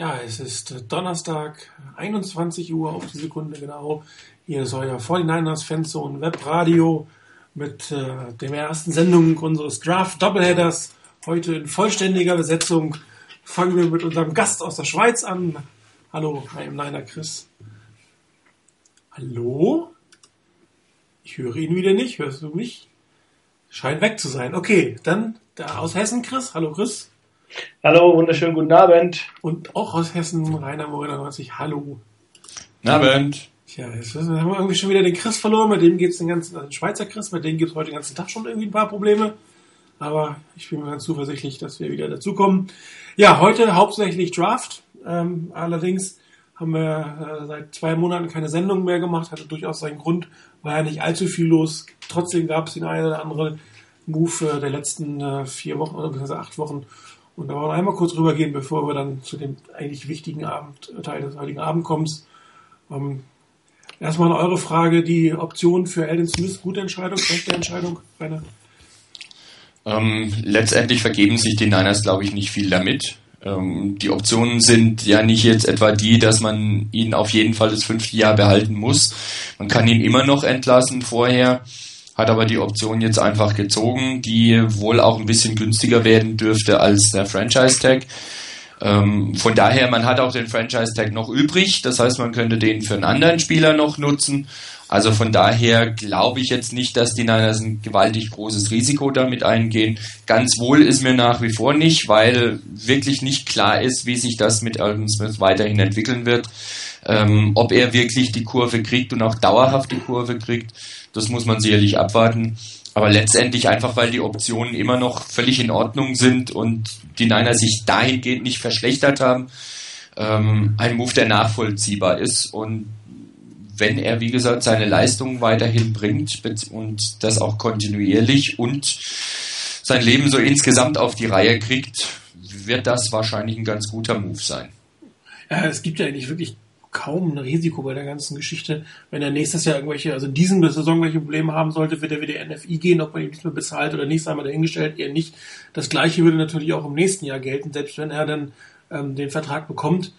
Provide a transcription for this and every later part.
Ja, es ist Donnerstag, 21 Uhr auf die Sekunde genau. Hier ist euer 49ers Fanzone Webradio mit äh, der ersten Sendung unseres Draft Doubleheaders. Heute in vollständiger Besetzung fangen wir mit unserem Gast aus der Schweiz an. Hallo, I am Niner Chris. Hallo? Ich höre ihn wieder nicht. Hörst du mich? Scheint weg zu sein. Okay, dann da aus Hessen Chris. Hallo Chris. Hallo, wunderschönen guten Abend. Und auch aus Hessen, Rainer Morena 90, hallo. Guten Abend. Tja, jetzt haben wir irgendwie schon wieder den Chris verloren, mit dem geht es den ganzen, also den Schweizer Chris, mit dem gibt es heute den ganzen Tag schon irgendwie ein paar Probleme. Aber ich bin mir ganz zuversichtlich, dass wir wieder dazukommen. Ja, heute hauptsächlich Draft. Ähm, allerdings haben wir äh, seit zwei Monaten keine Sendung mehr gemacht, hatte durchaus seinen Grund, war ja nicht allzu viel los. Trotzdem gab es den einen oder anderen Move äh, der letzten äh, vier Wochen oder beziehungsweise acht Wochen, und da wollen wir einmal kurz rübergehen, bevor wir dann zu dem eigentlich wichtigen Abend, äh, Teil des heutigen Abends kommen. Ähm, erstmal eure Frage, die Option für Alden Smith, gute Entscheidung, schlechte Entscheidung, Rainer? Ähm, letztendlich vergeben sich die Niners, glaube ich, nicht viel damit. Ähm, die Optionen sind ja nicht jetzt etwa die, dass man ihn auf jeden Fall das fünfte Jahr behalten muss. Man kann ihn immer noch entlassen vorher hat aber die Option jetzt einfach gezogen, die wohl auch ein bisschen günstiger werden dürfte als der Franchise-Tag. Ähm, von daher, man hat auch den Franchise-Tag noch übrig, das heißt, man könnte den für einen anderen Spieler noch nutzen. Also von daher glaube ich jetzt nicht, dass die Niners ein gewaltig großes Risiko damit eingehen. Ganz wohl ist mir nach wie vor nicht, weil wirklich nicht klar ist, wie sich das mit Alden Smith weiterhin entwickeln wird. Ähm, ob er wirklich die Kurve kriegt und auch dauerhaft die Kurve kriegt. Das muss man sicherlich abwarten. Aber letztendlich einfach, weil die Optionen immer noch völlig in Ordnung sind und die Niners sich dahingehend nicht verschlechtert haben, ähm, ein Move, der nachvollziehbar ist. Und wenn er, wie gesagt, seine Leistungen weiterhin bringt und das auch kontinuierlich und sein Leben so insgesamt auf die Reihe kriegt, wird das wahrscheinlich ein ganz guter Move sein. Ja, es gibt ja eigentlich wirklich kaum ein Risiko bei der ganzen Geschichte. Wenn er nächstes Jahr irgendwelche, also in diesem Saison welche Probleme haben sollte, wird er wieder NFI gehen, ob man ihn mehr bezahlt oder nicht, sei mal dahingestellt, eher nicht. Das gleiche würde natürlich auch im nächsten Jahr gelten, selbst wenn er dann ähm, den Vertrag bekommt.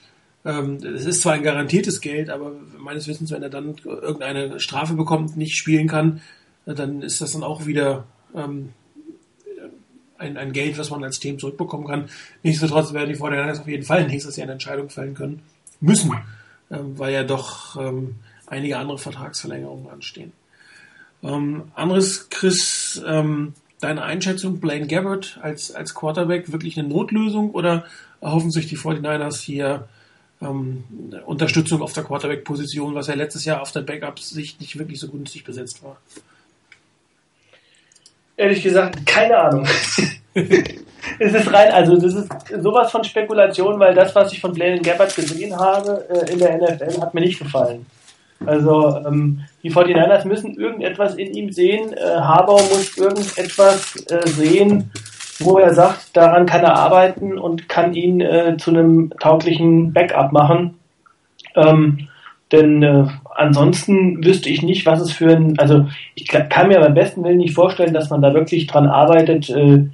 Ähm, es ist zwar ein garantiertes Geld, aber meines Wissens, wenn er dann irgendeine Strafe bekommt, nicht spielen kann, äh, dann ist das dann auch wieder ähm, ein, ein Geld, was man als Team zurückbekommen kann. Nichtsdestotrotz werden die Vorderlanders auf jeden Fall nächstes Jahr eine Entscheidung fällen können müssen weil ja doch ähm, einige andere Vertragsverlängerungen anstehen. Ähm, anderes, Chris, ähm, deine Einschätzung, Blaine Gabbard als, als Quarterback wirklich eine Notlösung oder erhoffen sich die 49ers hier ähm, Unterstützung auf der Quarterback-Position, was ja letztes Jahr auf der Backup-Sicht nicht wirklich so günstig besetzt war? Ehrlich gesagt, keine Ahnung. es ist rein, also das ist sowas von Spekulation, weil das, was ich von Blaine Gabbard gesehen habe äh, in der NFL, hat mir nicht gefallen. Also ähm, die 49ers müssen irgendetwas in ihm sehen. Äh, Harbour muss irgendetwas äh, sehen, wo er sagt, daran kann er arbeiten und kann ihn äh, zu einem tauglichen Backup machen. Ähm, denn äh, ansonsten wüsste ich nicht, was es für ein, also ich kann mir beim besten Willen nicht vorstellen, dass man da wirklich dran arbeitet, äh,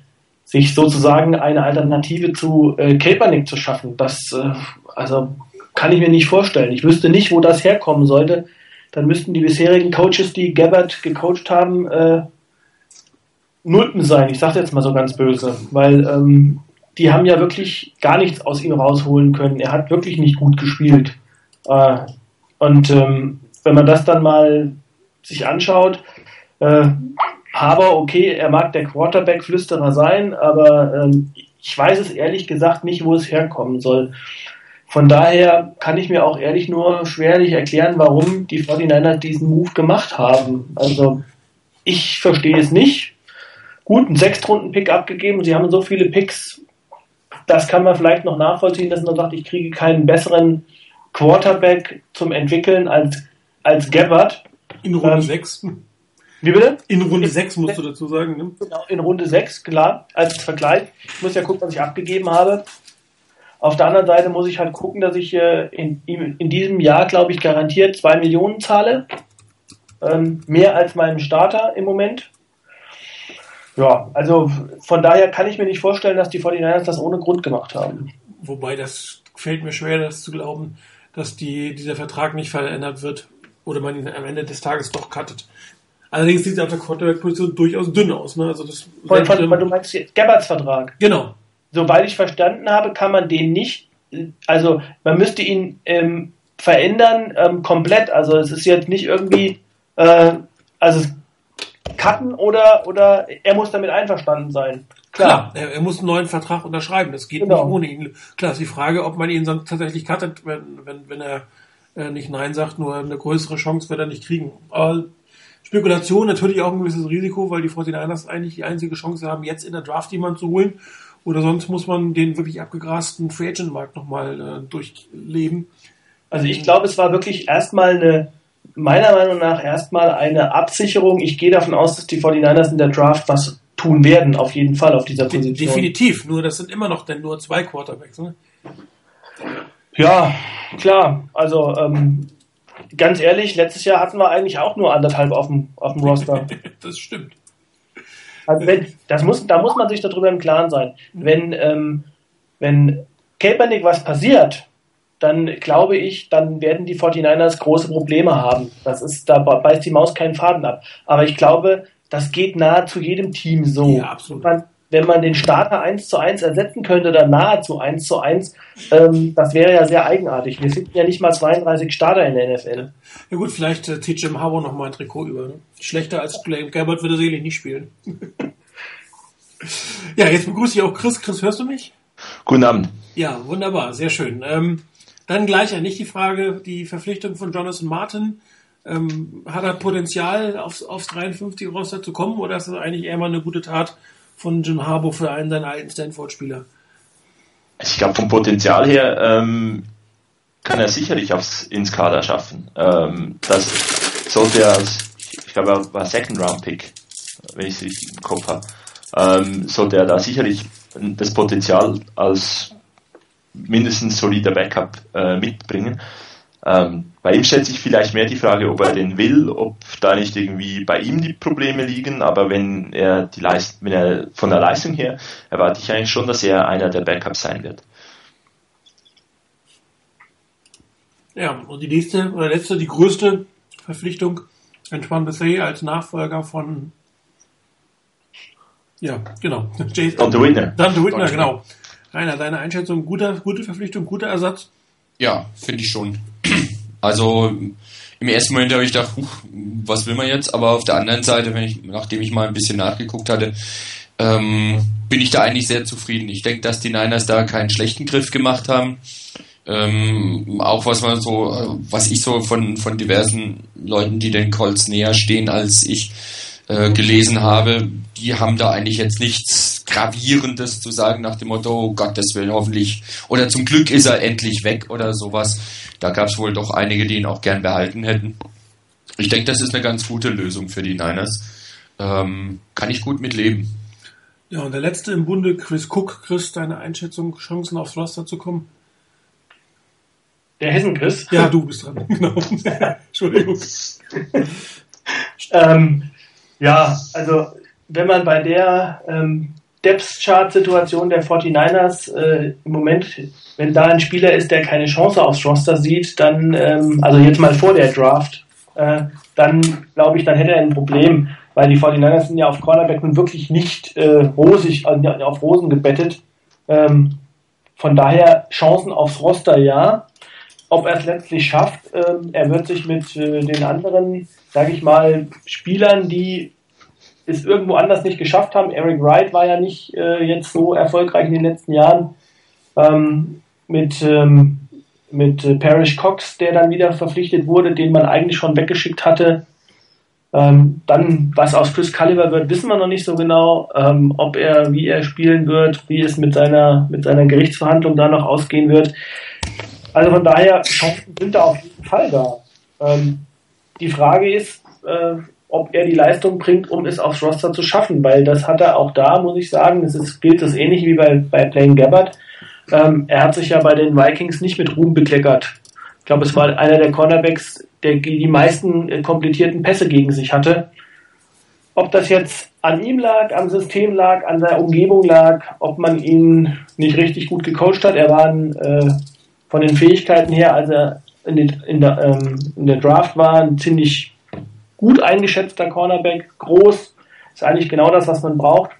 sich sozusagen eine Alternative zu äh, Kaepernick zu schaffen. Das äh, also kann ich mir nicht vorstellen. Ich wüsste nicht, wo das herkommen sollte. Dann müssten die bisherigen Coaches, die Gabbard gecoacht haben, äh, Nullten sein. Ich sage jetzt mal so ganz böse, weil ähm, die haben ja wirklich gar nichts aus ihm rausholen können. Er hat wirklich nicht gut gespielt. Äh, und ähm, wenn man das dann mal sich anschaut, äh, aber okay, er mag der Quarterback-Flüsterer sein, aber ähm, ich weiß es ehrlich gesagt nicht, wo es herkommen soll. Von daher kann ich mir auch ehrlich nur schwerlich erklären, warum die 49ers diesen Move gemacht haben. Also ich verstehe es nicht. Gut, einen Sechstrunden-Pick abgegeben, sie haben so viele Picks, das kann man vielleicht noch nachvollziehen, dass man sagt, ich kriege keinen besseren Quarterback zum Entwickeln als, als Gabbard. In Runde 6. Wie bitte? In Runde 6 musst du dazu sagen, ne? Genau, in Runde 6, klar, als Vergleich. Ich muss ja gucken, was ich abgegeben habe. Auf der anderen Seite muss ich halt gucken, dass ich äh, in, in diesem Jahr, glaube ich, garantiert 2 Millionen zahle. Ähm, mehr als meinem Starter im Moment. Ja, also von daher kann ich mir nicht vorstellen, dass die 49ers das ohne Grund gemacht haben. Wobei das fällt mir schwer, das zu glauben, dass die, dieser Vertrag nicht verändert wird oder man ihn am Ende des Tages doch cuttet. Allerdings sieht es auf der Quarterback-Position durchaus dünn aus. Ne? Also das Von, von, du meinst jetzt Gabbards Vertrag? Genau. Soweit ich verstanden habe, kann man den nicht, also man müsste ihn ähm, verändern ähm, komplett. Also es ist jetzt nicht irgendwie, äh, also cutten oder, oder er muss damit einverstanden sein. Klar, er, er, muss einen neuen Vertrag unterschreiben. Das geht genau. nicht ohne ihn. Klar ist die Frage, ob man ihn dann tatsächlich cuttet, wenn, wenn, wenn er äh, nicht Nein sagt, nur eine größere Chance wird er nicht kriegen. Aber Spekulation natürlich auch ein gewisses Risiko, weil die 49ers eigentlich die einzige Chance haben, jetzt in der Draft jemanden zu holen. Oder sonst muss man den wirklich abgegrasten Free Agent Markt nochmal äh, durchleben. Also ich glaube, es war wirklich erstmal eine, meiner Meinung nach erstmal eine Absicherung. Ich gehe davon aus, dass die 49ers in der Draft was tun werden, auf jeden Fall auf dieser Position. Definitiv, nur das sind immer noch denn nur zwei Quarterbacks. Ne? Ja, klar. Also ähm, ganz ehrlich, letztes Jahr hatten wir eigentlich auch nur anderthalb auf dem, auf dem Roster. das stimmt. Also wenn, das muss, da muss man sich darüber im Klaren sein. Wenn, ähm, wenn Kaepernick was passiert, dann glaube ich, dann werden die 49ers große Probleme haben. Das ist, da beißt die Maus keinen Faden ab. Aber ich glaube, das geht nahezu jedem Team so. Ja, absolut. Man, wenn man den Starter 1 zu 1 ersetzen könnte oder nahezu 1 zu 1, ähm, das wäre ja sehr eigenartig. Wir finden ja nicht mal 32 Starter in der NFL. Ja gut, vielleicht äh, zieht Jim Harbour noch mal ein Trikot über. Ne? Schlechter als Blaine Gabbard würde sicherlich nicht spielen. ja, jetzt begrüße ich auch Chris. Chris, hörst du mich? Guten Abend. Ja, wunderbar, sehr schön. Ähm, dann gleich an dich die Frage, die Verpflichtung von Jonathan Martin. Ähm, hat er Potenzial, aufs, aufs 53 Roster zu kommen oder ist das eigentlich eher mal eine gute Tat von Jim Harbour für einen seiner alten Stanford-Spieler? Ich glaube, vom Potenzial her ähm, kann er sicherlich aufs, ins Kader schaffen. Ähm, das sollte er als, ich glaube, er war Second Round Pick, wenn ich es richtig im Kopf habe, ähm, sollte er da sicherlich das Potenzial als mindestens solider Backup äh, mitbringen. Ähm, bei ihm stellt sich vielleicht mehr die Frage, ob er den will, ob da nicht irgendwie bei ihm die Probleme liegen, aber wenn er die Leist wenn er von der Leistung her erwarte ich eigentlich schon, dass er einer der Backups sein wird. Ja, und die nächste oder letzte, die größte Verpflichtung, Antoine Bessay als Nachfolger von ja, genau. Dante Whitner. Dante Whitner, genau. Rainer, deine Einschätzung, guter, gute Verpflichtung, guter Ersatz? Ja, finde ich schon. Also im ersten Moment habe ich gedacht, huch, was will man jetzt? Aber auf der anderen Seite, wenn ich, nachdem ich mal ein bisschen nachgeguckt hatte, ähm, bin ich da eigentlich sehr zufrieden. Ich denke, dass die Niners da keinen schlechten Griff gemacht haben. Ähm, auch was man so, was ich so von, von diversen Leuten, die den Colts näher stehen als ich, äh, gelesen habe, die haben da eigentlich jetzt nichts Gravierendes zu sagen nach dem Motto, oh Gott, das will hoffentlich, oder zum Glück ist er endlich weg oder sowas. Da gab es wohl doch einige, die ihn auch gern behalten hätten. Ich denke, das ist eine ganz gute Lösung für die Niners. Ähm, kann ich gut mitleben. Ja, und der letzte im Bunde, Chris Cook. Chris, deine Einschätzung, Chancen aufs Roster zu kommen? Der Hessen-Chris? Ja, du bist dran. Genau. Entschuldigung. ähm, ja, also wenn man bei der ähm, Depth-Chart-Situation der 49ers äh, im Moment, wenn da ein Spieler ist, der keine Chance aufs Roster sieht, dann, ähm, also jetzt mal vor der Draft, äh, dann glaube ich, dann hätte er ein Problem, weil die 49ers sind ja auf Cornerback nun wirklich nicht äh, rosig, also auf Rosen gebettet. Ähm, von daher Chancen aufs Roster ja. Ob er es letztlich schafft, ähm, er wird sich mit äh, den anderen, sage ich mal, Spielern, die es irgendwo anders nicht geschafft haben. Eric Wright war ja nicht äh, jetzt so erfolgreich in den letzten Jahren. Ähm, mit ähm, mit äh, Parrish Cox, der dann wieder verpflichtet wurde, den man eigentlich schon weggeschickt hatte. Ähm, dann, was aus Chris Culliver wird, wissen wir noch nicht so genau. Ähm, ob er, wie er spielen wird, wie es mit seiner, mit seiner Gerichtsverhandlung da noch ausgehen wird. Also von daher, Chancen sind da auf jeden Fall da. Ähm, die Frage ist, äh, ob er die Leistung bringt, um es aufs Roster zu schaffen, weil das hat er auch da, muss ich sagen. Es ist, gilt das ähnlich wie bei, bei Blaine Gabbard. Ähm, er hat sich ja bei den Vikings nicht mit Ruhm bekleckert. Ich glaube, es war einer der Cornerbacks, der die meisten äh, komplettierten Pässe gegen sich hatte. Ob das jetzt an ihm lag, am System lag, an der Umgebung lag, ob man ihn nicht richtig gut gecoacht hat. Er war ein, äh, von den Fähigkeiten her, als er in, den, in, der, ähm, in der Draft war, ein ziemlich gut eingeschätzter Cornerback, groß, ist eigentlich genau das, was man braucht.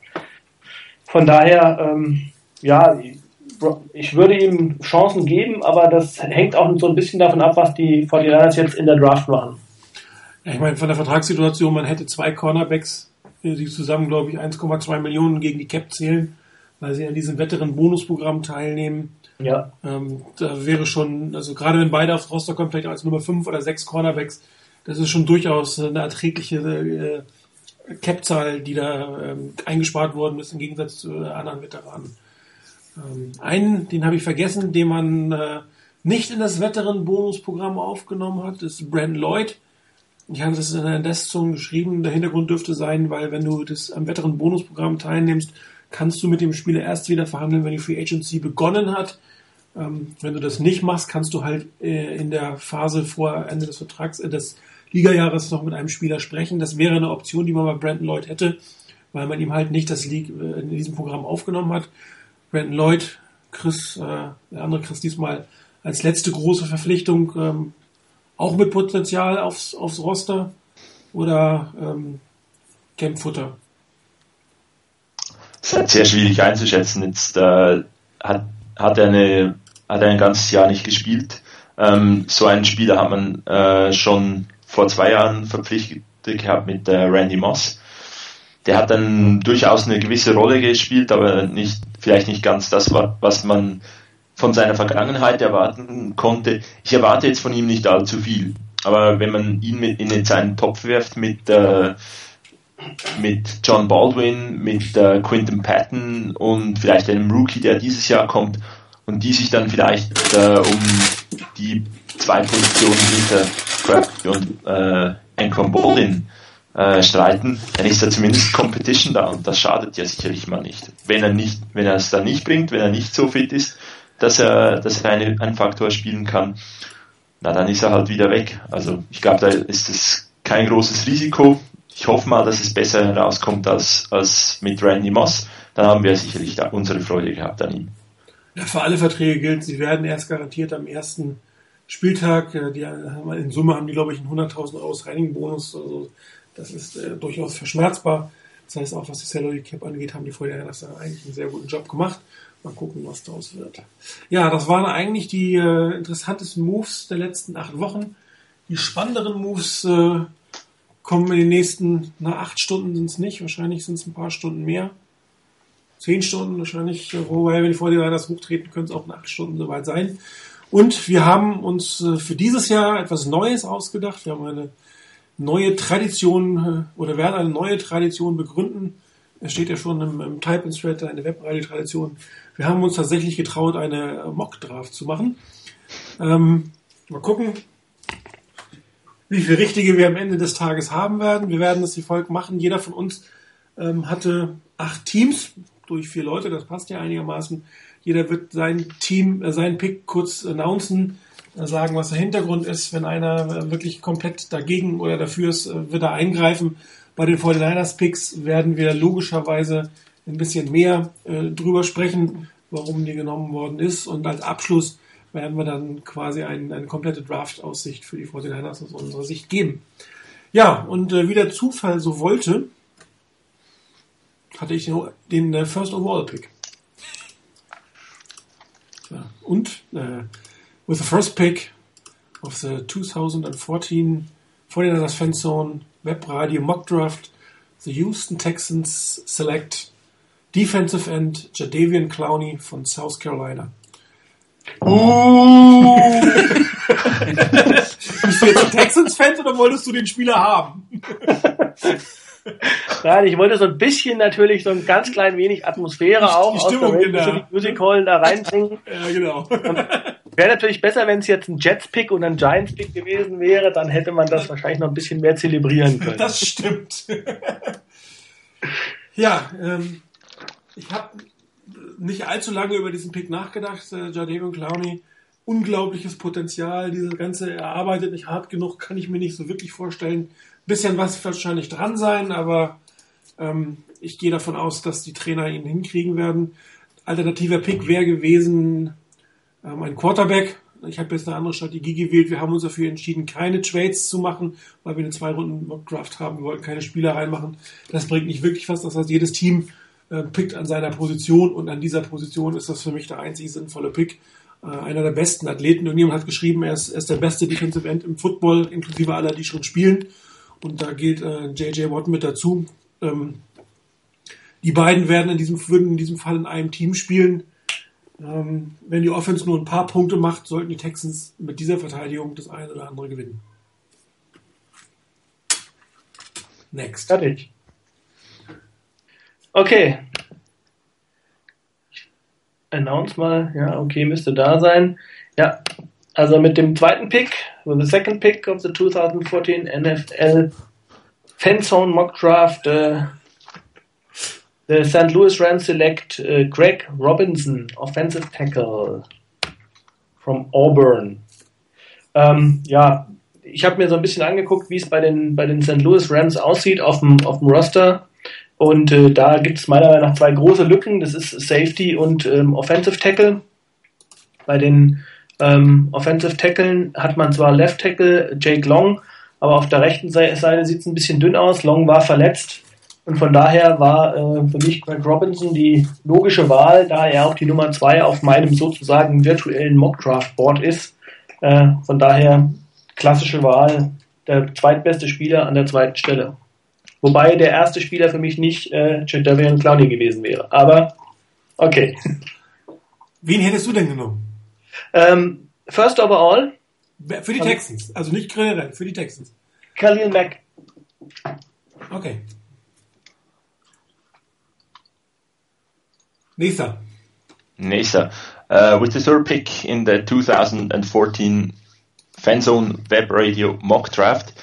Von daher, ähm, ja, ich würde ihm Chancen geben, aber das hängt auch so ein bisschen davon ab, was die 49ers jetzt in der Draft machen. Ja, ich meine, von der Vertragssituation, man hätte zwei Cornerbacks, die zusammen, glaube ich, 1,2 Millionen gegen die Cap zählen, weil sie an diesem wetteren Bonusprogramm teilnehmen. Ja. Ähm, da wäre schon, also gerade wenn beide aufs Roster kommen, vielleicht als Nummer 5 oder 6 Cornerbacks, das ist schon durchaus eine erträgliche äh, Cap-Zahl, die da ähm, eingespart worden ist, im Gegensatz zu äh, anderen Veteranen. Ähm, einen, den habe ich vergessen, den man äh, nicht in das Veteran-Bonusprogramm aufgenommen hat, ist Brandon Lloyd. Ich habe das in der Destzung geschrieben. Der Hintergrund dürfte sein, weil wenn du das am Veteran-Bonusprogramm teilnimmst, kannst du mit dem Spieler erst wieder verhandeln, wenn die Free Agency begonnen hat. Ähm, wenn du das nicht machst, kannst du halt äh, in der Phase vor Ende des Vertrags, äh, des Ligajahres noch mit einem Spieler sprechen. Das wäre eine Option, die man bei Brandon Lloyd hätte, weil man ihm halt nicht das League äh, in diesem Programm aufgenommen hat. Brandon Lloyd, Chris, äh, der andere Chris diesmal als letzte große Verpflichtung, ähm, auch mit Potenzial aufs, aufs Roster oder ähm, Camp Futter? Das ist halt sehr schwierig einzuschätzen. Jetzt äh, hat, hat, er eine, hat ein ganzes Jahr nicht gespielt. Ähm, so einen Spieler hat man äh, schon vor zwei Jahren verpflichtet gehabt mit äh, Randy Moss. Der hat dann durchaus eine gewisse Rolle gespielt, aber nicht, vielleicht nicht ganz das, was man von seiner Vergangenheit erwarten konnte. Ich erwarte jetzt von ihm nicht allzu viel. Aber wenn man ihn mit in seinen Topf wirft mit, äh, mit John Baldwin, mit äh, Quinton Patton und vielleicht einem Rookie, der dieses Jahr kommt und die sich dann vielleicht äh, um die zwei Positionen hinter Crabtree und äh, Anquan Baldwin äh, streiten, dann ist da zumindest Competition da und das schadet ja sicherlich mal nicht. Wenn er nicht, wenn er es dann nicht bringt, wenn er nicht so fit ist, dass er, dass er eine, einen Faktor spielen kann, na dann ist er halt wieder weg. Also ich glaube, da ist es kein großes Risiko. Ich hoffe mal, dass es besser herauskommt als, als mit Randy Moss. Dann haben wir sicherlich unsere Freude gehabt an ihm. Ja, für alle Verträge gilt, sie werden erst garantiert am ersten Spieltag. Äh, die, in Summe haben die, glaube ich, einen 100.000 Euro Signing-Bonus. Also das ist äh, durchaus verschmerzbar. Das heißt, auch was die Salary Cap angeht, haben die vorher das eigentlich einen sehr guten Job gemacht. Mal gucken, was daraus wird. Ja, das waren eigentlich die äh, interessantesten Moves der letzten acht Wochen. Die spannenderen Moves äh, kommen in den nächsten, na, acht Stunden sind es nicht, wahrscheinlich sind es ein paar Stunden mehr. Zehn Stunden wahrscheinlich, wobei, wenn die vor dir das hochtreten, können es auch in acht Stunden soweit sein. Und wir haben uns äh, für dieses Jahr etwas Neues ausgedacht. Wir haben eine neue Tradition äh, oder werden eine neue Tradition begründen. Es steht ja schon im, im Type-in-Thread, eine Webradio-Tradition. Wir haben uns tatsächlich getraut, eine Mock-Draft zu machen. Ähm, mal gucken, wie viele richtige wir am Ende des Tages haben werden. Wir werden das wie folgt machen. Jeder von uns ähm, hatte acht Teams durch vier Leute, das passt ja einigermaßen. Jeder wird sein Team, äh, seinen Pick kurz announcen, äh, sagen, was der Hintergrund ist. Wenn einer äh, wirklich komplett dagegen oder dafür ist, äh, wird er eingreifen. Bei den 49ers Picks werden wir logischerweise ein bisschen mehr äh, drüber sprechen, warum die genommen worden ist. Und als Abschluss werden wir dann quasi ein, eine komplette Draft-Aussicht für die 49ers aus unserer Sicht geben. Ja, und äh, wie der Zufall so wollte, hatte ich den äh, First Overall Pick. Und äh, with the first pick of the 2014 49ers Fan Zone Web Radio Mock Draft, the Houston Texans select Defensive End Jadavian Clowney von South Carolina. Uh. Bist du jetzt Texans-Fan oder wolltest du den Spieler haben? Nein, ich wollte so ein bisschen natürlich so ein ganz klein wenig Atmosphäre auch die Stimmung aus der Welt Music Hall da reinbringen. ja, genau. Wäre natürlich besser, wenn es jetzt ein Jets-Pick und ein Giants-Pick gewesen wäre, dann hätte man das wahrscheinlich noch ein bisschen mehr zelebrieren können. Das stimmt. ja, ähm, ich habe nicht allzu lange über diesen Pick nachgedacht. Äh, Jadavion Clowney, unglaubliches Potenzial. Diese ganze, er arbeitet nicht hart genug, kann ich mir nicht so wirklich vorstellen. Bisschen was wahrscheinlich dran sein, aber ähm, ich gehe davon aus, dass die Trainer ihn hinkriegen werden. Alternativer Pick wäre gewesen ähm, ein Quarterback. Ich habe jetzt eine andere Strategie gewählt. Wir haben uns dafür entschieden, keine Trades zu machen, weil wir eine zwei Runden Mock Draft haben. Wir wollten keine Spieler reinmachen. Das bringt nicht wirklich was. Das heißt, jedes Team äh, pickt an seiner Position und an dieser Position ist das für mich der einzig sinnvolle Pick. Äh, einer der besten Athleten. Irgendjemand hat geschrieben, er ist, er ist der beste Defensive End im Football, inklusive aller, die schon spielen. Und da gilt äh, JJ Watt mit dazu. Ähm, die beiden werden in diesem, würden in diesem Fall in einem Team spielen. Ähm, wenn die Offense nur ein paar Punkte macht, sollten die Texans mit dieser Verteidigung das eine oder andere gewinnen. Next. Fertig. Okay. Announce mal. Ja, okay, müsste da sein. Ja, also mit dem zweiten Pick, the second pick of the 2014 NFL Fanzone Mock Draft, uh, the St. Louis Rams select uh, Greg Robinson, offensive tackle from Auburn. Ähm, ja, ich habe mir so ein bisschen angeguckt, wie es bei den, bei den St. Louis Rams aussieht auf dem, auf dem Roster. Und äh, da gibt es meiner Meinung nach zwei große Lücken. Das ist Safety und ähm, Offensive Tackle. Bei den ähm, Offensive Tacklen hat man zwar Left Tackle Jake Long, aber auf der rechten Seite sieht es ein bisschen dünn aus. Long war verletzt. Und von daher war äh, für mich Greg Robinson die logische Wahl, da er auch die Nummer zwei auf meinem sozusagen virtuellen Mock-Draft-Board ist. Äh, von daher klassische Wahl, der zweitbeste Spieler an der zweiten Stelle. Wobei der erste Spieler für mich nicht äh, Jadavian Clowney gewesen wäre. Aber okay. Wen hättest du denn genommen? Ähm, first overall. Für die Texans, also nicht generell, für die Texans. Khalil Mack. Okay. Nächster. Nächster. Uh, with the third pick in the 2014 Fanzone Web Radio Mock Draft,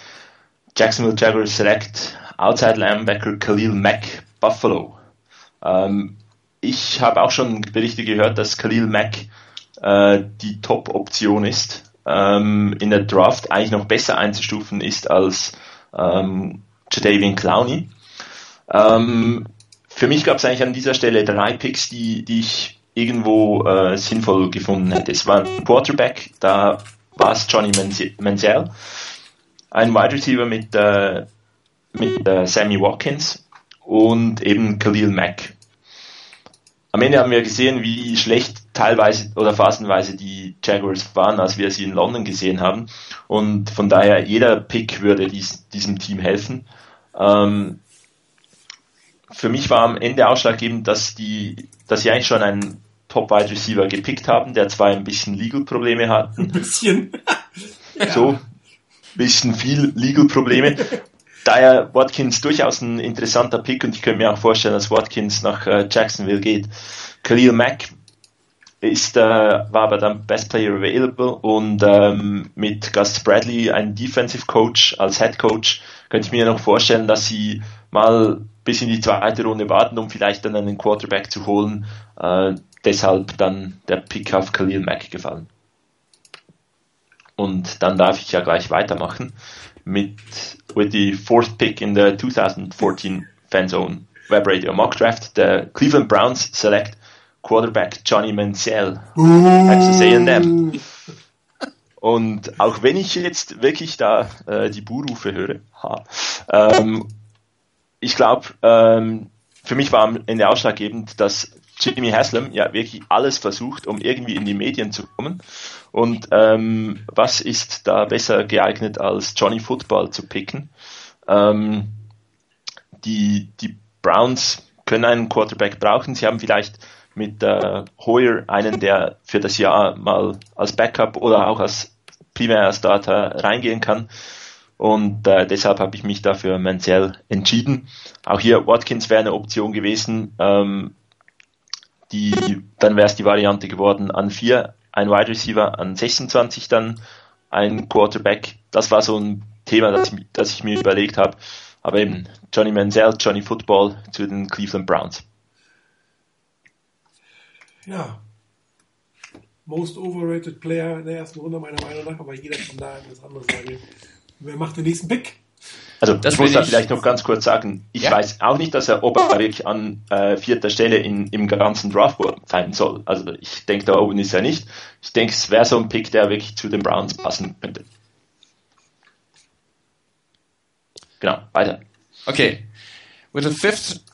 Jacksonville Jaguars select Outside Linebacker Khalil Mack, Buffalo. Ähm, ich habe auch schon Berichte gehört, dass Khalil Mack äh, die Top-Option ist, ähm, in der Draft eigentlich noch besser einzustufen ist als ähm, Jadavian Clowney. Ähm, für mich gab es eigentlich an dieser Stelle drei Picks, die, die ich irgendwo äh, sinnvoll gefunden hätte. Es war ein Quarterback, da war es Johnny Manziel, ein Wide Receiver mit äh, mit äh, Sammy Watkins und eben Khalil Mack. Am Ende haben wir gesehen, wie schlecht teilweise oder phasenweise die Jaguars waren, als wir sie in London gesehen haben. Und von daher, jeder Pick würde dies, diesem Team helfen. Ähm, für mich war am Ende ausschlaggebend, dass die, dass sie eigentlich schon einen Top Wide Receiver gepickt haben, der zwar ein bisschen Legal Probleme hat. Ein bisschen. So, ein bisschen viel Legal Probleme daher Watkins durchaus ein interessanter Pick und ich könnte mir auch vorstellen, dass Watkins nach äh, Jacksonville geht. Khalil Mack ist, äh, war aber dann Best Player Available und ähm, mit Gus Bradley, ein Defensive Coach als Head Coach, könnte ich mir noch vorstellen, dass sie mal bis in die zweite Runde warten, um vielleicht dann einen Quarterback zu holen. Äh, deshalb dann der Pick auf Khalil Mack gefallen. Und dann darf ich ja gleich weitermachen mit with the fourth pick in the 2014 Fanzone Web Radio Mock Draft. The Cleveland Browns select Quarterback Johnny Manziel, Texas A&M. Und auch wenn ich jetzt wirklich da äh, die Buhrufe höre, ha, ähm, ich glaube, ähm, für mich war am Ende ausschlaggebend, dass Jimmy Haslam ja wirklich alles versucht, um irgendwie in die Medien zu kommen. Und ähm, was ist da besser geeignet als Johnny Football zu picken? Ähm, die, die Browns können einen Quarterback brauchen. Sie haben vielleicht mit äh, Hoyer einen, der für das Jahr mal als Backup oder auch als primärer Starter reingehen kann. Und äh, deshalb habe ich mich dafür Mansell entschieden. Auch hier Watkins wäre eine Option gewesen. Ähm, die, dann wäre es die Variante geworden an vier ein Wide Receiver, an 26 dann ein Quarterback. Das war so ein Thema, das ich, das ich mir überlegt habe. Aber eben Johnny Manziel, Johnny Football zu den Cleveland Browns. Ja. Most overrated Player in der ersten Runde meiner Meinung nach, aber jeder kann da etwas anderes sagen. Wer macht den nächsten Pick? Also das ich muss da vielleicht noch ganz kurz sagen, ich ja? weiß auch nicht, dass er, ob er wirklich an äh, vierter Stelle in, im ganzen Draftboard fallen soll. Also ich denke, da oben ist er nicht. Ich denke, es wäre so ein Pick, der wirklich zu den Browns passen könnte. Genau, weiter. Okay. With the fifth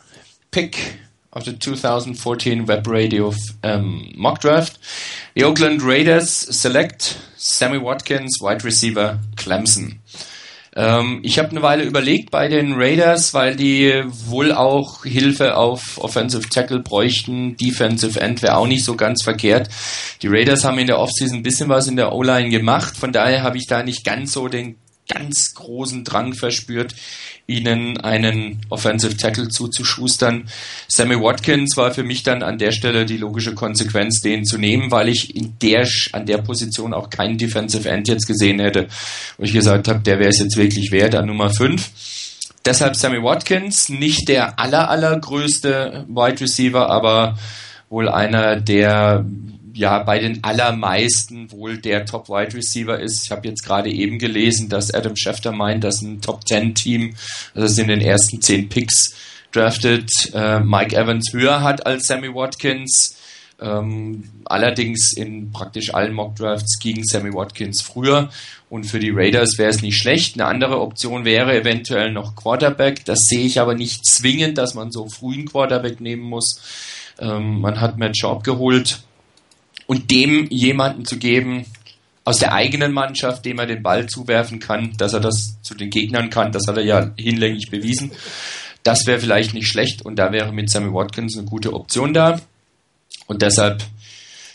pick of the 2014 Web Radio um, mock draft, the Oakland Raiders select Sammy Watkins, wide receiver Clemson. Ähm, ich habe eine Weile überlegt bei den Raiders, weil die wohl auch Hilfe auf Offensive Tackle bräuchten. Defensive End wäre auch nicht so ganz verkehrt. Die Raiders haben in der Offseason ein bisschen was in der O-Line gemacht. Von daher habe ich da nicht ganz so den ganz großen Drang verspürt, ihnen einen Offensive Tackle zuzuschustern. Sammy Watkins war für mich dann an der Stelle die logische Konsequenz, den zu nehmen, weil ich in der, an der Position auch keinen Defensive End jetzt gesehen hätte, wo ich gesagt habe, der wäre es jetzt wirklich wert an Nummer 5. Deshalb Sammy Watkins, nicht der aller, allergrößte Wide Receiver, aber wohl einer, der ja bei den allermeisten wohl der Top Wide Receiver ist. Ich habe jetzt gerade eben gelesen, dass Adam Schefter meint, dass ein Top 10 Team, also das in den ersten 10 Picks draftet, äh, Mike Evans höher hat als Sammy Watkins. Ähm, allerdings in praktisch allen Mock Drafts gegen Sammy Watkins früher. Und für die Raiders wäre es nicht schlecht. Eine andere Option wäre eventuell noch Quarterback. Das sehe ich aber nicht zwingend, dass man so früh einen Quarterback nehmen muss. Ähm, man hat Matt Schaub geholt und dem jemanden zu geben aus der eigenen Mannschaft, dem er den Ball zuwerfen kann, dass er das zu den Gegnern kann, das hat er ja hinlänglich bewiesen. Das wäre vielleicht nicht schlecht und da wäre mit Sammy Watkins eine gute Option da. Und deshalb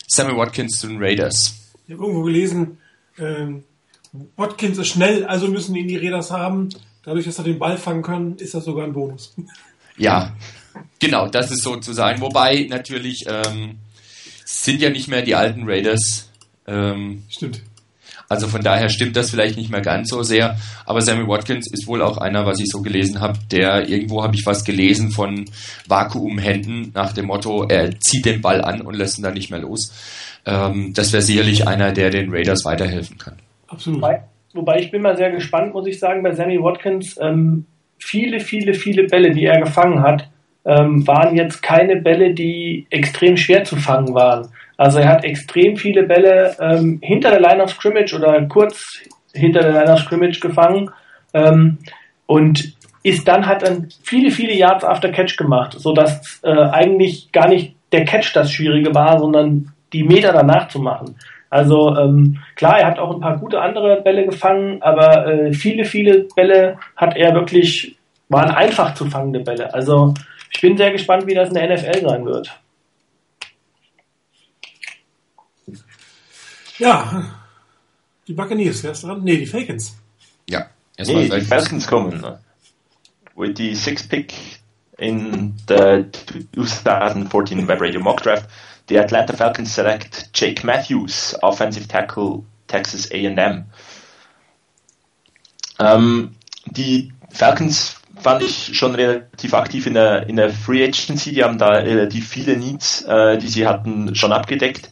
Sammy Watkins zu den Raiders. Ich habe irgendwo gelesen, ähm, Watkins ist schnell, also müssen ihn die Raiders haben. Dadurch, dass er den Ball fangen kann, ist das sogar ein Bonus. Ja, genau, das ist sozusagen. Wobei natürlich ähm, sind ja nicht mehr die alten Raiders. Ähm, stimmt. Also von daher stimmt das vielleicht nicht mehr ganz so sehr. Aber Sammy Watkins ist wohl auch einer, was ich so gelesen habe, der irgendwo habe ich was gelesen von Vakuumhänden nach dem Motto, er zieht den Ball an und lässt ihn dann nicht mehr los. Ähm, das wäre sicherlich einer, der den Raiders weiterhelfen kann. Absolut. Wobei, wobei, ich bin mal sehr gespannt, muss ich sagen, bei Sammy Watkins. Ähm, viele, viele, viele Bälle, die er gefangen hat, ähm, waren jetzt keine Bälle, die extrem schwer zu fangen waren. Also er hat extrem viele Bälle ähm, hinter der Line of Scrimmage oder kurz hinter der Line of Scrimmage gefangen ähm, und ist dann hat dann viele, viele Yards after Catch gemacht, sodass äh, eigentlich gar nicht der Catch das Schwierige war, sondern die Meter danach zu machen. Also ähm, klar, er hat auch ein paar gute andere Bälle gefangen, aber äh, viele, viele Bälle hat er wirklich, waren einfach zu fangende Bälle. Also ich bin sehr gespannt, wie das in der NFL sein wird. Ja, die Buccaneers, wer ist dran? Nee, die Falcons. Ja, erstmal nee, die Falcons kommen. Ne? With the sixth pick in the 2014 Web Radio Mock Draft, the Atlanta Falcons select Jake Matthews, offensive tackle Texas A&M. Ähm, die Falcons fand ich schon relativ aktiv in der, in der Free Agency. Die haben da relativ viele Needs, äh, die sie hatten, schon abgedeckt.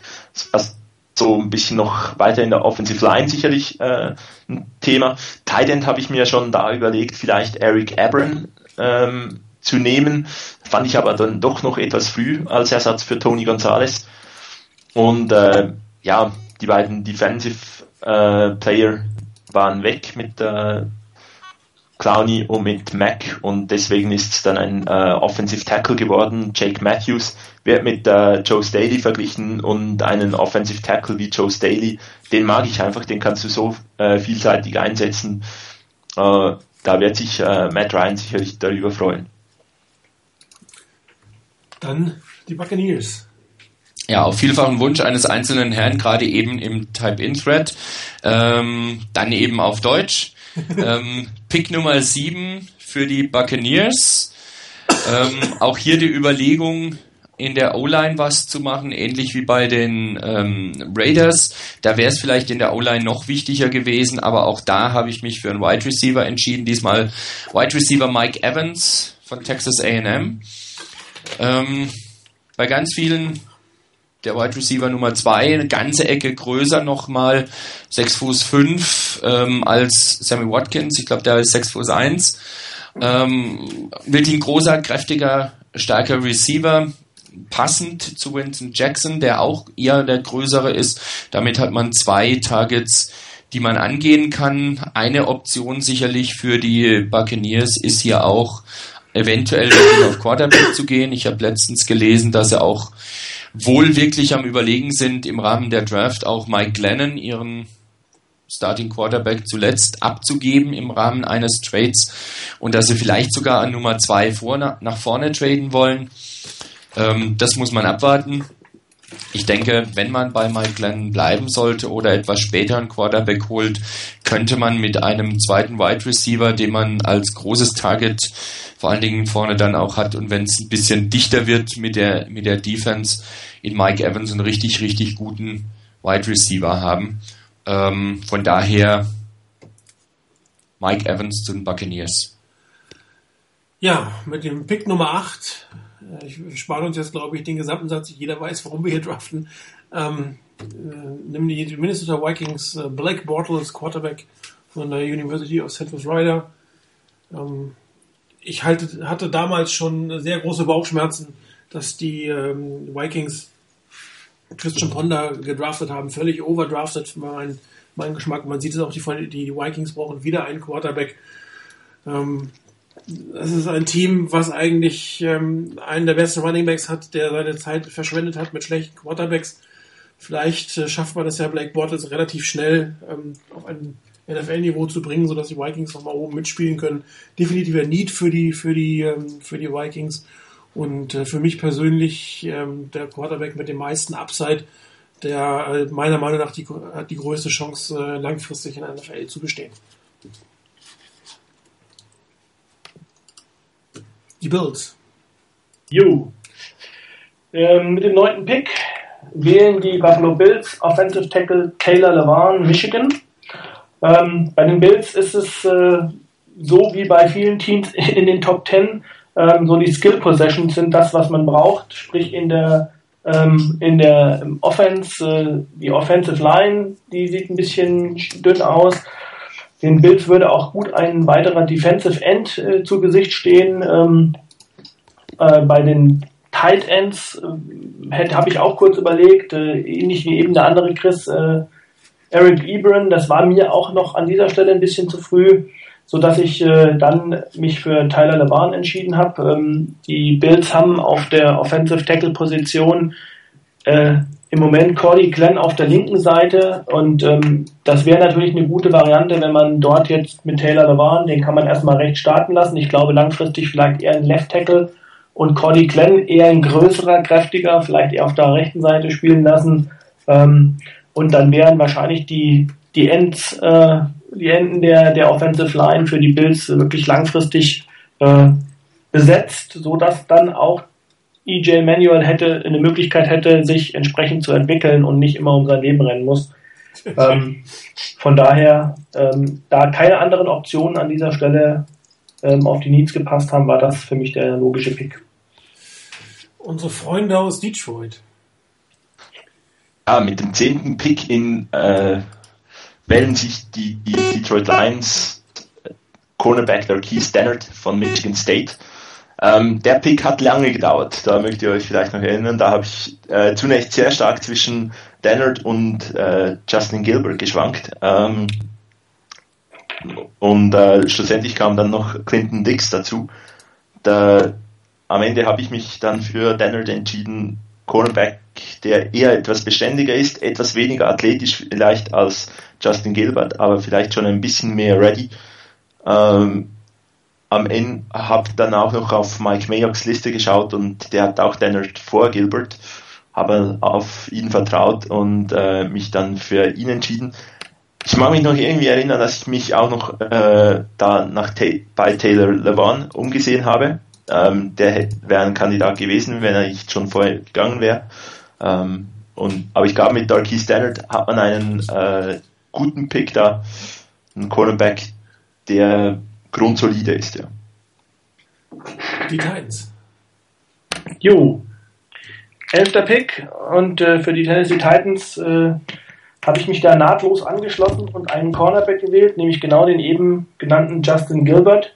Was so ein bisschen noch weiter in der Offensive Line sicherlich äh, ein Thema. Tight End habe ich mir schon da überlegt, vielleicht Eric Abram ähm, zu nehmen. Fand ich aber dann doch noch etwas früh als Ersatz für Tony Gonzalez. Und äh, ja, die beiden Defensive äh, Player waren weg mit äh, Clowney und mit Mac und deswegen ist es dann ein äh, Offensive Tackle geworden. Jake Matthews wird mit äh, Joe Staley verglichen und einen Offensive Tackle wie Joe Staley, den mag ich einfach, den kannst du so äh, vielseitig einsetzen. Äh, da wird sich äh, Matt Ryan sicherlich darüber freuen. Dann die Buccaneers. Ja, auf vielfachen Wunsch eines einzelnen Herrn, gerade eben im Type-In-Thread, ähm, dann eben auf Deutsch ähm, Pick Nummer 7 für die Buccaneers. Ähm, auch hier die Überlegung, in der O-Line was zu machen, ähnlich wie bei den ähm, Raiders. Da wäre es vielleicht in der O-Line noch wichtiger gewesen, aber auch da habe ich mich für einen Wide Receiver entschieden. Diesmal Wide Receiver Mike Evans von Texas AM. Ähm, bei ganz vielen der Wide Receiver Nummer 2, eine ganze Ecke größer nochmal, 6 Fuß 5 ähm, als Sammy Watkins, ich glaube der ist 6 Fuß 1. Ähm, wirklich ein großer, kräftiger, starker Receiver, passend zu Winston Jackson, der auch eher der größere ist. Damit hat man zwei Targets, die man angehen kann. Eine Option sicherlich für die Buccaneers ist hier auch eventuell auf Quarterback zu gehen. Ich habe letztens gelesen, dass sie auch wohl wirklich am Überlegen sind, im Rahmen der Draft auch Mike Glennon, ihren Starting Quarterback, zuletzt abzugeben im Rahmen eines Trades und dass sie vielleicht sogar an Nummer zwei vor, nach vorne traden wollen. Ähm, das muss man abwarten. Ich denke, wenn man bei Mike Glennon bleiben sollte oder etwas später einen Quarterback holt, könnte man mit einem zweiten Wide Receiver, den man als großes Target vor allen Dingen vorne dann auch hat und wenn es ein bisschen dichter wird mit der, mit der Defense, in Mike Evans einen richtig, richtig guten Wide Receiver haben. Ähm, von daher Mike Evans zu den Buccaneers. Ja, mit dem Pick Nummer 8 äh, ich spare uns jetzt, glaube ich, den gesamten Satz. Jeder weiß, warum wir hier draften. Ähm, äh, nimm die Minnesota Vikings äh, Blake Bortles, Quarterback von der University of Central Florida. Ähm, ich halte, hatte damals schon sehr große Bauchschmerzen, dass die ähm, Vikings Christian Ponder gedraftet haben, völlig overdrafted für meinen mein Geschmack. Man sieht es auch, die, die Vikings brauchen wieder einen Quarterback. Ähm, es ist ein Team, was eigentlich ähm, einen der besten Running Backs hat, der seine Zeit verschwendet hat mit schlechten Quarterbacks. Vielleicht äh, schafft man das ja Blake Bortles relativ schnell ähm, auf ein NFL-Niveau zu bringen, sodass die Vikings nochmal oben mitspielen können. Definitiv ein Need für die, für die, ähm, für die Vikings. Und äh, für mich persönlich ähm, der Quarterback mit dem meisten Upside, der äh, meiner Meinung nach die, hat die größte Chance, äh, langfristig in der NFL zu bestehen. Die Bills. Jo. Ähm, mit dem neunten Pick wählen die Buffalo Bills Offensive Tackle Taylor Levan, Michigan. Ähm, bei den Bills ist es äh, so wie bei vielen Teams in den Top Ten, ähm, so die Skill Possessions sind das, was man braucht, sprich in der ähm, in der Offense, äh, die Offensive Line, die sieht ein bisschen dünn aus. Den Bills würde auch gut ein weiterer Defensive End äh, zu Gesicht stehen. Ähm, äh, bei den Tight Ends äh, habe ich auch kurz überlegt, äh, ähnlich wie eben der andere Chris, äh, Eric Ebron, das war mir auch noch an dieser Stelle ein bisschen zu früh, so dass ich äh, dann mich für Tyler LeBarn entschieden habe. Ähm, die Bills haben auf der Offensive Tackle Position im Moment Cordy Glenn auf der linken Seite und ähm, das wäre natürlich eine gute Variante, wenn man dort jetzt mit Taylor Levan, den kann man erstmal recht starten lassen. Ich glaube langfristig vielleicht eher ein Left Tackle und Cordy Glenn eher ein größerer, kräftiger, vielleicht eher auf der rechten Seite spielen lassen. Ähm, und dann wären wahrscheinlich die, die Ends, äh, die Enden der, der Offensive Line für die Bills wirklich langfristig äh, besetzt, so dass dann auch EJ Manuel hätte eine Möglichkeit hätte, sich entsprechend zu entwickeln und nicht immer um sein Leben rennen muss. ähm, von daher, ähm, da keine anderen Optionen an dieser Stelle ähm, auf die Needs gepasst haben, war das für mich der logische Pick. Unsere Freunde aus Detroit. Ja, mit dem zehnten Pick in äh, wählen sich die, die Detroit Lions Cornerback der Keith Stannard von Michigan State ähm, der Pick hat lange gedauert, da mögt ihr euch vielleicht noch erinnern. Da habe ich äh, zunächst sehr stark zwischen Dennard und äh, Justin Gilbert geschwankt. Ähm, und äh, schlussendlich kam dann noch Clinton Dix dazu. Da, am Ende habe ich mich dann für Dennard entschieden, Cornerback, der eher etwas beständiger ist, etwas weniger athletisch vielleicht als Justin Gilbert, aber vielleicht schon ein bisschen mehr ready. Ähm, am Ende habe dann auch noch auf Mike Mayocks Liste geschaut und der hat auch Dennard vor Gilbert, habe auf ihn vertraut und äh, mich dann für ihn entschieden. Ich mag mich noch irgendwie erinnern, dass ich mich auch noch äh, da nach Ta bei Taylor Levan umgesehen habe. Ähm, der wäre ein Kandidat gewesen, wenn er nicht schon vorher gegangen wäre. Ähm, und, aber ich glaube, mit Darky Stannard hat man einen äh, guten Pick da, einen Cornerback, der grundsolide ist, ja. Die Titans. Jo. elfter Pick und äh, für die Tennessee Titans äh, habe ich mich da nahtlos angeschlossen und einen Cornerback gewählt, nämlich genau den eben genannten Justin Gilbert.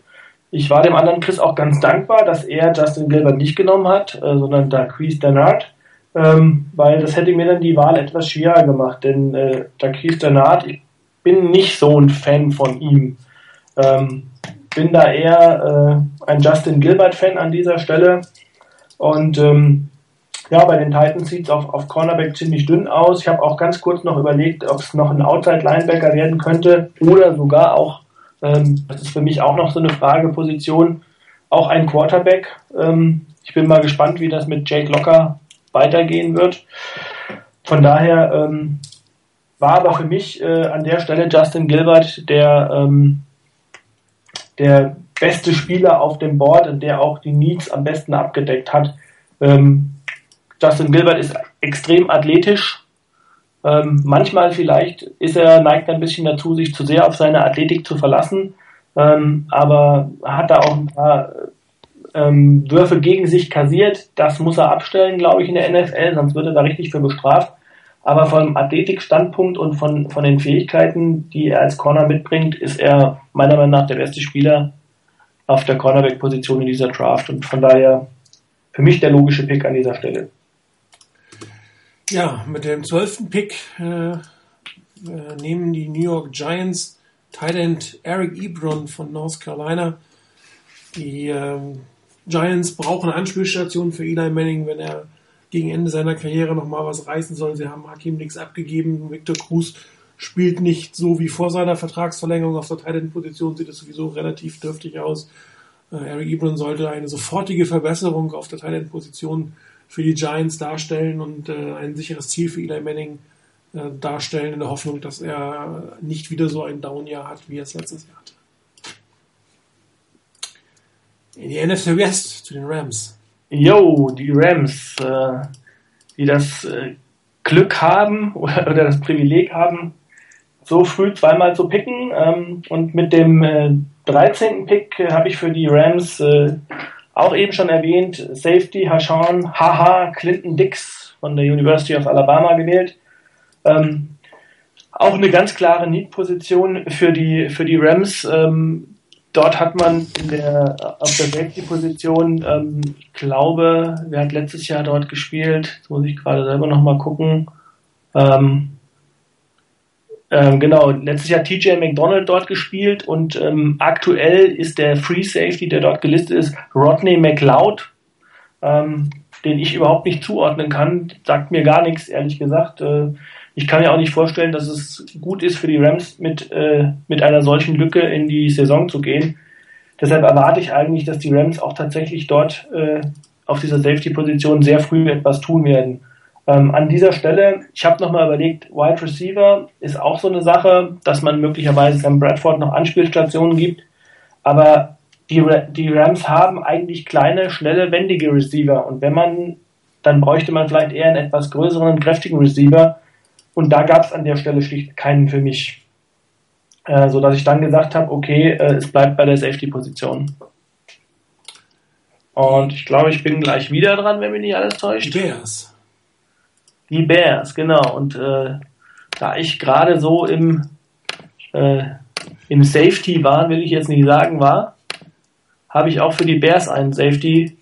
Ich war dem anderen Chris auch ganz dankbar, dass er Justin Gilbert nicht genommen hat, äh, sondern Daquise Dennard, ähm, weil das hätte mir dann die Wahl etwas schwerer gemacht, denn äh, Daquise Dennard, ich bin nicht so ein Fan von ihm. Ähm, bin da eher äh, ein Justin Gilbert-Fan an dieser Stelle und ähm, ja, bei den Titans sieht es auf, auf Cornerback ziemlich dünn aus. Ich habe auch ganz kurz noch überlegt, ob es noch ein Outside-Linebacker werden könnte oder sogar auch, ähm, das ist für mich auch noch so eine Frageposition, auch ein Quarterback. Ähm, ich bin mal gespannt, wie das mit Jake Locker weitergehen wird. Von daher ähm, war aber für mich äh, an der Stelle Justin Gilbert der, ähm, der beste Spieler auf dem Board und der auch die Needs am besten abgedeckt hat. Ähm, Justin Gilbert ist extrem athletisch. Ähm, manchmal vielleicht ist er, neigt ein bisschen dazu, sich zu sehr auf seine Athletik zu verlassen, ähm, aber hat da auch ein paar ähm, Würfe gegen sich kassiert. Das muss er abstellen, glaube ich, in der NFL, sonst wird er da richtig für bestraft. Aber vom Athletikstandpunkt und von, von den Fähigkeiten, die er als Corner mitbringt, ist er meiner Meinung nach der beste Spieler auf der Cornerback-Position in dieser Draft und von daher für mich der logische Pick an dieser Stelle. Ja, mit dem zwölften Pick äh, äh, nehmen die New York Giants End Eric Ebron von North Carolina. Die äh, Giants brauchen Anspielstationen für Eli Manning, wenn er gegen Ende seiner Karriere nochmal was reißen soll. Sie haben Hakim nichts abgegeben. Victor Cruz spielt nicht so wie vor seiner Vertragsverlängerung. Auf der Tight End Position sieht es sowieso relativ dürftig aus. Äh, Eric Ebron sollte eine sofortige Verbesserung auf der Tight End Position für die Giants darstellen und äh, ein sicheres Ziel für Eli Manning äh, darstellen, in der Hoffnung, dass er nicht wieder so ein Down-Jahr hat, wie er es letztes Jahr hatte. In die NFC West zu den Rams. Yo, die Rams, äh, die das äh, Glück haben oder, oder, das Privileg haben, so früh zweimal zu picken. Ähm, und mit dem äh, 13. Pick äh, habe ich für die Rams äh, auch eben schon erwähnt, Safety Hashan Haha Clinton Dix von der University of Alabama gewählt. Ähm, auch eine ganz klare Need-Position für die, für die Rams. Ähm, dort hat man der, auf der Safety-Position, ähm, glaube, wer hat letztes Jahr dort gespielt? Jetzt muss ich gerade selber nochmal gucken. Ähm, ähm, genau, letztes Jahr TJ McDonald dort gespielt und ähm, aktuell ist der Free Safety, der dort gelistet ist, Rodney McLeod, ähm, den ich überhaupt nicht zuordnen kann, sagt mir gar nichts, ehrlich gesagt. Äh, ich kann mir auch nicht vorstellen, dass es gut ist für die Rams mit, äh, mit einer solchen Lücke in die Saison zu gehen. Deshalb erwarte ich eigentlich, dass die Rams auch tatsächlich dort äh, auf dieser Safety-Position sehr früh etwas tun werden. Ähm, an dieser Stelle, ich habe nochmal überlegt, Wide Receiver ist auch so eine Sache, dass man möglicherweise Sam Bradford noch Anspielstationen gibt, aber die, die Rams haben eigentlich kleine, schnelle, wendige Receiver und wenn man, dann bräuchte man vielleicht eher einen etwas größeren kräftigen Receiver und da gab es an der Stelle schlicht keinen für mich. Äh, so dass ich dann gesagt habe, okay, äh, es bleibt bei der Safety-Position. Und ich glaube, ich bin gleich wieder dran, wenn mich nicht alles täuscht. Die Bears. Die Bears, genau. Und äh, da ich gerade so im, äh, im Safety war, will ich jetzt nicht sagen war, habe ich auch für die Bears einen Safety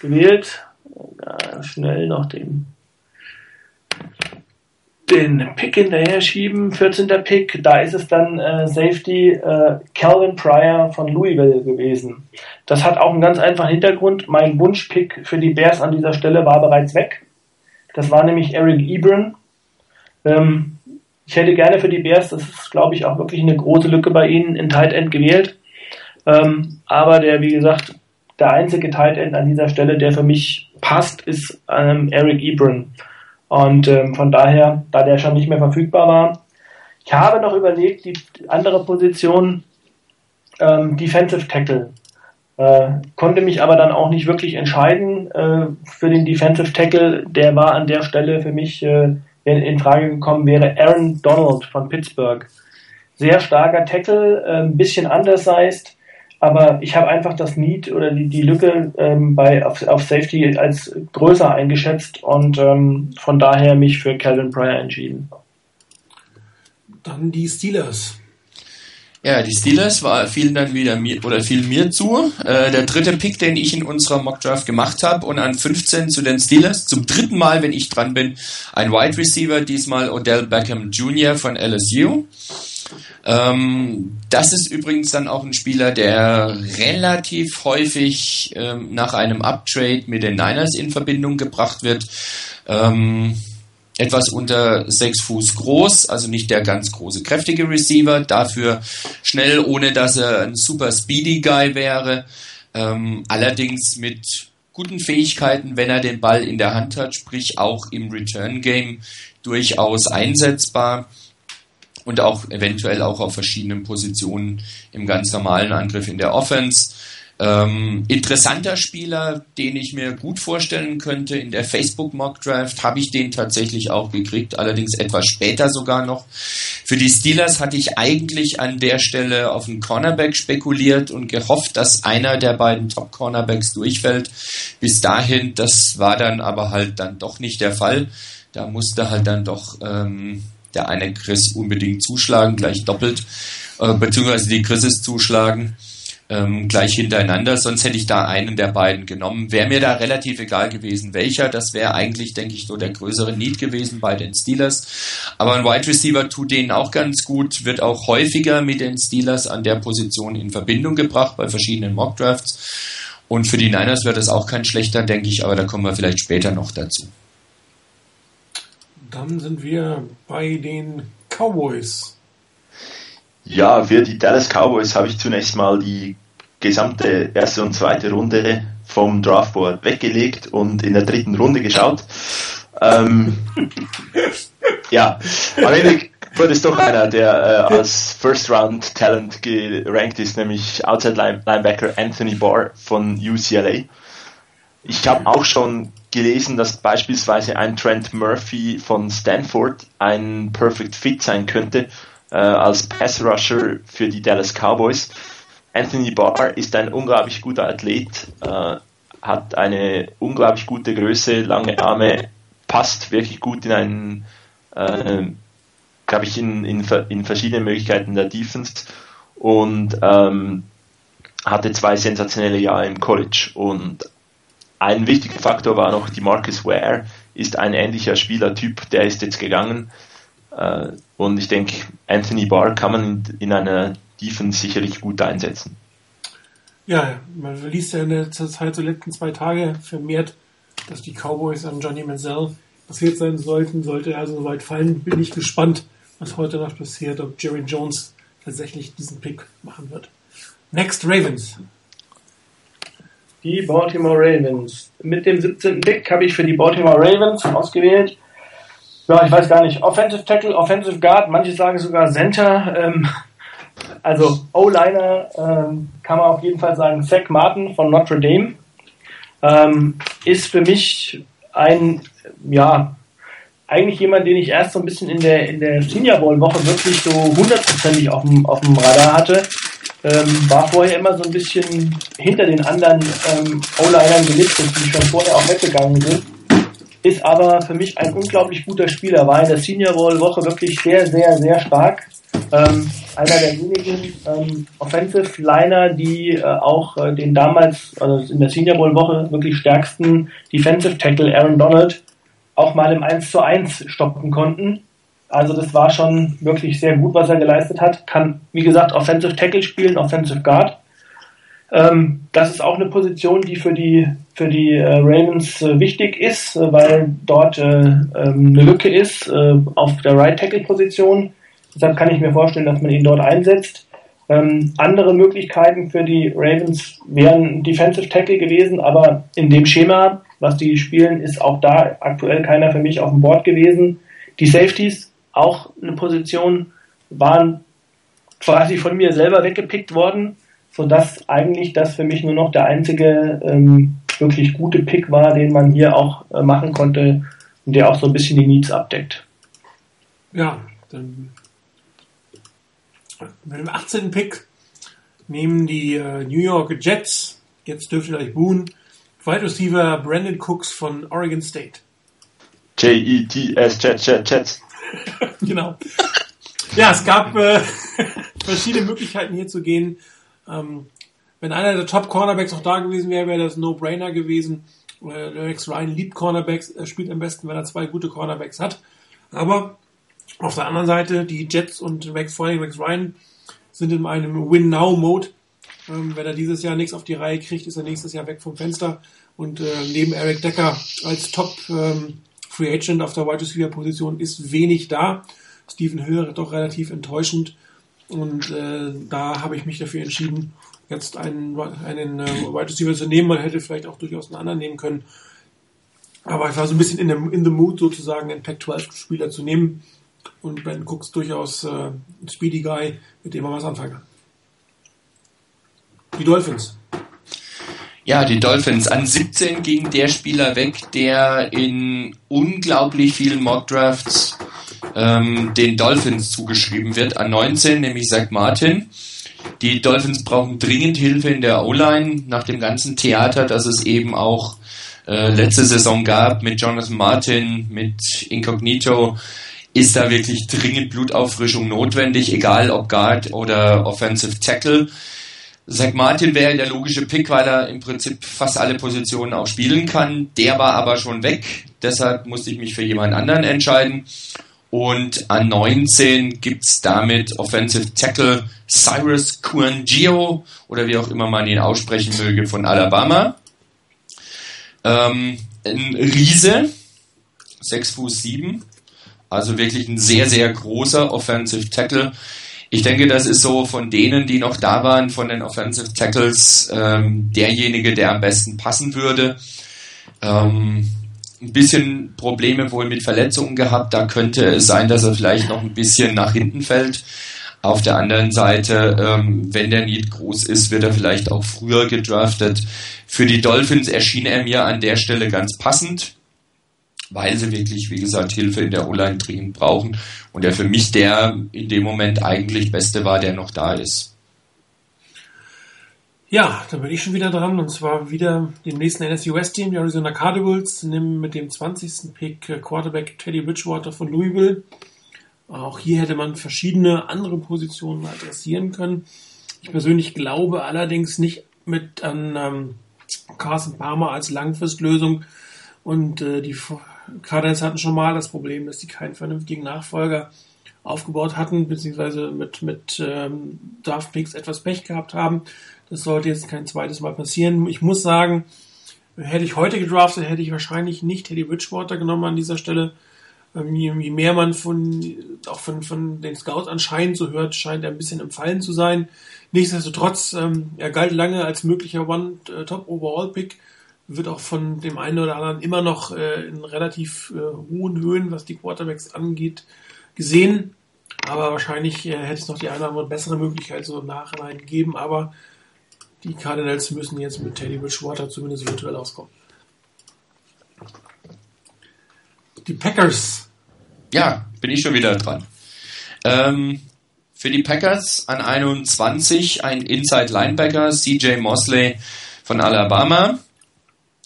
gewählt. Ganz schnell noch den, den Pick hinterher schieben, 14. Pick, da ist es dann äh, Safety äh, Calvin Pryor von Louisville gewesen. Das hat auch einen ganz einfachen Hintergrund. Mein Wunschpick für die Bears an dieser Stelle war bereits weg. Das war nämlich Eric Ebron. Ähm, ich hätte gerne für die Bears, das ist glaube ich auch wirklich eine große Lücke bei ihnen, in Tight End gewählt. Ähm, aber der, wie gesagt, der einzige Tight End an dieser Stelle, der für mich passt, ist ähm, Eric Ebron. Und ähm, von daher, da der schon nicht mehr verfügbar war, ich habe noch überlegt, die andere Position ähm, Defensive Tackle. Äh, konnte mich aber dann auch nicht wirklich entscheiden äh, für den Defensive Tackle. Der war an der Stelle für mich äh, in, in, Frage gekommen, wäre Aaron Donald von Pittsburgh. Sehr starker Tackle, äh, ein bisschen undersized, aber ich habe einfach das Need oder die, die Lücke ähm, bei auf, auf Safety als größer eingeschätzt und ähm, von daher mich für Calvin Pryor entschieden. Dann die Steelers. Ja, die Steelers war, fielen dann wieder mir oder fielen mir zu. Äh, der dritte Pick, den ich in unserer Mockdraft gemacht habe und an 15 zu den Steelers. Zum dritten Mal, wenn ich dran bin, ein Wide Receiver, diesmal Odell Beckham Jr. von LSU. Ähm, das ist übrigens dann auch ein Spieler, der relativ häufig ähm, nach einem Uptrade mit den Niners in Verbindung gebracht wird. Ähm, etwas unter sechs Fuß groß, also nicht der ganz große, kräftige Receiver, dafür schnell, ohne dass er ein super speedy Guy wäre. Ähm, allerdings mit guten Fähigkeiten, wenn er den Ball in der Hand hat, sprich auch im Return Game durchaus einsetzbar und auch eventuell auch auf verschiedenen Positionen im ganz normalen Angriff in der Offense. Ähm, interessanter Spieler, den ich mir gut vorstellen könnte. In der Facebook Mock Draft habe ich den tatsächlich auch gekriegt, allerdings etwas später sogar noch. Für die Steelers hatte ich eigentlich an der Stelle auf einen Cornerback spekuliert und gehofft, dass einer der beiden Top Cornerbacks durchfällt. Bis dahin, das war dann aber halt dann doch nicht der Fall. Da musste halt dann doch ähm, der eine Chris unbedingt zuschlagen, gleich doppelt, äh, beziehungsweise die Chrises zuschlagen ähm, gleich hintereinander, sonst hätte ich da einen der beiden genommen. Wäre mir da relativ egal gewesen, welcher. Das wäre eigentlich, denke ich, so der größere Need gewesen bei den Steelers. Aber ein Wide Receiver tut denen auch ganz gut, wird auch häufiger mit den Steelers an der Position in Verbindung gebracht bei verschiedenen Mock Drafts. Und für die Niners wird das auch kein schlechter, denke ich, aber da kommen wir vielleicht später noch dazu. Dann sind wir bei den Cowboys. Ja, für die Dallas Cowboys habe ich zunächst mal die gesamte erste und zweite Runde vom Draftboard weggelegt und in der dritten Runde geschaut. Ähm, ja, am Ende wurde es doch einer, der äh, als First Round Talent gerankt ist, nämlich Outside Linebacker Anthony Barr von UCLA. Ich habe auch schon gelesen, dass beispielsweise ein Trent Murphy von Stanford ein Perfect Fit sein könnte äh, als Pass Rusher für die Dallas Cowboys. Anthony Barr ist ein unglaublich guter Athlet, äh, hat eine unglaublich gute Größe, lange Arme, passt wirklich gut in einen, äh, glaube ich, in, in, in verschiedene Möglichkeiten der Defense und ähm, hatte zwei sensationelle Jahre im College. Und ein wichtiger Faktor war noch, die Marcus Ware ist ein ähnlicher Spielertyp, der ist jetzt gegangen. Äh, und ich denke, Anthony Barr kann man in einer Defense sicherlich gut einsetzen. Ja, man liest ja in der Zeit, so letzten zwei Tage vermehrt, dass die Cowboys an Johnny Manziel passiert sein sollten. Sollte er also soweit fallen, bin ich gespannt, was heute noch passiert, ob Jerry Jones tatsächlich diesen Pick machen wird. Next Ravens. Die Baltimore Ravens. Mit dem 17. Pick habe ich für die Baltimore Ravens ausgewählt. Ja, ich weiß gar nicht. Offensive Tackle, Offensive Guard, manche sagen sogar Center. Ähm, also O-Liner ähm, kann man auf jeden Fall sagen, Zach Martin von Notre Dame ähm, ist für mich ein, ja, eigentlich jemand, den ich erst so ein bisschen in der, in der Senior Bowl Woche wirklich so hundertprozentig auf dem, auf dem Radar hatte. Ähm, war vorher immer so ein bisschen hinter den anderen ähm, O-Linern gelistet, die schon vorher auch weggegangen sind. Ist aber für mich ein unglaublich guter Spieler, war in der Senior Bowl Woche wirklich sehr, sehr, sehr stark. Ähm, einer der wenigen ähm, Offensive Liner, die äh, auch äh, den damals, also in der Senior Bowl Woche wirklich stärksten Defensive Tackle Aaron Donald auch mal im 1 zu 1 stoppen konnten. Also das war schon wirklich sehr gut, was er geleistet hat. Kann, wie gesagt, Offensive Tackle spielen, Offensive Guard. Ähm, das ist auch eine Position, die für die, für die äh, Ravens äh, wichtig ist, äh, weil dort äh, ähm, eine Lücke ist äh, auf der Right Tackle Position. Deshalb kann ich mir vorstellen, dass man ihn dort einsetzt. Ähm, andere Möglichkeiten für die Ravens wären Defensive Tackle gewesen, aber in dem Schema, was die spielen, ist auch da aktuell keiner für mich auf dem Board gewesen. Die Safeties, auch eine Position, waren quasi von mir selber weggepickt worden sodass eigentlich das für mich nur noch der einzige ähm, wirklich gute Pick war, den man hier auch äh, machen konnte und der auch so ein bisschen die Needs abdeckt. Ja, dann mit dem 18. Pick nehmen die äh, New York Jets, jetzt dürft ihr euch buhen, Wide Receiver Brandon Cooks von Oregon State. J-E-T-S, Jets, Jets, Jets. genau. Ja, es gab äh, verschiedene Möglichkeiten hier zu gehen. Ähm, wenn einer der Top-Cornerbacks auch da gewesen wäre, wäre das No-Brainer gewesen. Äh, Rex Ryan liebt Cornerbacks, er spielt am besten, wenn er zwei gute Cornerbacks hat. Aber auf der anderen Seite, die Jets und Rex, vor allem Rex Ryan sind in einem Win-Now-Mode. Ähm, wenn er dieses Jahr nichts auf die Reihe kriegt, ist er nächstes Jahr weg vom Fenster. Und äh, neben Eric Decker als Top ähm, Free Agent auf der Wide Receiver Position ist wenig da. Stephen Hill doch relativ enttäuschend. Und äh, da habe ich mich dafür entschieden, jetzt einen, einen äh, Wide Receiver zu nehmen. Man hätte vielleicht auch durchaus einen anderen nehmen können. Aber ich war so ein bisschen in, dem, in the mood, sozusagen einen Pac-12-Spieler zu nehmen. Und Ben Cooks durchaus äh, ein Speedy Guy, mit dem man was anfangen kann. Die Dolphins. Ja, die Dolphins. An 17 ging der Spieler weg, der in unglaublich vielen Mockdrafts ähm, den Dolphins zugeschrieben wird. An 19, nämlich Zach Martin. Die Dolphins brauchen dringend Hilfe in der O-Line nach dem ganzen Theater, das es eben auch äh, letzte Saison gab mit Jonathan Martin, mit Incognito. Ist da wirklich dringend Blutauffrischung notwendig, egal ob Guard oder Offensive Tackle. Zach Martin wäre der logische Pick, weil er im Prinzip fast alle Positionen auch spielen kann. Der war aber schon weg, deshalb musste ich mich für jemand anderen entscheiden. Und an 19 gibt's damit Offensive Tackle Cyrus Kuangio oder wie auch immer man ihn aussprechen möge von Alabama. Ähm, ein Riese, 6 Fuß 7, also wirklich ein sehr, sehr großer Offensive Tackle ich denke, das ist so von denen, die noch da waren, von den Offensive Tackles, ähm, derjenige, der am besten passen würde. Ähm, ein bisschen Probleme wohl mit Verletzungen gehabt. Da könnte es sein, dass er vielleicht noch ein bisschen nach hinten fällt. Auf der anderen Seite, ähm, wenn der Need groß ist, wird er vielleicht auch früher gedraftet. Für die Dolphins erschien er mir an der Stelle ganz passend weil sie wirklich, wie gesagt, Hilfe in der O-Line dringend brauchen. Und der für mich der in dem Moment eigentlich Beste war, der noch da ist. Ja, da bin ich schon wieder dran und zwar wieder dem nächsten NSU West Team, die Arizona Cardinals, nehmen mit dem 20. Pick Quarterback Teddy Bridgewater von Louisville. Auch hier hätte man verschiedene andere Positionen adressieren können. Ich persönlich glaube allerdings nicht mit an ähm, Carson Palmer als Langfristlösung und äh, die Cardinals hatten schon mal das Problem, dass sie keinen vernünftigen Nachfolger aufgebaut hatten, beziehungsweise mit, mit ähm, Draft Picks etwas Pech gehabt haben. Das sollte jetzt kein zweites Mal passieren. Ich muss sagen, hätte ich heute gedraftet, hätte ich wahrscheinlich nicht Teddy Bridgewater genommen an dieser Stelle. Ähm, je, mehr man von, auch von, von den Scouts anscheinend so hört, scheint er ein bisschen im Fallen zu sein. Nichtsdestotrotz, ähm, er galt lange als möglicher One-Top-Overall-Pick wird auch von dem einen oder anderen immer noch äh, in relativ äh, hohen Höhen, was die Quarterbacks angeht, gesehen. Aber wahrscheinlich äh, hätte es noch die eine oder andere bessere Möglichkeit so im Nachhinein gegeben. Aber die Cardinals müssen jetzt mit Teddy Bridgewater zumindest virtuell auskommen. Die Packers. Ja, bin ich schon wieder dran. Ähm, für die Packers an 21 ein Inside Linebacker, CJ Mosley von Alabama.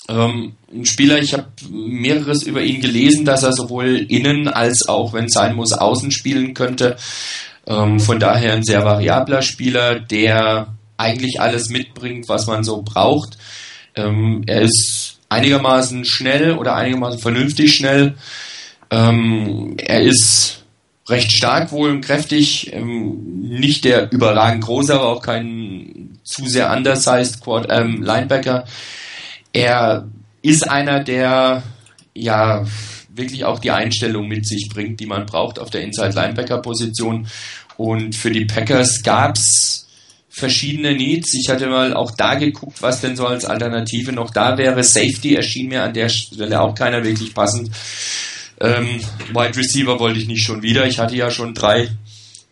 Ähm, ein Spieler, ich habe mehreres über ihn gelesen, dass er sowohl innen als auch, wenn es sein muss, außen spielen könnte. Ähm, von daher ein sehr variabler Spieler, der eigentlich alles mitbringt, was man so braucht. Ähm, er ist einigermaßen schnell oder einigermaßen vernünftig schnell. Er ist recht stark wohl und kräftig, nicht der überragend große, aber auch kein zu sehr undersized Quad, ähm, Linebacker. Er ist einer, der ja wirklich auch die Einstellung mit sich bringt, die man braucht auf der Inside Linebacker Position. Und für die Packers gab's verschiedene Needs. Ich hatte mal auch da geguckt, was denn so als Alternative noch da wäre. Safety erschien mir an der Stelle auch keiner wirklich passend. Ähm, Wide Receiver wollte ich nicht schon wieder. Ich hatte ja schon drei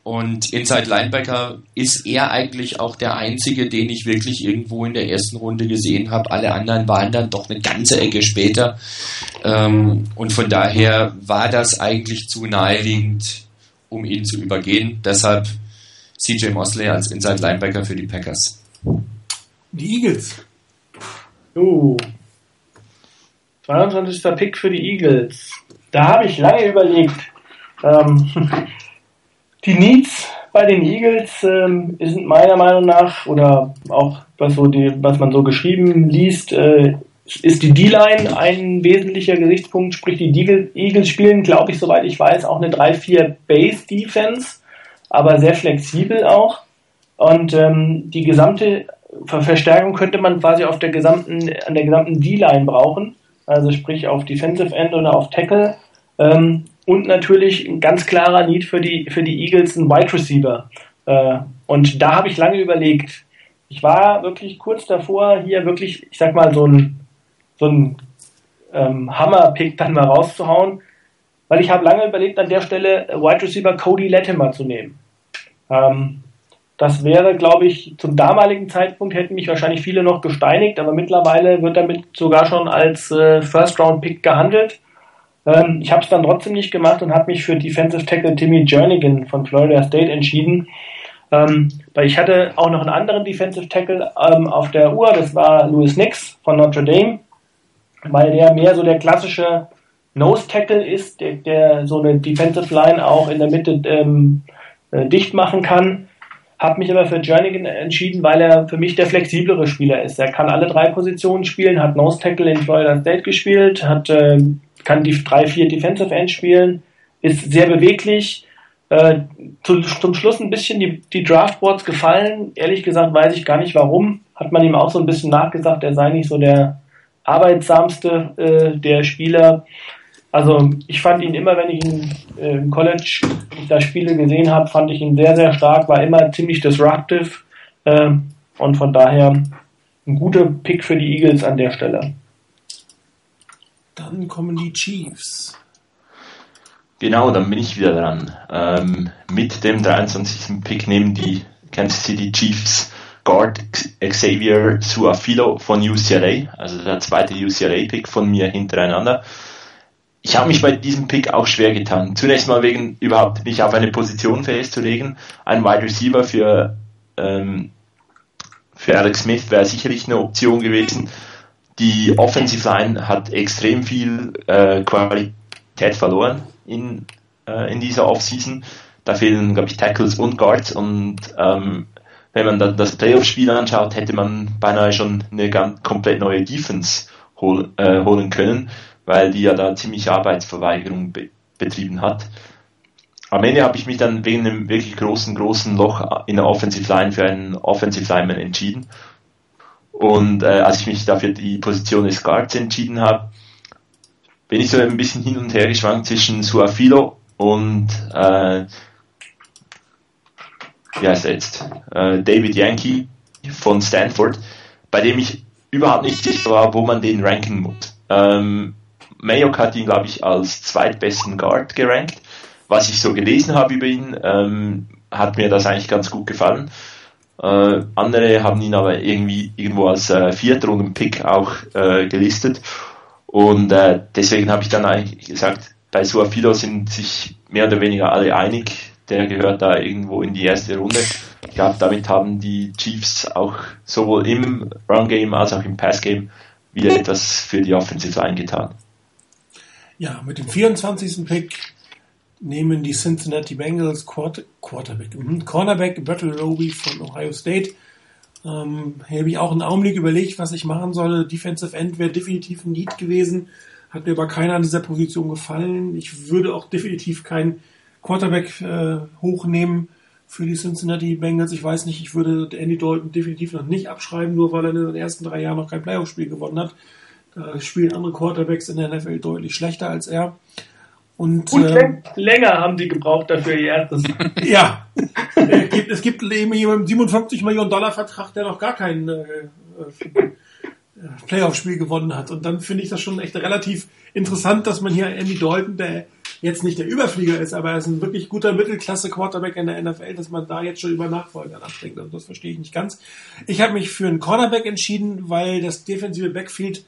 und Inside Linebacker ist er eigentlich auch der einzige, den ich wirklich irgendwo in der ersten Runde gesehen habe. Alle anderen waren dann doch eine ganze Ecke später. Ähm, und von daher war das eigentlich zu naheliegend, um ihn zu übergehen. Deshalb CJ Mosley als Inside Linebacker für die Packers. Die Eagles. Uh. 22. Pick für die Eagles. Da habe ich lange überlegt. Ähm, die Needs bei den Eagles ähm, sind meiner Meinung nach, oder auch was, so die, was man so geschrieben liest, äh, ist die D-Line ein wesentlicher Gesichtspunkt. Sprich, die Eagles spielen, glaube ich, soweit ich weiß, auch eine 3-4 Base-Defense, aber sehr flexibel auch. Und ähm, die gesamte Verstärkung könnte man quasi auf der gesamten, an der gesamten D-Line brauchen. Also sprich auf Defensive End oder auf Tackle. Ähm, und natürlich ein ganz klarer Need für die, für die Eagles, ein Wide Receiver. Äh, und da habe ich lange überlegt. Ich war wirklich kurz davor, hier wirklich, ich sag mal, so ein, so ein ähm, Hammer-Pick dann mal rauszuhauen, weil ich habe lange überlegt, an der Stelle Wide Receiver Cody Latimer zu nehmen. Ähm, das wäre, glaube ich, zum damaligen Zeitpunkt hätten mich wahrscheinlich viele noch gesteinigt, aber mittlerweile wird damit sogar schon als äh, First-Round-Pick gehandelt. Ähm, ich habe es dann trotzdem nicht gemacht und habe mich für Defensive Tackle Timmy Jernigan von Florida State entschieden. Ähm, weil ich hatte auch noch einen anderen Defensive Tackle ähm, auf der Uhr, das war Louis Nix von Notre Dame, weil der mehr so der klassische Nose Tackle ist, der, der so eine Defensive Line auch in der Mitte ähm, äh, dicht machen kann. Habe mich aber für Jernigan entschieden, weil er für mich der flexiblere Spieler ist. Er kann alle drei Positionen spielen, hat Nose Tackle in Florida State gespielt, hat äh, kann die drei, vier Defensive End spielen, ist sehr beweglich. Äh, zu, zum Schluss ein bisschen die, die Draftboards gefallen. Ehrlich gesagt weiß ich gar nicht warum. Hat man ihm auch so ein bisschen nachgesagt, er sei nicht so der arbeitsamste äh, der Spieler. Also ich fand ihn immer, wenn ich ihn äh, im College da Spiele gesehen habe, fand ich ihn sehr, sehr stark, war immer ziemlich disruptive äh, und von daher ein guter Pick für die Eagles an der Stelle. Dann kommen die Chiefs. Genau, dann bin ich wieder dran. Ähm, mit dem 23. Pick nehmen die Kansas City Chiefs Guard Xavier Suafilo von UCLA, also der zweite UCLA-Pick von mir hintereinander. Ich habe mich bei diesem Pick auch schwer getan. Zunächst mal wegen überhaupt nicht auf eine Position festzulegen. Ein Wide Receiver für, ähm, für Alex Smith wäre sicherlich eine Option gewesen. Die Offensive Line hat extrem viel äh, Qualität verloren in, äh, in dieser Offseason. Da fehlen, glaube ich, Tackles und Guards und ähm, wenn man dann das Playoff-Spiel anschaut, hätte man beinahe schon eine ganz komplett neue Defense hol, äh, holen können, weil die ja da ziemlich Arbeitsverweigerung be betrieben hat. Am Ende habe ich mich dann wegen einem wirklich großen, großen Loch in der Offensive Line für einen Offensive Lineman entschieden und äh, als ich mich dafür die Position des Guards entschieden habe, bin ich so ein bisschen hin und her geschwankt zwischen Suafilo und äh, wie heißt er jetzt? Äh, David Yankee von Stanford, bei dem ich überhaupt nicht sicher war, wo man den ranken muss. Ähm, Mayock hat ihn, glaube ich, als zweitbesten Guard gerankt. Was ich so gelesen habe über ihn, ähm, hat mir das eigentlich ganz gut gefallen. Äh, andere haben ihn aber irgendwie irgendwo als äh, Viertrunden-Pick auch äh, gelistet. Und äh, deswegen habe ich dann eigentlich gesagt, bei Suafilo sind sich mehr oder weniger alle einig. Der gehört da irgendwo in die erste Runde. Ich glaube, damit haben die Chiefs auch sowohl im Run-Game als auch im Pass-Game wieder etwas für die Offensive eingetan. Ja, mit dem 24. Pick nehmen die Cincinnati Bengals Quarter, Quarterback, mhm, Cornerback Battle Roby von Ohio State. Ähm, hier habe ich auch einen Augenblick überlegt, was ich machen solle. Defensive End wäre definitiv ein Need gewesen. Hat mir aber keiner an dieser Position gefallen. Ich würde auch definitiv keinen Quarterback äh, hochnehmen für die Cincinnati Bengals. Ich weiß nicht, ich würde Andy Dalton definitiv noch nicht abschreiben, nur weil er in den ersten drei Jahren noch kein Playoff-Spiel gewonnen hat. Da spielen andere Quarterbacks in der NFL deutlich schlechter als er. Und, und äh, länger haben die gebraucht dafür ihr erstes. ja. es gibt, es gibt eben jemanden 57 Millionen Dollar Vertrag, der noch gar kein äh, äh, Playoff-Spiel gewonnen hat. Und dann finde ich das schon echt relativ interessant, dass man hier Andy Dalton, der jetzt nicht der Überflieger ist, aber er ist ein wirklich guter Mittelklasse-Quarterback in der NFL, dass man da jetzt schon über Nachfolger nachdenkt. Also das verstehe ich nicht ganz. Ich habe mich für einen Cornerback entschieden, weil das defensive Backfield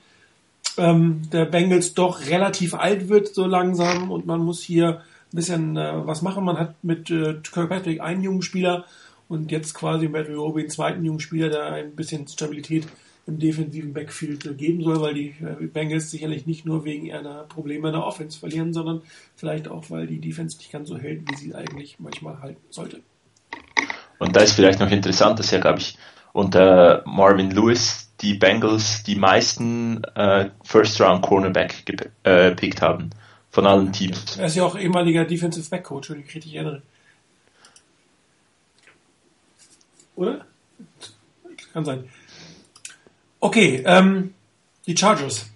ähm, der Bengals doch relativ alt wird so langsam und man muss hier ein bisschen äh, was machen. Man hat mit äh, Kirkpatrick einen jungen Spieler Und jetzt quasi mit Roby einen zweiten jungen Spieler, der ein bisschen Stabilität im defensiven Backfield geben soll, weil die äh, Bengals sicherlich nicht nur wegen einer Probleme in der Offense verlieren, sondern vielleicht auch, weil die Defense nicht ganz so hält, wie sie eigentlich manchmal halten sollte. Und da ist vielleicht noch interessant, dass ja, glaube ich, unter Marvin Lewis die Bengals die meisten äh, First-Round-Cornerback gepickt äh, haben von allen Teams. Er ist ja auch ehemaliger Defensive Back Coach, wenn ich richtig erinnere. Oder? Kann sein. Okay, ähm, die Chargers.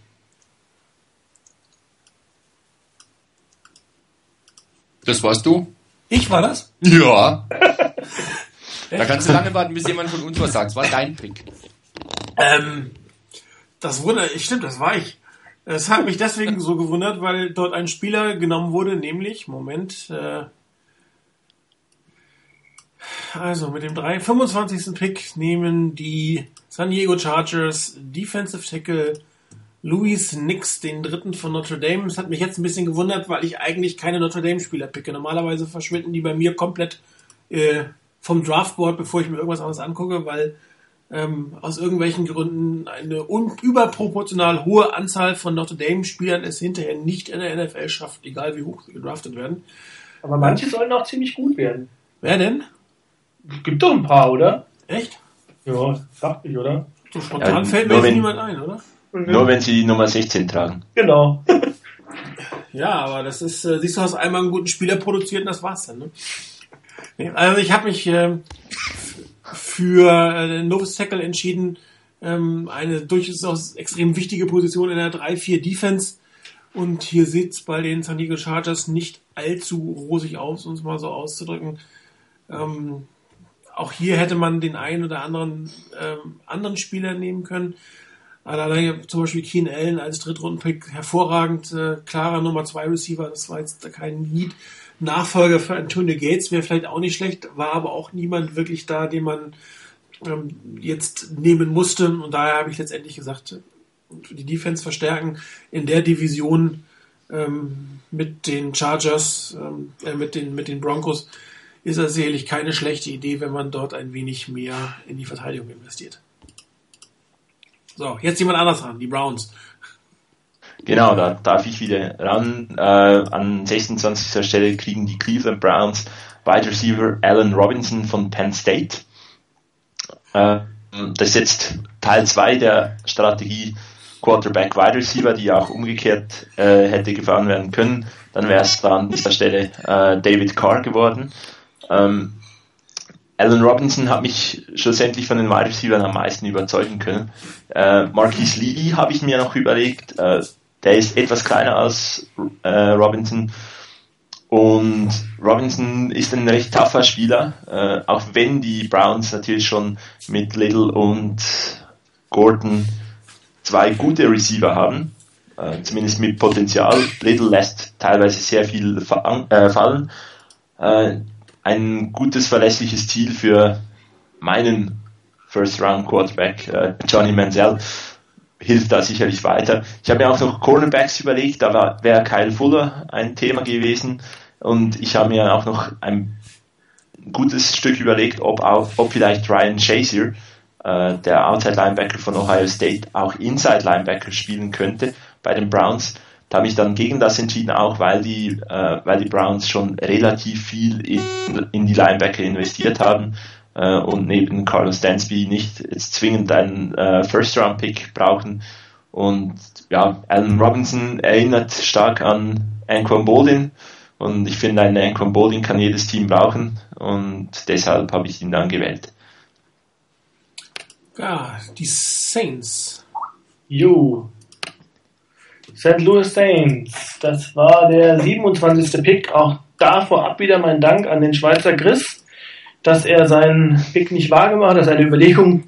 Das warst du? Ich war das? Ja. da kannst du lange warten, bis jemand von uns was sagt. Das war dein Pick. Ähm, das wundert, stimmt, das war ich. Es hat mich deswegen so gewundert, weil dort ein Spieler genommen wurde, nämlich, Moment, äh, also mit dem 3, 25. Pick nehmen die San Diego Chargers Defensive Tackle Louis Nix, den dritten von Notre Dame. Das hat mich jetzt ein bisschen gewundert, weil ich eigentlich keine Notre Dame Spieler picke. Normalerweise verschwinden die bei mir komplett äh, vom Draftboard, bevor ich mir irgendwas anderes angucke, weil ähm, aus irgendwelchen Gründen eine überproportional hohe Anzahl von Notre Dame Spielern es hinterher nicht in der NFL schafft, egal wie hoch sie gedraftet werden. Aber manche sollen auch ziemlich gut werden. Wer denn? Gibt doch ein paar, oder? Echt? Ja, dachte ich, oder? So spontan ja, fällt mir jetzt wenn, niemand ein, oder? Mhm. Nur wenn sie die Nummer 16 tragen. Genau. ja, aber das ist, äh, siehst du, hast einmal einen guten Spieler produziert und das war's dann, ne? Also ich habe mich äh, für äh, Novus Tackle entschieden, ähm, eine durchaus extrem wichtige Position in der 3-4 Defense. Und hier sieht's bei den San Diego Chargers nicht allzu rosig aus, um es mal so auszudrücken. Ähm, auch hier hätte man den einen oder anderen ähm, anderen Spieler nehmen können. Allein zum Beispiel Keen Allen als Drittrundenpick hervorragend, äh, klarer Nummer 2 Receiver, das war jetzt kein Need. Nachfolger für Antonio Gates wäre vielleicht auch nicht schlecht, war aber auch niemand wirklich da, den man ähm, jetzt nehmen musste. Und daher habe ich letztendlich gesagt, die Defense verstärken in der Division ähm, mit den Chargers, ähm, äh, mit, den, mit den Broncos ist das sicherlich keine schlechte Idee, wenn man dort ein wenig mehr in die Verteidigung investiert. So, jetzt jemand anders ran, die Browns. Genau, da darf ich wieder ran. Äh, an 26. Stelle kriegen die Cleveland Browns Wide Receiver Allen Robinson von Penn State. Äh, das ist jetzt Teil 2 der Strategie Quarterback Wide Receiver, die auch umgekehrt äh, hätte gefahren werden können. Dann wäre es da an dieser Stelle äh, David Carr geworden. Ähm, Alan Robinson hat mich schlussendlich von den Wide Receivers am meisten überzeugen können. Äh, Marquise Lee habe ich mir noch überlegt. Äh, der ist etwas kleiner als äh, Robinson. Und Robinson ist ein recht tougher Spieler, äh, auch wenn die Browns natürlich schon mit Little und Gordon zwei gute Receiver haben, äh, zumindest mit Potenzial. Little lässt teilweise sehr viel äh, fallen. Äh, ein gutes, verlässliches Ziel für meinen First-Round-Quarterback, äh, Johnny Manziel, hilft da sicherlich weiter. Ich habe mir auch noch Cornerbacks überlegt, da wäre Kyle Fuller ein Thema gewesen und ich habe mir auch noch ein gutes Stück überlegt, ob, auch, ob vielleicht Ryan Shazier, äh, der Outside Linebacker von Ohio State, auch Inside Linebacker spielen könnte bei den Browns. Da habe ich dann gegen das entschieden, auch weil die, äh, weil die Browns schon relativ viel in, in die Linebacker investiert haben äh, und neben Carlos Dansby nicht jetzt zwingend einen äh, First-Round-Pick brauchen. Und ja, Alan Robinson erinnert stark an Anquan Boldin und ich finde, einen Anquan Boldin kann jedes Team brauchen und deshalb habe ich ihn dann gewählt. Ja, die Saints. Jo, St. Louis Saints, das war der 27. Pick. Auch da vorab wieder mein Dank an den Schweizer Chris, dass er seinen Pick nicht wahrgemacht hat, seine Überlegung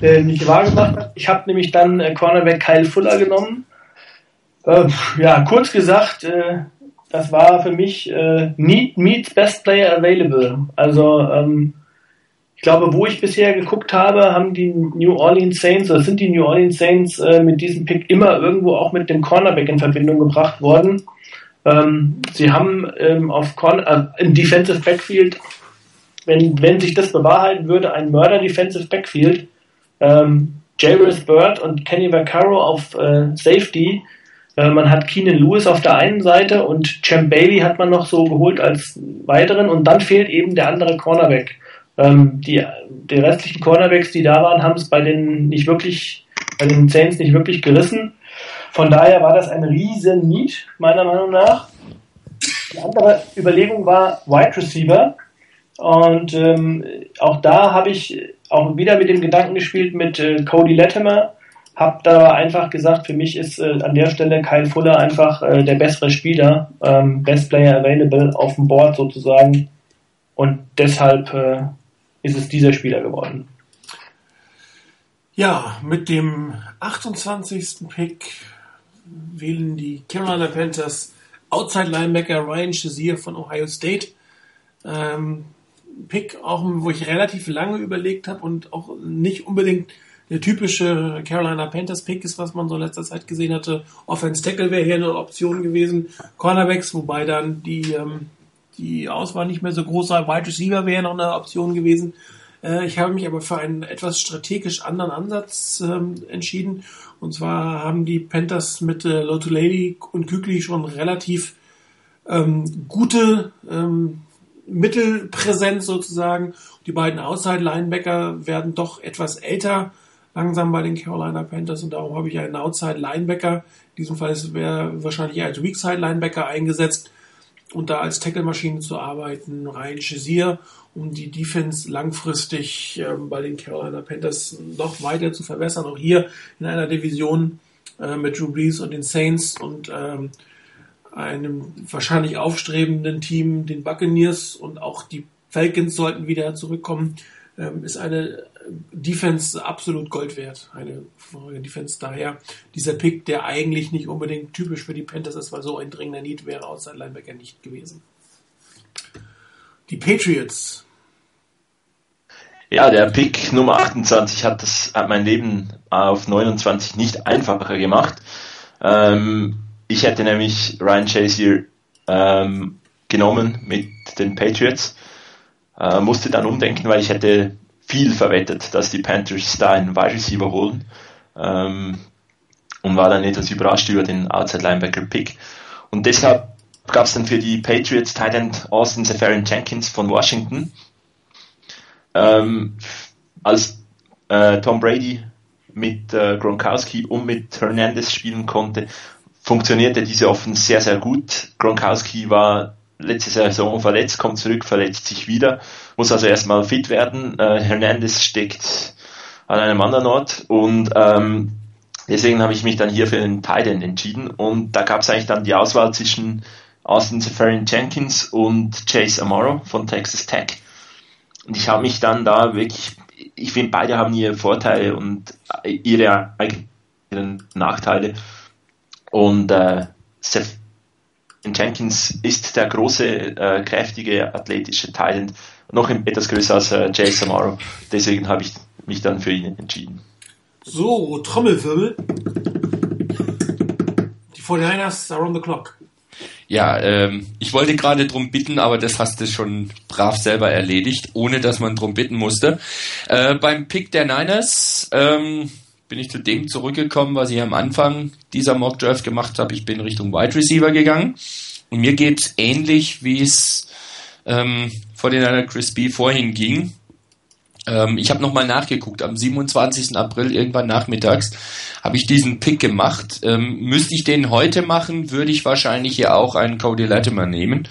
äh, nicht wahrgemacht hat. Ich habe nämlich dann äh, Cornerback Kyle Fuller genommen. Äh, ja, kurz gesagt, äh, das war für mich äh, Need meets Best Player Available. Also ähm, ich glaube, wo ich bisher geguckt habe, haben die New Orleans Saints, oder sind die New Orleans Saints äh, mit diesem Pick immer irgendwo auch mit dem Cornerback in Verbindung gebracht worden. Ähm, sie haben ähm, auf Corner, äh, im Defensive Backfield wenn, wenn sich das bewahrheiten würde, ein Murder Defensive Backfield. Ähm, Jairus Bird und Kenny Vaccaro auf äh, Safety. Äh, man hat Keenan Lewis auf der einen Seite und Champ Bailey hat man noch so geholt als weiteren und dann fehlt eben der andere Cornerback. Ähm, die, die restlichen Cornerbacks, die da waren, haben es bei den nicht wirklich, bei den Saints nicht wirklich gerissen. Von daher war das ein riesen Need, meiner Meinung nach. Die andere Überlegung war Wide Receiver. Und ähm, auch da habe ich auch wieder mit dem Gedanken gespielt mit äh, Cody Latimer. Hab da einfach gesagt, für mich ist äh, an der Stelle Kyle Fuller einfach äh, der bessere Spieler, ähm, Best Player Available auf dem Board sozusagen. Und deshalb äh, ist es dieser Spieler geworden. Ja, mit dem 28. Pick wählen die Carolina Panthers Outside Linebacker Ryan Shazier von Ohio State. Ähm, Pick, auch wo ich relativ lange überlegt habe und auch nicht unbedingt der typische Carolina Panthers Pick ist, was man so in letzter Zeit gesehen hatte. Offense Tackle wäre hier eine Option gewesen. Cornerbacks, wobei dann die, ähm, die Auswahl nicht mehr so groß war. Wide Receiver wäre noch eine Option gewesen. Äh, ich habe mich aber für einen etwas strategisch anderen Ansatz ähm, entschieden. Und zwar haben die Panthers mit äh, Lotulady und Kükli schon relativ ähm, gute ähm, Mittelpräsenz sozusagen. Die beiden Outside-Linebacker werden doch etwas älter langsam bei den Carolina Panthers und darum habe ich einen Outside-Linebacker. In diesem Fall wäre wahrscheinlich als Weakside-Linebacker eingesetzt und da als Tackle-Maschine zu arbeiten. Ryan Shazier, um die Defense langfristig ähm, bei den Carolina Panthers noch weiter zu verbessern. Auch hier in einer Division äh, mit Drew Brees und den Saints und ähm, einem wahrscheinlich aufstrebenden Team, den Buccaneers und auch die Falcons sollten wieder zurückkommen, ähm, ist eine Defense absolut Gold wert. Eine Defense daher. Dieser Pick, der eigentlich nicht unbedingt typisch für die Panthers ist, weil so ein dringender Need wäre außer Linebacker nicht gewesen. Die Patriots. Ja, der Pick Nummer 28 hat das hat mein Leben auf 29 nicht einfacher gemacht. Ähm, ich hätte nämlich Ryan Chase hier ähm, genommen mit den Patriots. Äh, musste dann umdenken, weil ich hätte viel verwettet, dass die Panthers da einen Wide Receiver holen. Ähm, und war dann etwas überrascht über den Outside Linebacker Pick. Und deshalb gab es dann für die Patriots Tight Austin Safarian Jenkins von Washington. Ähm, als äh, Tom Brady mit äh, Gronkowski und mit Hernandez spielen konnte, funktionierte diese Offense sehr, sehr gut. Gronkowski war letzte Saison verletzt, kommt zurück, verletzt sich wieder, muss also erstmal fit werden. Äh, Hernandez steckt an einem anderen Ort und ähm, deswegen habe ich mich dann hier für den Titan entschieden und da gab es eigentlich dann die Auswahl zwischen Austin Safarian Jenkins und Chase Amaro von Texas Tech. Und ich habe mich dann da wirklich, ich finde beide haben ihre Vorteile und ihre eigenen Nachteile. Und äh, Seth Jenkins ist der große, äh, kräftige, athletische Talent, noch etwas größer als äh, Jay Samaro. Deswegen habe ich mich dann für ihn entschieden. So, Trommelwirbel. Die 49ers are on the clock. Ja, ähm, ich wollte gerade drum bitten, aber das hast du schon brav selber erledigt, ohne dass man drum bitten musste. Äh, beim Pick der Niners ähm, bin ich zu dem zurückgekommen, was ich am Anfang dieser Mock Draft gemacht habe. Ich bin Richtung Wide Receiver gegangen. Und mir geht's ähnlich, wie es ähm, vor den einer Chris B vorhin ging. Ähm, ich habe nochmal nachgeguckt. Am 27. April, irgendwann nachmittags, habe ich diesen Pick gemacht. Ähm, müsste ich den heute machen, würde ich wahrscheinlich hier auch einen Cody Latimer nehmen.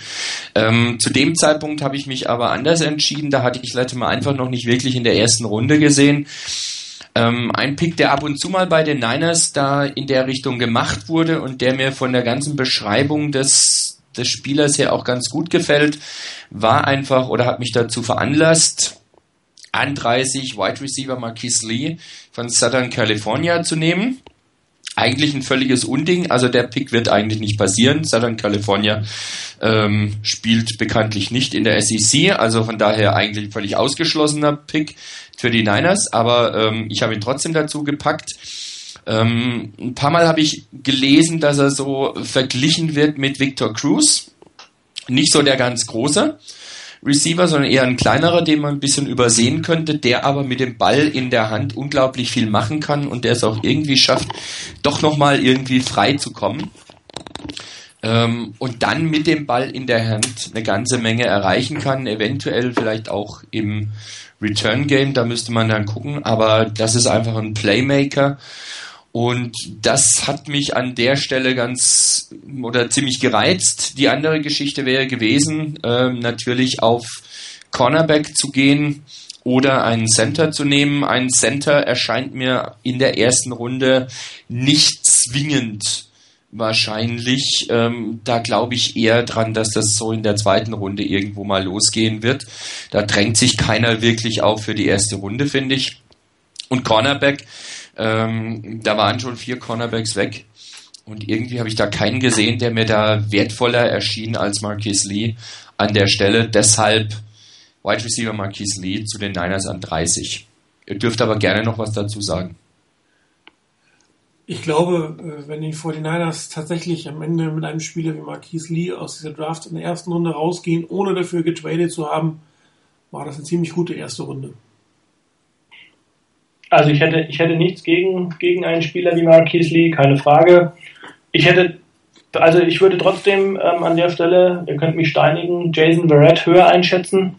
Ähm, zu dem Zeitpunkt habe ich mich aber anders entschieden. Da hatte ich Latimer einfach noch nicht wirklich in der ersten Runde gesehen. Ähm, ein Pick, der ab und zu mal bei den Niners da in der Richtung gemacht wurde und der mir von der ganzen Beschreibung des, des Spielers her auch ganz gut gefällt, war einfach oder hat mich dazu veranlasst, an 30 Wide Receiver Marquis Lee von Southern California zu nehmen eigentlich ein völliges Unding. Also der Pick wird eigentlich nicht passieren. Southern California ähm, spielt bekanntlich nicht in der SEC, also von daher eigentlich völlig ausgeschlossener Pick für die Niners. Aber ähm, ich habe ihn trotzdem dazu gepackt. Ähm, ein paar Mal habe ich gelesen, dass er so verglichen wird mit Victor Cruz. Nicht so der ganz große. Receiver, sondern eher ein kleinerer, den man ein bisschen übersehen könnte, der aber mit dem Ball in der Hand unglaublich viel machen kann und der es auch irgendwie schafft, doch nochmal irgendwie frei zu kommen. Ähm, und dann mit dem Ball in der Hand eine ganze Menge erreichen kann, eventuell vielleicht auch im Return Game, da müsste man dann gucken, aber das ist einfach ein Playmaker und das hat mich an der Stelle ganz oder ziemlich gereizt. Die andere Geschichte wäre gewesen, äh, natürlich auf Cornerback zu gehen oder einen Center zu nehmen. Ein Center erscheint mir in der ersten Runde nicht zwingend wahrscheinlich. Ähm, da glaube ich eher dran, dass das so in der zweiten Runde irgendwo mal losgehen wird. Da drängt sich keiner wirklich auf für die erste Runde, finde ich. Und Cornerback ähm, da waren schon vier Cornerbacks weg. Und irgendwie habe ich da keinen gesehen, der mir da wertvoller erschien als Marquis Lee an der Stelle. Deshalb Wide Receiver Marquis Lee zu den Niners an 30. Ihr dürft aber gerne noch was dazu sagen. Ich glaube, äh, wenn die 49ers tatsächlich am Ende mit einem Spieler wie Marquis Lee aus dieser Draft in der ersten Runde rausgehen, ohne dafür getradet zu haben, war das eine ziemlich gute erste Runde. Also ich hätte, ich hätte nichts gegen, gegen einen Spieler wie Marquis Lee, keine Frage. Ich hätte, also ich würde trotzdem ähm, an der Stelle, ihr könnt mich steinigen, Jason Verrett höher einschätzen.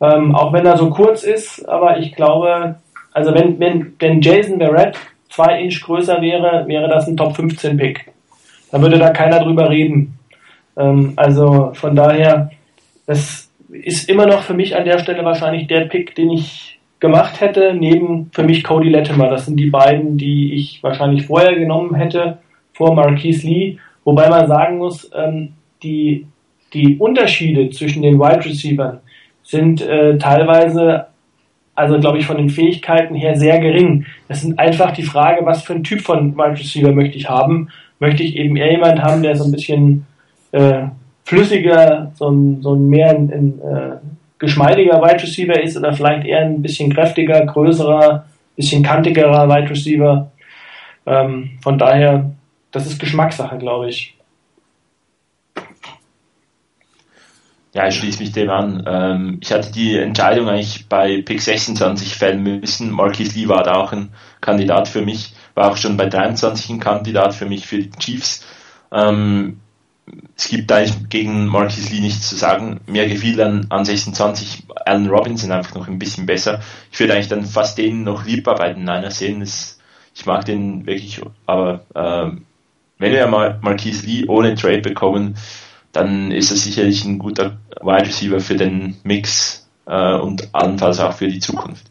Ähm, auch wenn er so kurz ist, aber ich glaube, also wenn, wenn, wenn Jason Verrett zwei Inch größer wäre, wäre das ein Top 15 Pick. Da würde da keiner drüber reden. Ähm, also von daher, das ist immer noch für mich an der Stelle wahrscheinlich der Pick, den ich gemacht hätte, neben für mich Cody Latimer. Das sind die beiden, die ich wahrscheinlich vorher genommen hätte, vor Marquise Lee. Wobei man sagen muss, ähm, die, die Unterschiede zwischen den Wide Receivers sind äh, teilweise, also glaube ich, von den Fähigkeiten her sehr gering. Das sind einfach die Frage, was für ein Typ von Wide Receiver möchte ich haben. Möchte ich eben eher jemand haben, der so ein bisschen äh, flüssiger, so ein, so ein mehr in, in äh, geschmeidiger Wide Receiver ist oder vielleicht eher ein bisschen kräftiger, größerer, bisschen kantigerer Wide Receiver. Ähm, von daher, das ist Geschmackssache, glaube ich. Ja, ich schließe mich dem an. Ähm, ich hatte die Entscheidung eigentlich bei Pick 26 fällen müssen. Marquis Lee war da auch ein Kandidat für mich, war auch schon bei 23 ein Kandidat für mich für die Chiefs. Ähm, es gibt eigentlich gegen Marquis Lee nichts zu sagen. Mir gefiel an, an 26 Allen Robinson einfach noch ein bisschen besser. Ich würde eigentlich dann fast den noch lieber bei den Niners sehen. Das, ich mag den wirklich, aber ähm, wenn wir mal Marquis Lee ohne Trade bekommen, dann ist er sicherlich ein guter Wide Receiver für den Mix äh, und allenfalls auch für die Zukunft.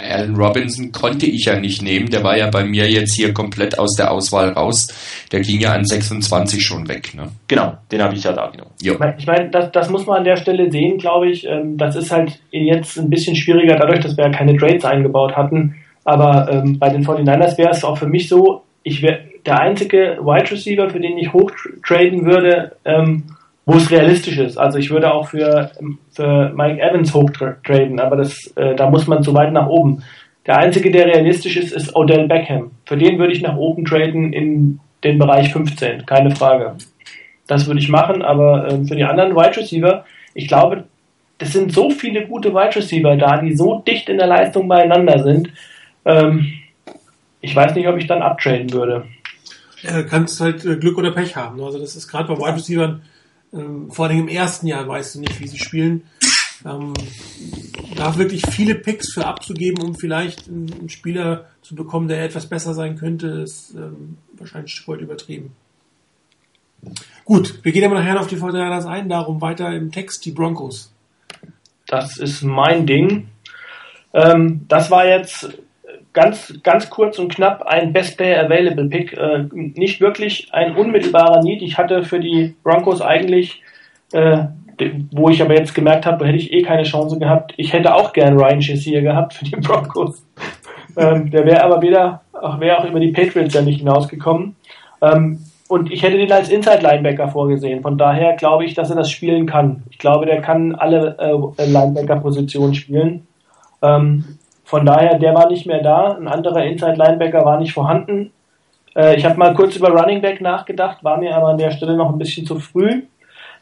Allen Robinson konnte ich ja nicht nehmen. Der war ja bei mir jetzt hier komplett aus der Auswahl raus. Der ging ja an 26 schon weg. Ne? Genau, den habe ich ja da genommen. Jo. Ich meine, das, das muss man an der Stelle sehen, glaube ich. Ähm, das ist halt jetzt ein bisschen schwieriger, dadurch, dass wir ja keine Trades eingebaut hatten. Aber ähm, bei den 49ers wäre es auch für mich so, ich wäre der einzige Wide Receiver, für den ich hochtraden würde, ähm, wo es realistisch ist. Also ich würde auch für, für Mike Evans hochtraden, aber das, äh, da muss man zu weit nach oben. Der einzige, der realistisch ist, ist Odell Beckham. Für den würde ich nach oben traden in den Bereich 15, keine Frage. Das würde ich machen, aber äh, für die anderen Wide Receiver, ich glaube, es sind so viele gute Wide Receiver da, die so dicht in der Leistung beieinander sind. Ähm, ich weiß nicht, ob ich dann abtraden würde. Ja, kannst halt äh, Glück oder Pech haben. Also das ist gerade bei Wide Receivers ähm, vor allem im ersten Jahr weißt du nicht, wie sie spielen. Ähm, da wirklich viele Picks für abzugeben, um vielleicht einen, Spieler zu bekommen, der etwas besser sein könnte, ist ähm, wahrscheinlich ein übertrieben. Gut, wir gehen aber nachher auf die Fortinanders ein, darum weiter im Text die Broncos. Das ist mein Ding. Ähm, das war jetzt ganz, ganz kurz und knapp ein Best Player Available Pick. Äh, nicht wirklich ein unmittelbarer Need. Ich hatte für die Broncos eigentlich, äh, wo ich aber jetzt gemerkt habe, hätte ich eh keine Chance gehabt. Ich hätte auch gern Ryan Shazier gehabt für die Broncos. ähm, der wäre aber wieder, wäre auch über die Patriots ja nicht hinausgekommen. Ähm, und ich hätte den als Inside Linebacker vorgesehen. Von daher glaube ich, dass er das spielen kann. Ich glaube, der kann alle äh, Linebacker-Positionen spielen. Ähm, von daher, der war nicht mehr da. Ein anderer Inside Linebacker war nicht vorhanden. Äh, ich habe mal kurz über Running Back nachgedacht, war mir aber an der Stelle noch ein bisschen zu früh.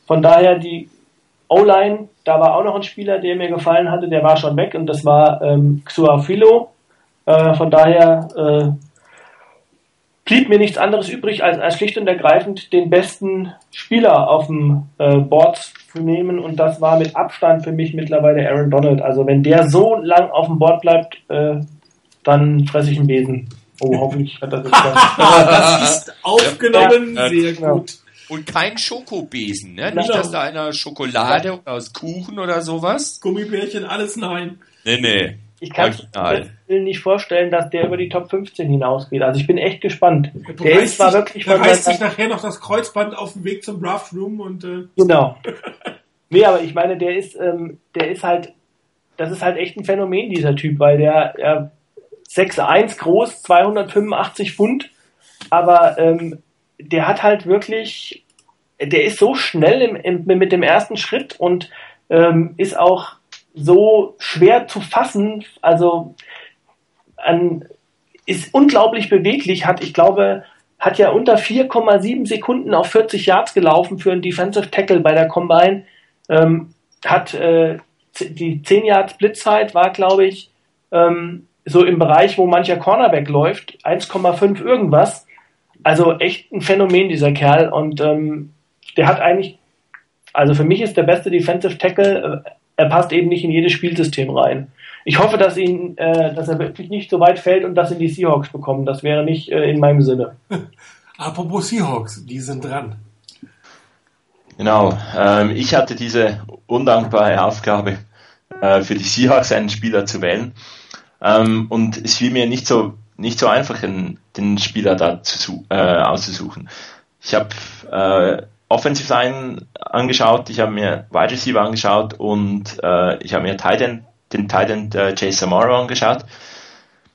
Von daher, die O-Line, da war auch noch ein Spieler, der mir gefallen hatte, der war schon weg und das war ähm, Xuafilo. Äh, von daher äh, blieb mir nichts anderes übrig, als, als schlicht und ergreifend den besten Spieler auf dem äh, Board zu nehmen und das war mit Abstand für mich mittlerweile Aaron Donald. Also wenn der so lang auf dem Board bleibt, äh, dann fresse ich einen Besen. Oh, hoffentlich hat das jetzt Das ist aufgenommen, Ja, sehr genau. gut. Und kein Schokobesen, ne? Nicht, Genau. dass da einer Schokolade oder aus Kuchen oder sowas. Gummibärchen, alles nein. Nee, nee. Ich kann mir nicht vorstellen, dass der über die Top 15 hinausgeht. Also ich bin echt gespannt. Der Der ist zwar wirklich der von reißt sich nachher noch das Kreuzband auf dem Weg zum Draft Room und äh, Genau. Nee, aber ich meine, der ist, ähm, der ist halt, das ist halt echt ein Phänomen, dieser Typ, weil der, er 6'1 groß, 285 Pfund, aber ähm, der hat halt wirklich, der ist so schnell im, im, mit dem ersten Schritt und ähm, ist auch so schwer zu fassen, also an, ist unglaublich beweglich, hat, ich glaube, hat ja unter 4,7 Sekunden auf 40 Yards gelaufen für einen Defensive Tackle bei der Combine. Ähm, hat äh, die 10 Yards Blitzzeit war, glaube ich, ähm, so im Bereich, wo mancher Cornerback läuft, 1,5 irgendwas. Also echt ein Phänomen, dieser Kerl. Und ähm, der hat eigentlich, also für mich ist der beste Defensive Tackle, äh, er passt eben nicht in jedes Spielsystem rein. Ich hoffe, dass ihn, äh, dass er wirklich nicht so weit fällt und dass ihn die Seahawks bekommen. Das wäre nicht äh, in meinem Sinne. apropos Seahawks, die sind dran. Genau. Ähm, ich hatte diese undankbare Aufgabe, äh, für die Seahawks einen Spieler zu wählen. Ähm, und es fiel mir nicht so nicht so einfach, den, den Spieler da zu, su- äh, auszusuchen. Ich habe äh, Offensive Line angeschaut, ich habe mir Wide Receiver angeschaut und äh, ich habe mir Tight End, den Tight End äh, Jay Samaro angeschaut.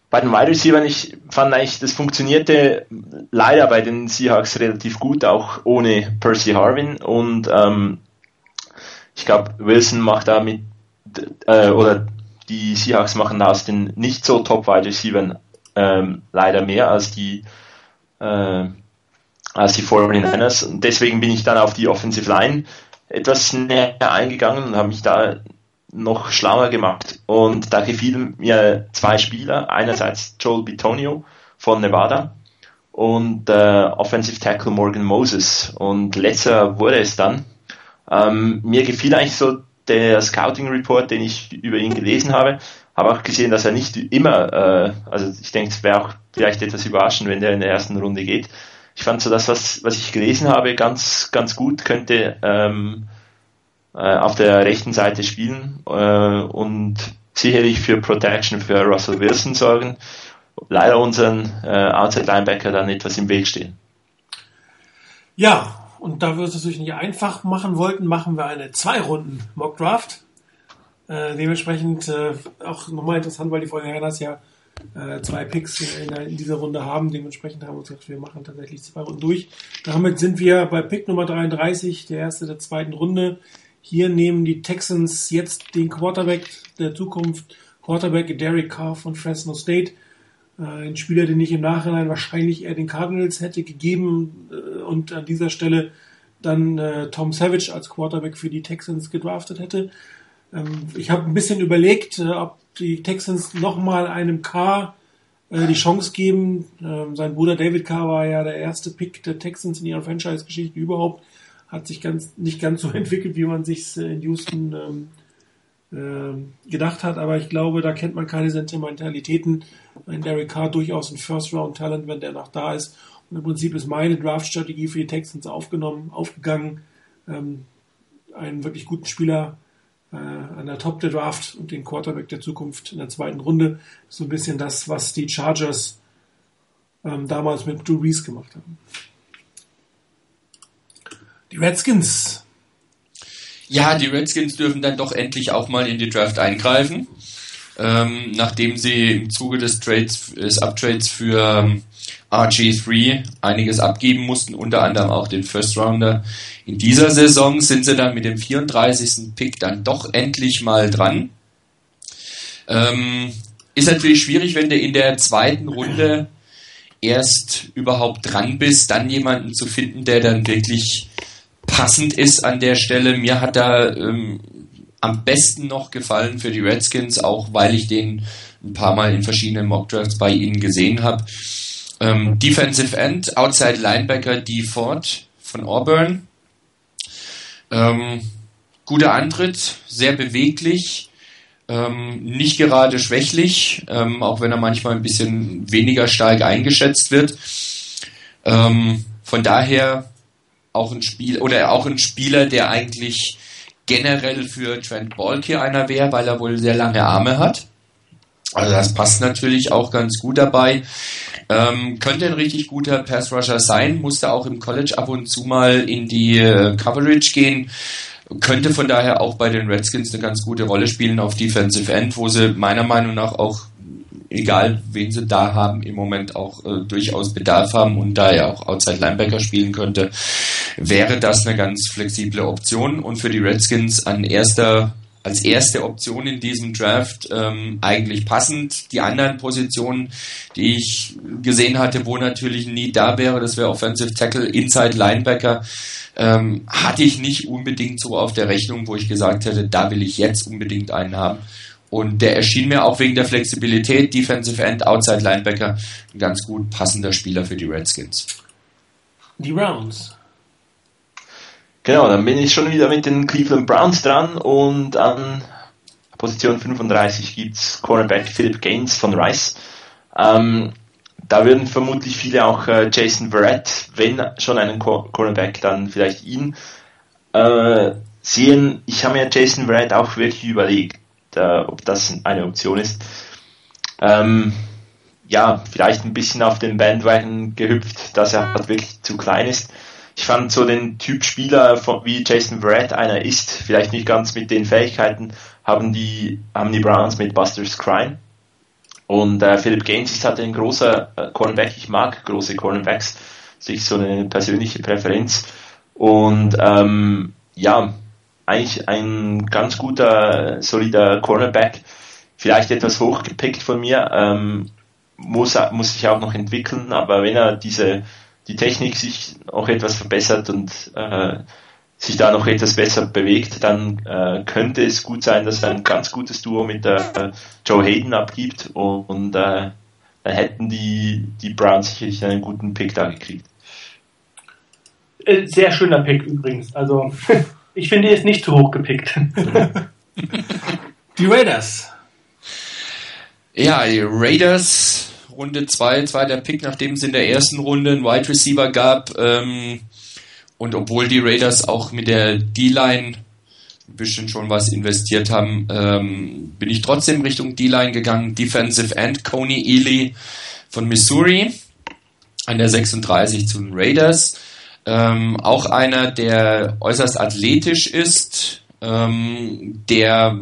Bei den Wide Receivers, ich fand eigentlich, das funktionierte leider bei den Seahawks relativ gut, auch ohne Percy Harvin und ähm, ich glaube, Wilson macht da mit, äh, oder die Seahawks machen aus den nicht so top Wide Receivers ähm, leider mehr als die äh, als die 49ers und deswegen bin ich dann auf die Offensive Line etwas näher eingegangen und habe mich da noch schlauer gemacht. Und da gefielen mir zwei Spieler, einerseits Joel Bitonio von Nevada und äh, Offensive Tackle Morgan Moses. Und letzter wurde es dann. Ähm, mir gefiel eigentlich so der Scouting Report, den ich über ihn gelesen habe, habe auch gesehen, dass er nicht immer, äh, also ich denke, es wäre auch vielleicht etwas überraschend, wenn der in der ersten Runde geht. Ich fand so das, was, was ich gelesen habe, ganz, ganz gut, könnte ähm, äh, auf der rechten Seite spielen äh, und sicherlich für Protection für Russell Wilson sorgen. Leider unseren äh, Outside Linebacker dann etwas im Weg stehen. Ja, und da wir es natürlich nicht einfach machen wollten, machen wir eine zwei Runden Mock Draft. Äh, dementsprechend äh, auch nochmal interessant, weil die Vorherrners ja äh, zwei Picks in, in, dieser Runde haben. Dementsprechend haben wir uns gesagt, wir machen tatsächlich zwei Runden durch. Damit sind wir bei Pick Nummer 33, der erste der zweiten Runde. Hier nehmen die Texans jetzt den Quarterback der Zukunft, Quarterback Derek Carr von Fresno State. Äh, ein Spieler, den ich im Nachhinein wahrscheinlich eher den Cardinals hätte gegeben äh, und an dieser Stelle dann äh, Tom Savage als Quarterback für die Texans gedraftet hätte. Ähm, ich habe ein bisschen überlegt, äh, ob die Texans nochmal einem Carr äh, die Chance geben. Ähm, sein Bruder David Carr war ja der erste Pick der Texans in ihrer Franchise-Geschichte überhaupt. Hat sich ganz, nicht ganz so entwickelt, wie man sich in Houston ähm, ähm, gedacht hat, aber ich glaube, da kennt man keine Sentimentalitäten. Ein Derek Carr durchaus ein First-Round-Talent, wenn der noch da ist. Und im Prinzip ist meine Draft-Strategie für die Texans aufgenommen, aufgegangen, ähm, einen wirklich guten Spieler äh, an der Top der Draft und den Quarterback der Zukunft in der zweiten Runde. So ein bisschen das, was die Chargers ähm, damals mit Drew Brees gemacht haben. Die Redskins Ja, die Redskins dürfen dann doch endlich auch mal in die Draft eingreifen. Ähm, nachdem sie im Zuge des Trades, des Uptrades für ähm, RG3 einiges abgeben mussten, unter anderem auch den First Rounder. In dieser Saison sind sie dann mit dem 34. Pick dann doch endlich mal dran. Ähm, ist natürlich schwierig, wenn du in der zweiten Runde erst überhaupt dran bist, dann jemanden zu finden, der dann wirklich passend ist an der Stelle. Mir hat da ähm, am besten noch gefallen für die Redskins, auch weil ich den ein paar Mal in verschiedenen Mockdrafts bei ihnen gesehen habe. Ähm, Defensive End, Outside Linebacker D. Ford von Auburn. Ähm, guter Antritt, sehr beweglich, ähm, nicht gerade schwächlich, ähm, auch wenn er manchmal ein bisschen weniger stark eingeschätzt wird. Ähm, von daher auch ein Spiel oder auch ein Spieler, der eigentlich generell für Trent Baalke einer wäre, weil er wohl sehr lange Arme hat. Also das passt natürlich auch ganz gut dabei. Ähm, könnte ein richtig guter Pass Rusher sein, musste auch im College ab und zu mal in die äh, Coverage gehen. Könnte von daher auch bei den Redskins eine ganz gute Rolle spielen auf Defensive End, wo sie meiner Meinung nach auch, egal wen sie da haben, im Moment auch äh, durchaus Bedarf haben und da er auch Outside Linebacker spielen könnte, wäre das eine ganz flexible Option und für die Redskins an erster als erste Option in diesem Draft ähm, eigentlich passend. Die anderen Positionen, die ich gesehen hatte, wo natürlich nie da wäre, das wäre Offensive Tackle, Inside Linebacker, ähm, hatte ich nicht unbedingt so auf der Rechnung, wo ich gesagt hätte, da will ich jetzt unbedingt einen haben. Und der erschien mir auch wegen der Flexibilität, Defensive End, Outside Linebacker, ein ganz gut passender Spieler für die Redskins. Die Browns. Genau, dann bin ich schon wieder mit den Cleveland Browns dran und an Position 35 gibt's Cornerback Philip Gaines von Rice. Ähm, da würden vermutlich viele auch äh, Jason Verrett, wenn schon einen Cornerback, dann vielleicht ihn äh, sehen. Ich habe mir Jason Verrett auch wirklich überlegt, äh, ob das eine Option ist. Ähm, ja, vielleicht ein bisschen auf den Bandwagon gehüpft, dass er halt wirklich zu klein ist ich fand so den Typ Spieler wie Jason Verrett einer ist, vielleicht nicht ganz mit den Fähigkeiten, haben die, haben die Browns mit Buster Scrine. Und äh, Philip Gaines ist halt ein großer äh, Cornerback, ich mag große Cornerbacks, sich so eine persönliche Präferenz. Und ähm, ja, eigentlich ein ganz guter, solider Cornerback, vielleicht etwas hochgepickt von mir, ähm, muss, muss sich auch noch entwickeln, aber wenn er diese die Technik sich auch etwas verbessert und äh, sich da noch etwas besser bewegt, dann äh, könnte es gut sein, dass er ein ganz gutes Duo mit der äh, Joe Hayden abgibt und, und äh, dann hätten die, die Browns sicherlich einen guten Pick da gekriegt. Äh, sehr schöner Pick übrigens. Also ich finde, er ist nicht zu hoch gepickt. die Raiders. Ja, die Raiders Runde 2, zweiter Pick, nachdem es in der ersten Runde einen Wide Receiver gab. Ähm, und obwohl die Raiders auch mit der D-Line ein bisschen schon was investiert haben, ähm, bin ich trotzdem Richtung D-Line gegangen. Defensive End Coney Ely von Missouri an der 36 zu den Raiders. Ähm, auch einer, der äußerst athletisch ist, ähm, der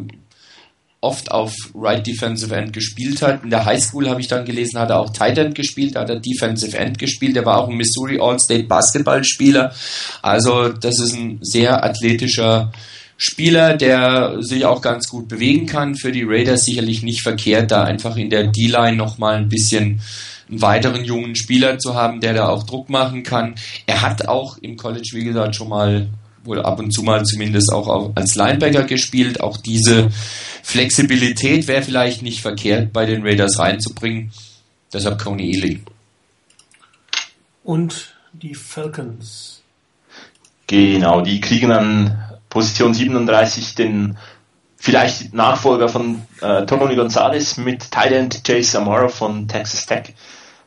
oft auf Right Defensive End gespielt hat. In der High School habe ich dann gelesen, hat er auch Tight End gespielt, hat er Defensive End gespielt. Er war auch ein Missouri All-State Basketballspieler. Also das ist ein sehr athletischer Spieler, der sich auch ganz gut bewegen kann. Für die Raiders sicherlich nicht verkehrt, da einfach in der D-Line nochmal ein bisschen einen weiteren jungen Spieler zu haben, der da auch Druck machen kann. Er hat auch im College, wie gesagt, schon mal wohl ab und zu mal zumindest auch als Linebacker gespielt. Auch diese Flexibilität wäre vielleicht nicht verkehrt bei den Raiders reinzubringen. Deshalb Coney Ely. Und die Falcons. Genau, die kriegen an Position 37 den vielleicht Nachfolger von äh, Tony Gonzalez mit Thailand Jay Samara von Texas Tech.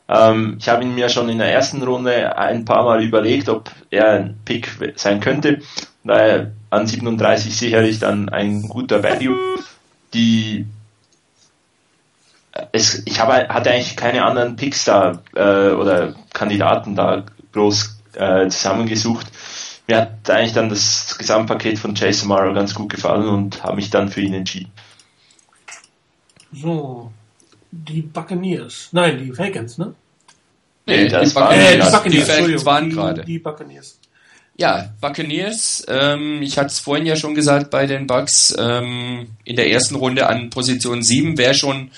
Ähm, ich habe ihn mir schon in der ersten Runde ein paar Mal überlegt, ob er ein Pick sein könnte. Daher an 37 sicherlich dann ein guter Value. Die es, ich habe, hatte eigentlich keine anderen Picks da äh, oder Kandidaten da groß äh, zusammengesucht. Mir hat eigentlich dann das Gesamtpaket von Jason Morrow ganz gut gefallen und habe mich dann für ihn entschieden. So, die Buccaneers. Nein, die Falcons, ne? Nee, das die, Buccaneers, äh, die, Buccaneers, die Falcons waren gerade. Die Buccaneers. Ja, Buccaneers, ähm, ich hatte es vorhin ja schon gesagt bei den Bucks, ähm, in der ersten Runde an Position 7 wäre schon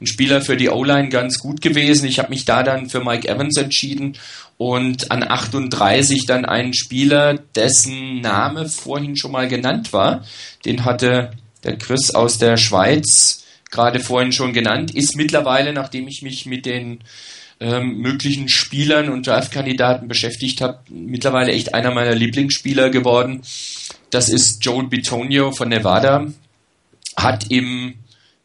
ein Spieler für die O-Line ganz gut gewesen. Ich habe mich da dann für Mike Evans entschieden und an 38 dann einen Spieler, dessen Name vorhin schon mal genannt war. Den hatte der Chris aus der Schweiz gerade vorhin schon genannt, ist mittlerweile, nachdem ich mich mit den ähm, möglichen Spielern und Draftkandidaten beschäftigt habe, mittlerweile echt einer meiner Lieblingsspieler geworden. Das ist Joel Bitonio von Nevada. Hat im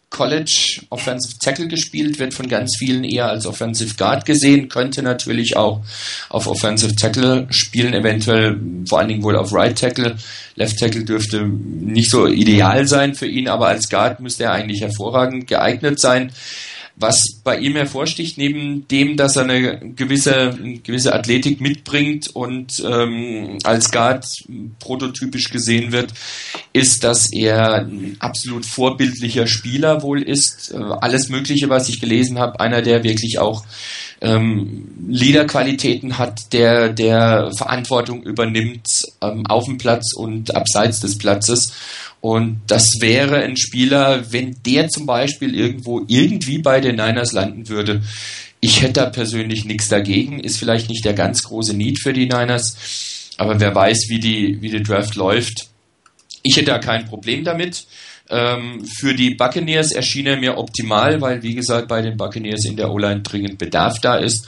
College Offensive Tackle gespielt, wird von ganz vielen eher als Offensive Guard gesehen, könnte natürlich auch auf Offensive Tackle spielen, eventuell vor allen Dingen wohl auf Right Tackle. Left Tackle dürfte nicht so ideal sein für ihn, aber als Guard müsste er eigentlich hervorragend geeignet sein. Was bei ihm hervorsticht, neben dem, dass er eine gewisse, eine gewisse Athletik mitbringt und ähm, als Guard prototypisch gesehen wird, ist, dass er ein absolut vorbildlicher Spieler wohl ist. Äh, alles Mögliche, was ich gelesen habe, einer, der wirklich auch ähm, Leaderqualitäten hat, der, der Verantwortung übernimmt ähm, auf dem Platz und abseits des Platzes und das wäre ein Spieler, wenn der zum Beispiel irgendwo irgendwie bei den Niners landen würde. Ich hätte da persönlich nichts dagegen. Ist vielleicht nicht der ganz große Need für die Niners, aber wer weiß, wie die, wie die Draft läuft. Ich hätte da kein Problem damit. Ähm, für die Buccaneers erschien er mir optimal, weil, wie gesagt, bei den Buccaneers in der O-Line dringend Bedarf da ist.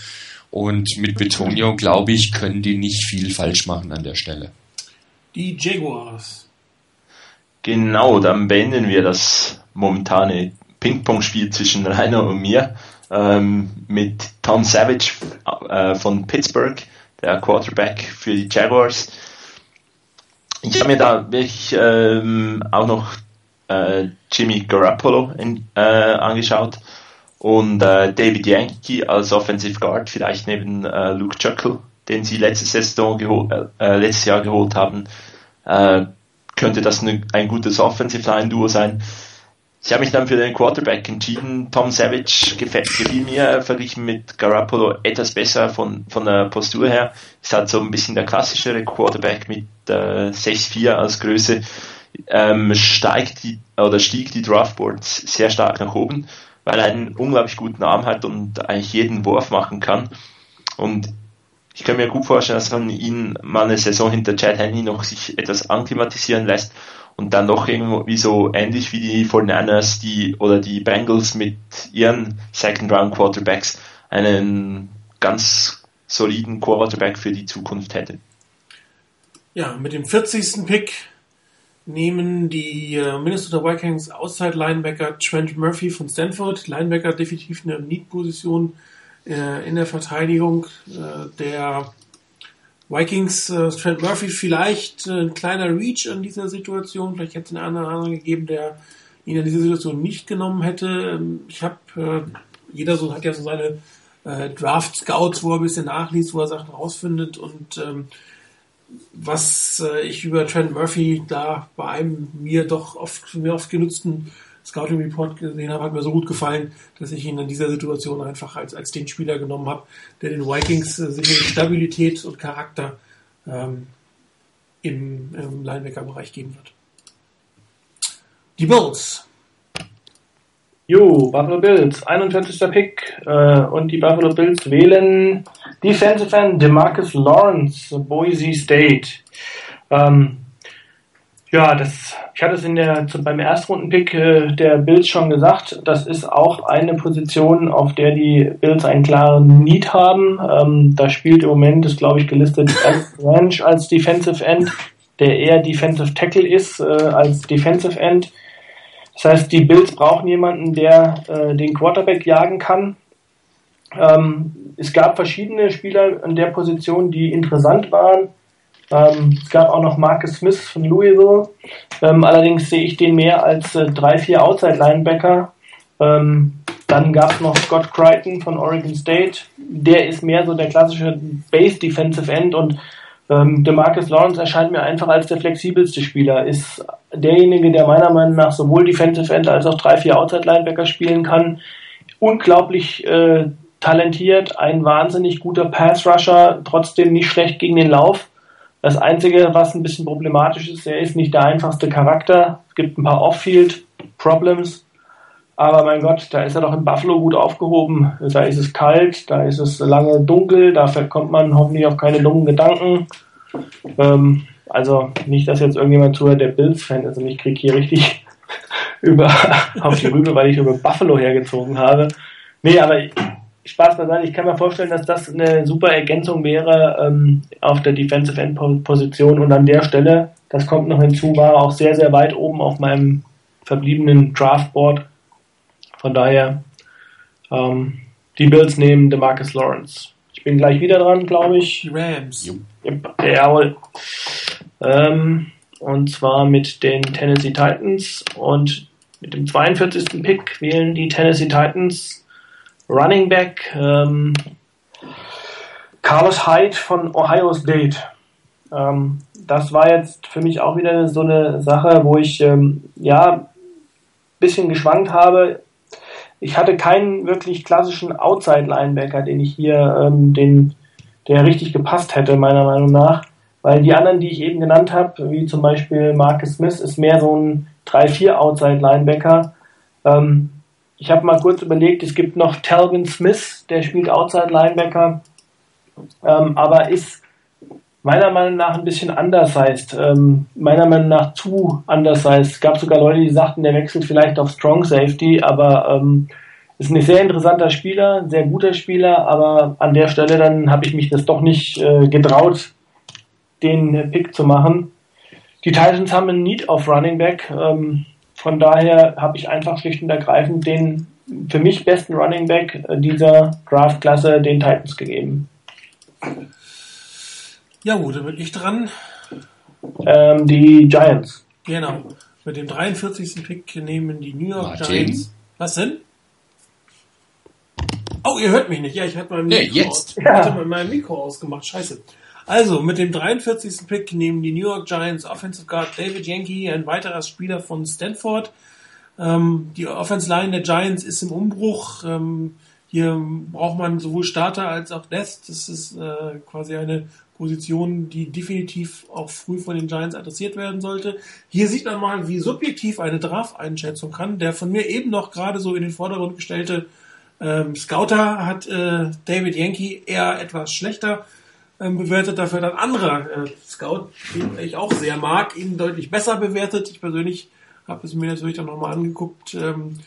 Und mit Betonio, glaube ich, können die nicht viel falsch machen an der Stelle. Die Jaguars. Genau, dann beenden wir das momentane Ping-Pong-Spiel zwischen Rainer und mir ähm, mit Tom Savage äh, von Pittsburgh, der Quarterback für die Jaguars. Ich habe mir da wirklich ähm, auch noch äh, Jimmy Garoppolo in, äh, angeschaut und äh, David Yankee als Offensive Guard, vielleicht neben äh, Luke Chuckle, den sie letzte Saison geholt, äh, letztes Jahr geholt haben. Äh, könnte das eine, ein gutes Offensive Line Duo sein. Ich habe mich dann für den Quarterback entschieden. Tom Savage gefällt, mir verglichen mit Garoppolo etwas besser von, von der Postur her. Ist halt so ein bisschen der klassischere Quarterback mit äh, 6'4 als Größe. Ähm, steigt die, oder stieg die Draftboards sehr stark nach oben, weil er einen unglaublich guten Arm hat und eigentlich jeden Wurf machen kann. Und ich kann mir gut vorstellen, dass man ihn mal eine Saison hinter Chad Henney noch sich etwas anklimatisieren lässt und dann noch irgendwie so ähnlich wie die 49ers die, oder die Bengals mit ihren Second Round Quarterbacks einen ganz soliden Quarterback für die Zukunft hätte. Ja, mit dem 40. Pick nehmen die äh, Minnesota Vikings Outside Linebacker Trent Murphy von Stanford. Linebacker definitiv eine Need-Position äh, in der Verteidigung äh, der Vikings. Äh, Trent Murphy vielleicht äh, ein kleiner Reach in dieser Situation. Vielleicht hätte es einen anderen, anderen gegeben, der ihn in dieser Situation nicht genommen hätte. Ähm, ich habe, äh, jeder so hat ja so seine äh, Draft Scouts, wo er ein bisschen nachliest, wo er Sachen rausfindet und ähm, was äh, ich über Trent Murphy da bei einem mir doch oft, mir oft genutzten Scouting Report gesehen habe, hat mir so gut gefallen, dass ich ihn in dieser Situation einfach als, als den Spieler genommen habe, der den Vikings äh, sicherlich Stabilität und Charakter ähm, im, im Linebacker-Bereich geben wird. Die Bills. Jo, Buffalo Bills, 41. Pick äh, und die Buffalo Bills wählen Defensive End DeMarcus Lawrence, Boise State. Ähm, ja, das, ich hatte es in der, beim Erstrundenpick äh, der Bills schon gesagt, das ist auch eine Position, auf der die Bills einen klaren Need haben. Ähm, da spielt im Moment, ist glaube ich gelistet, Ranch als Defensive End, der eher Defensive Tackle ist äh, als Defensive End. Das heißt, die Bills brauchen jemanden, der äh, den Quarterback jagen kann. Ähm, es gab verschiedene Spieler an der Position, die interessant waren. Ähm, es gab auch noch Marcus Smith von Louisville. Ähm, allerdings sehe ich den mehr als äh, drei, vier Outside-Linebacker. Ähm, dann gab es noch Scott Crichton von Oregon State. Der ist mehr so der klassische Base Defensive End und ähm, DeMarcus Lawrence erscheint mir einfach als der flexibelste Spieler. Ist derjenige, der meiner Meinung nach sowohl Defensive End als auch drei, vier Outside Linebacker spielen kann. Unglaublich äh, talentiert, ein wahnsinnig guter Pass Rusher, trotzdem nicht schlecht gegen den Lauf. Das Einzige, was ein bisschen problematisch ist, er ist nicht der einfachste Charakter. Es gibt ein paar Off-Field-Problems. Aber mein Gott, da ist er doch in Buffalo gut aufgehoben. Da ist es kalt, da ist es lange dunkel, da kommt man hoffentlich auf keine dummen Gedanken. Ähm, also nicht, dass jetzt irgendjemand zuhört, der Bills-Fan ist und ich kriege hier richtig über auf die Rübe, weil ich über Buffalo hergezogen habe. Nee, aber Spaß beiseite. Ich kann mir vorstellen, dass das eine super Ergänzung wäre ähm, auf der Defensive End Position und an der Stelle, das kommt noch hinzu, war auch sehr, sehr weit oben auf meinem verbliebenen Draftboard. Von daher, ähm, die Bills nehmen DeMarcus Lawrence. Ich bin gleich wieder dran, glaube ich. Die Rams. Jawohl. Ähm, und zwar mit den Tennessee Titans und mit dem 42. Pick wählen die Tennessee Titans Running Back ähm, Carlos Hyde von Ohio State. Ähm, das war jetzt für mich auch wieder so eine Sache, wo ich ähm, ja bisschen geschwankt habe. Ich hatte keinen wirklich klassischen Outside Linebacker, den ich hier ähm, den der richtig gepasst hätte meiner Meinung nach, weil die anderen, die ich eben genannt habe, wie zum Beispiel Marcus Smith, ist mehr so ein 3-4 Outside Linebacker. Ähm, ich habe mal kurz überlegt, es gibt noch Talvin Smith, der spielt Outside Linebacker, ähm, aber ist meiner Meinung nach ein bisschen undersized, ähm, meiner Meinung nach zu undersized. Es gab sogar Leute, die sagten, der wechselt vielleicht auf Strong Safety, aber ähm, ist ein sehr interessanter Spieler, ein sehr guter Spieler, aber an der Stelle dann habe ich mich das doch nicht äh, getraut, den Pick zu machen. Die Titans haben einen Need auf Running Back. Ähm, von daher habe ich einfach schlicht und ergreifend den für mich besten Running Back dieser Draft-Klasse den Titans gegeben. Ja gut, dann bin ich dran. Ähm, die Giants. Genau. Mit dem 43. Pick nehmen die New York Martin? Giants. Was denn? Oh, ihr hört mich nicht. Ja, ich hatte mein Nee, Mikro, jetzt. Aus, ich hatte mal mein Mikro ausgemacht. Scheiße. Also, mit dem 43. Pick nehmen die New York Giants Offensive Guard David Yankee, ein weiterer Spieler von Stanford. Ähm, die Offense Line der Giants ist im Umbruch. Ähm, hier braucht man sowohl Starter als auch Death. Das ist äh, quasi eine Position, die definitiv auch früh von den Giants adressiert werden sollte. Hier sieht man mal, wie subjektiv eine Draft-Einschätzung kann. Der von mir eben noch gerade so in den Vordergrund gestellte ähm, Scouter hat äh, David Yankee eher etwas schlechter ähm, bewertet, dafür dann anderer äh, Scout, den ich auch sehr mag, ihn deutlich besser bewertet. Ich persönlich habe es mir natürlich dann nochmal angeguckt. Ähm,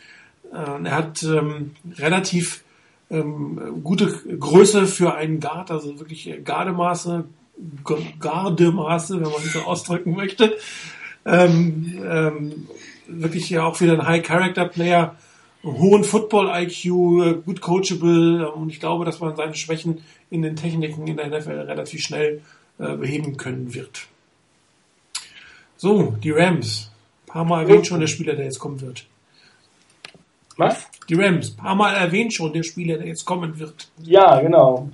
äh, er hat ähm, relativ ähm, gute Größe für einen Guard, also wirklich Gardemaße, G- Gardemaße, wenn man es so ausdrücken möchte. Ähm, ähm, wirklich ja auch wieder ein High-Character-Player, hohen Football-IQ, äh, gut coachable und ich glaube, dass man seine Schwächen in den Techniken in der NFL relativ schnell äh, beheben können wird. So, die Rams. Paar Mal erwähnt schon der Spieler, der jetzt kommen wird. Was? Die Rams. Paar Mal erwähnt schon der Spieler, der jetzt kommen wird. Ja, genau.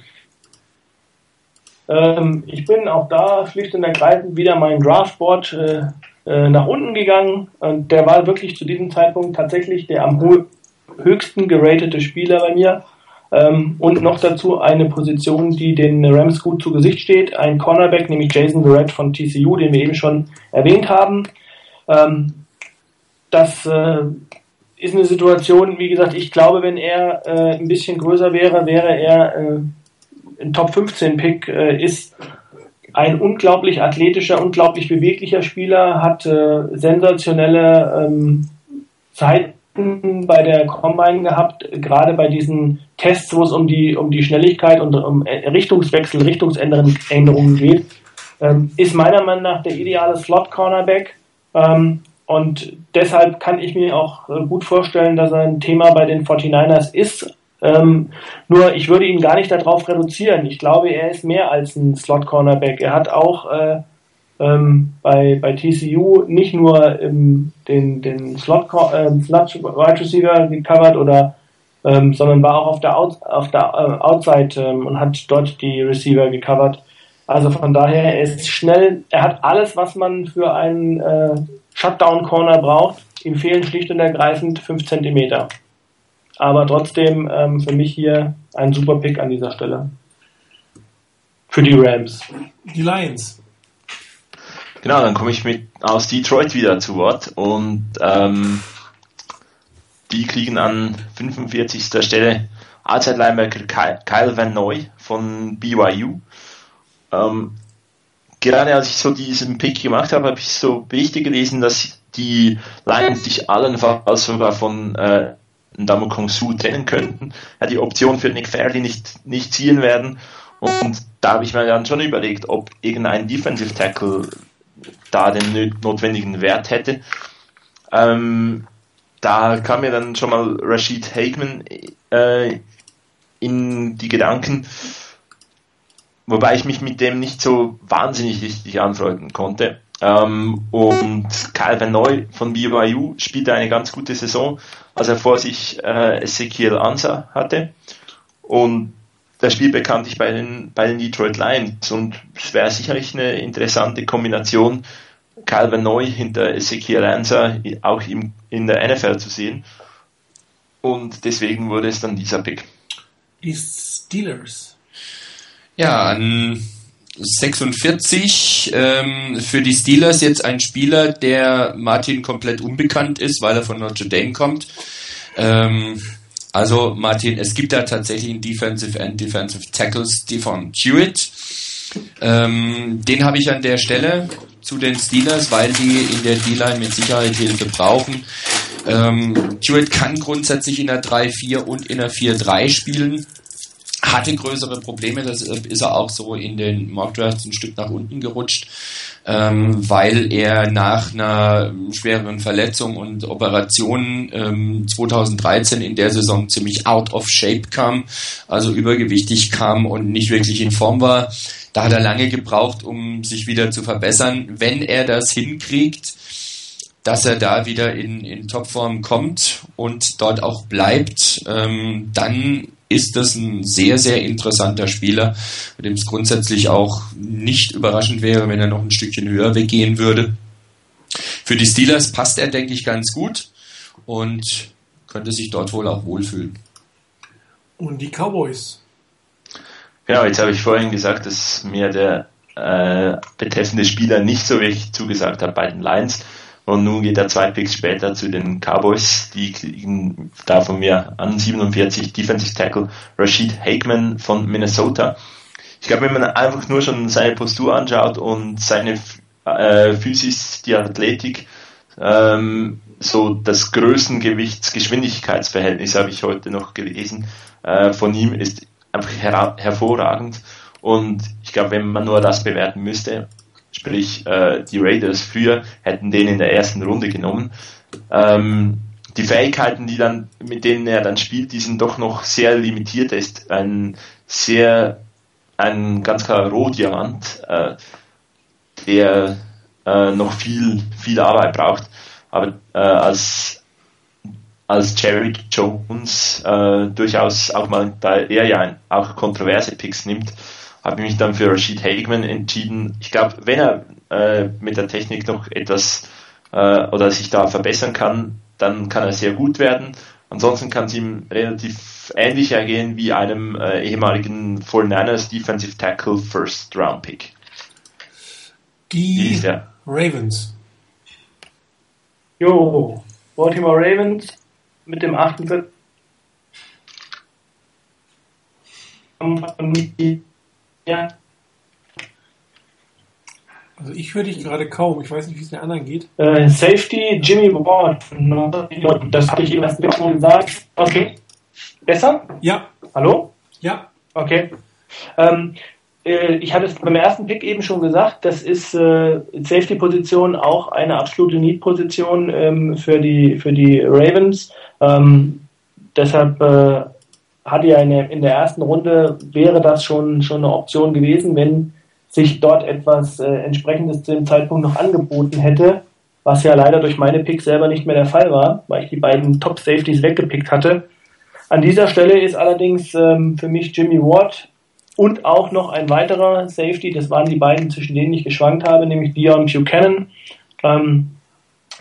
Ähm, ich bin auch da schlicht und ergreifend wieder mein Draftboard äh, äh, nach unten gegangen und der war wirklich zu diesem Zeitpunkt tatsächlich der am höchsten geratete Spieler bei mir. Ähm, und noch dazu eine Position, die den Rams gut zu Gesicht steht, ein Cornerback, nämlich Jason Verrett von TCU, den wir eben schon erwähnt haben. Ähm, das äh, ist eine Situation, wie gesagt, ich glaube, wenn er äh, ein bisschen größer wäre, wäre er äh, ein Top 15 Pick, äh, ist ein unglaublich athletischer, unglaublich beweglicher Spieler, hat äh, sensationelle ähm, Zeiten bei der Combine gehabt, gerade bei diesen Tests, wo es um die um die Schnelligkeit und um Richtungswechsel, Richtungsänderungen geht, ähm, ist meiner Meinung nach der ideale Slot Cornerback. Ähm, und deshalb kann ich mir auch äh, gut vorstellen, dass er ein Thema bei den 49ers ist. Ähm, nur ich würde ihn gar nicht darauf reduzieren. Ich glaube, er ist mehr als ein Slot Cornerback. Er hat auch äh, ähm, bei, bei TCU nicht nur ähm, den, den Slot, äh, Slot Wide Receiver gecovert oder ähm, sondern war auch auf der, Out, auf der äh, Outside ähm, und hat dort die Receiver gecovert. Also von daher, er ist schnell, er hat alles, was man für einen äh, Shutdown Corner braucht. Ihm fehlen schlicht und ergreifend 5 Zentimeter. Aber trotzdem ähm, für mich hier ein super Pick an dieser Stelle. Für die Rams. Die Lions. Genau, dann komme ich mit aus Detroit wieder zu Wort und ähm, die kriegen an 45. Stelle Outside Linebacker Kyle Van Noy von BYU. Ähm, gerade als ich so diesen Pick gemacht habe, habe ich so Berichte gelesen, dass die Lions sich allenfalls sogar von äh, Kong Su trennen könnten, ja, die Option für Nick Fairley nicht, nicht ziehen werden. Und da habe ich mir dann schon überlegt, ob irgendein Defensive Tackle da den notwendigen Wert hätte. Ähm, da kam mir dann schon mal Rashid Hageman äh, in die Gedanken, wobei ich mich mit dem nicht so wahnsinnig richtig anfreunden konnte. Ähm, und Calvin Neu von BYU spielte eine ganz gute Saison, als er vor sich äh, Ezekiel Ansa hatte. Und das Spiel bekannte ich bei den, bei den Detroit Lions und es wäre sicherlich eine interessante Kombination, Calvin Neu hinter Ezekiel Ansa auch im, in der NFL zu sehen. Und deswegen wurde es dann dieser Pick. Die Steelers. Ja, an 46 ähm, für die Steelers jetzt ein Spieler, der Martin komplett unbekannt ist, weil er von Notre Dame kommt. Ähm, also Martin, es gibt da tatsächlich einen Defensive and Defensive Tackle, Stefan Hewitt. Ähm, den habe ich an der Stelle zu den Steelers, weil die in der D-Line mit Sicherheit Hilfe brauchen. Ähm, Hewitt kann grundsätzlich in der 3-4 und in der 4-3 spielen hatte größere Probleme, das ist er auch so in den Mockdrafts ein Stück nach unten gerutscht, ähm, weil er nach einer schweren Verletzung und Operation ähm, 2013 in der Saison ziemlich out of shape kam, also übergewichtig kam und nicht wirklich in Form war. Da hat er lange gebraucht, um sich wieder zu verbessern. Wenn er das hinkriegt, dass er da wieder in, in Topform kommt und dort auch bleibt, ähm, dann ist das ein sehr, sehr interessanter Spieler, mit dem es grundsätzlich auch nicht überraschend wäre, wenn er noch ein Stückchen höher weggehen würde. Für die Steelers passt er, denke ich, ganz gut und könnte sich dort wohl auch wohlfühlen. Und die Cowboys. Genau, jetzt habe ich vorhin gesagt, dass mir der äh, betreffende Spieler nicht so wirklich zugesagt hat bei den Lions. Und nun geht er zwei Picks später zu den Cowboys. Die kriegen da von mir an 47 Defensive Tackle Rashid Hageman von Minnesota. Ich glaube, wenn man einfach nur schon seine Postur anschaut und seine äh, Physis, die Athletik, ähm, so das Größengewichts-Geschwindigkeitsverhältnis habe ich heute noch gelesen, äh, von ihm ist einfach her hervorragend. Und ich glaube, wenn man nur das bewerten müsste, Sprich, äh, die Raiders früher hätten den in der ersten Runde genommen. Ähm, die Fähigkeiten, die dann, mit denen er dann spielt, die sind doch noch sehr limitiert. Er ist ein sehr, ein ganz klarer Rohdiamant, äh, der äh, noch viel, viel Arbeit braucht. Aber äh, als, als Jerry Jones äh, durchaus auch mal, da er ja auch kontroverse Picks nimmt, habe ich mich dann für Rashid Hageman entschieden. Ich glaube, wenn er äh, mit der Technik noch etwas äh, oder sich da verbessern kann, dann kann er sehr gut werden. Ansonsten kann es ihm relativ ähnlich ergehen wie einem äh, ehemaligen 49ers Defensive Tackle First Round Pick. Die Ravens. Jo, Baltimore Ravens mit dem 48. Ja. Also ich höre dich gerade kaum. Ich weiß nicht, wie es den anderen geht. Äh, Safety Jimmy Ward. Das habe ich eben erst schon gesagt. Okay. Besser? Ja. Hallo? Ja. Okay. Ähm, äh, ich hatte es beim ersten Pick eben schon gesagt, das ist äh, Safety-Position auch eine absolute Need-Position ähm, für, die, für die Ravens. Ähm, deshalb äh, hatte ja in der, in der ersten Runde, wäre das schon, schon eine Option gewesen, wenn sich dort etwas äh, entsprechendes zu dem Zeitpunkt noch angeboten hätte, was ja leider durch meine Picks selber nicht mehr der Fall war, weil ich die beiden Top Safeties weggepickt hatte. An dieser Stelle ist allerdings ähm, für mich Jimmy Ward und auch noch ein weiterer Safety, das waren die beiden, zwischen denen ich geschwankt habe, nämlich Dion Buchanan. Ähm,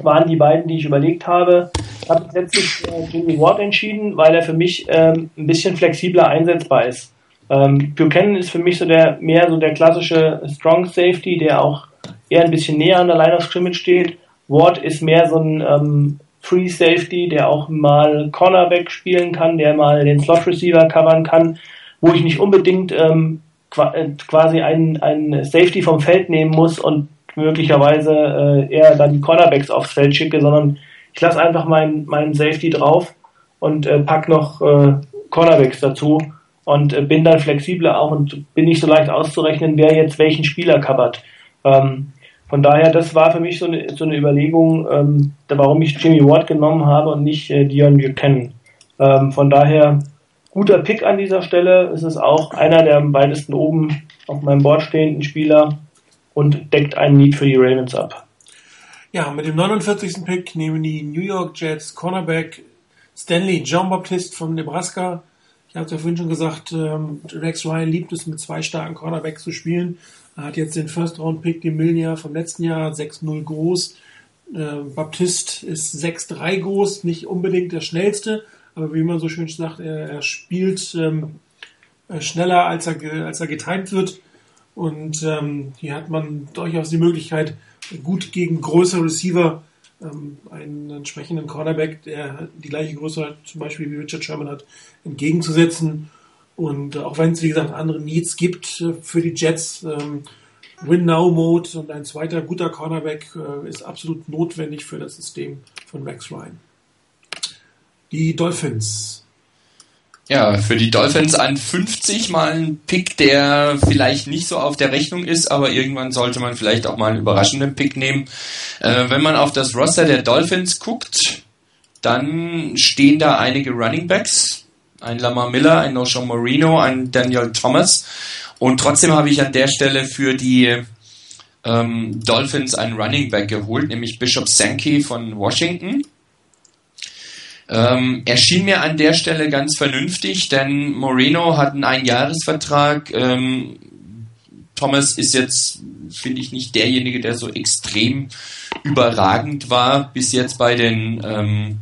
waren die beiden, die ich überlegt habe. Ich habe letztlich für Jimmy Ward entschieden, weil er für mich ähm, ein bisschen flexibler einsetzbar ist. Ähm, Buchanan ist für mich so der mehr so der klassische Strong Safety, der auch eher ein bisschen näher an der Line of Scrimmage steht. Ward ist mehr so ein ähm, Free Safety, der auch mal Cornerback spielen kann, der mal den Slot Receiver covern kann, wo ich nicht unbedingt ähm, äh, quasi einen, einen Safety vom Feld nehmen muss und möglicherweise äh, eher dann die Cornerbacks aufs Feld schicke, sondern ich lasse einfach meinen meinen Safety drauf und äh, pack noch äh, Cornerbacks dazu und äh, bin dann flexibler auch und bin nicht so leicht auszurechnen, wer jetzt welchen Spieler covert. Ähm, von daher, das war für mich so eine, so eine Überlegung, ähm, warum ich Jimmy Ward genommen habe und nicht äh, Dion Buchanan. Ähm, von daher, guter Pick an dieser Stelle. Es ist auch einer der am weitesten oben auf meinem Board stehenden Spieler und deckt einen Need für die Ravens ab. Ja, mit dem 49. Pick nehmen die New York Jets Cornerback Stanley John Baptiste von Nebraska. Ich habe es ja vorhin schon gesagt, ähm, Rex Ryan liebt es, mit zwei starken Cornerbacks zu spielen. Er hat jetzt den First-Round-Pick, den Millionär vom letzten Jahr, 6-0 groß. Äh, Baptiste ist 6-3 groß, nicht unbedingt der schnellste, aber wie man so schön sagt, er, spielt ähm, äh, schneller, als er, als er getimt wird. Und ähm, hier hat man durchaus die Möglichkeit, gut gegen größere Receiver ähm, einen entsprechenden Cornerback, der die gleiche Größe hat, zum Beispiel wie Richard Sherman hat, entgegenzusetzen. Und äh, auch wenn es, wie gesagt, andere Needs gibt äh, für die Jets, ähm, Win-Now-Mode und ein zweiter guter Cornerback äh, ist absolut notwendig für das System von Rex Ryan. Die Dolphins ja, für die Dolphins an 50 mal ein Pick, der vielleicht nicht so auf der Rechnung ist, aber irgendwann sollte man vielleicht auch mal einen überraschenden Pick nehmen. Äh, wenn man auf das Roster der Dolphins guckt, dann stehen da einige Running Backs. Ein Lamar Miller, ein Noshawn Marino, ein Daniel Thomas. Und trotzdem habe ich an der Stelle für die ähm, Dolphins einen Running Back geholt, nämlich Bishop Sankey von Washington. Ähm, erschien mir an der Stelle ganz vernünftig, denn Moreno hat einen Einjahresvertrag. Ähm, Thomas ist jetzt, finde ich, nicht derjenige, der so extrem überragend war bis jetzt bei den, ähm,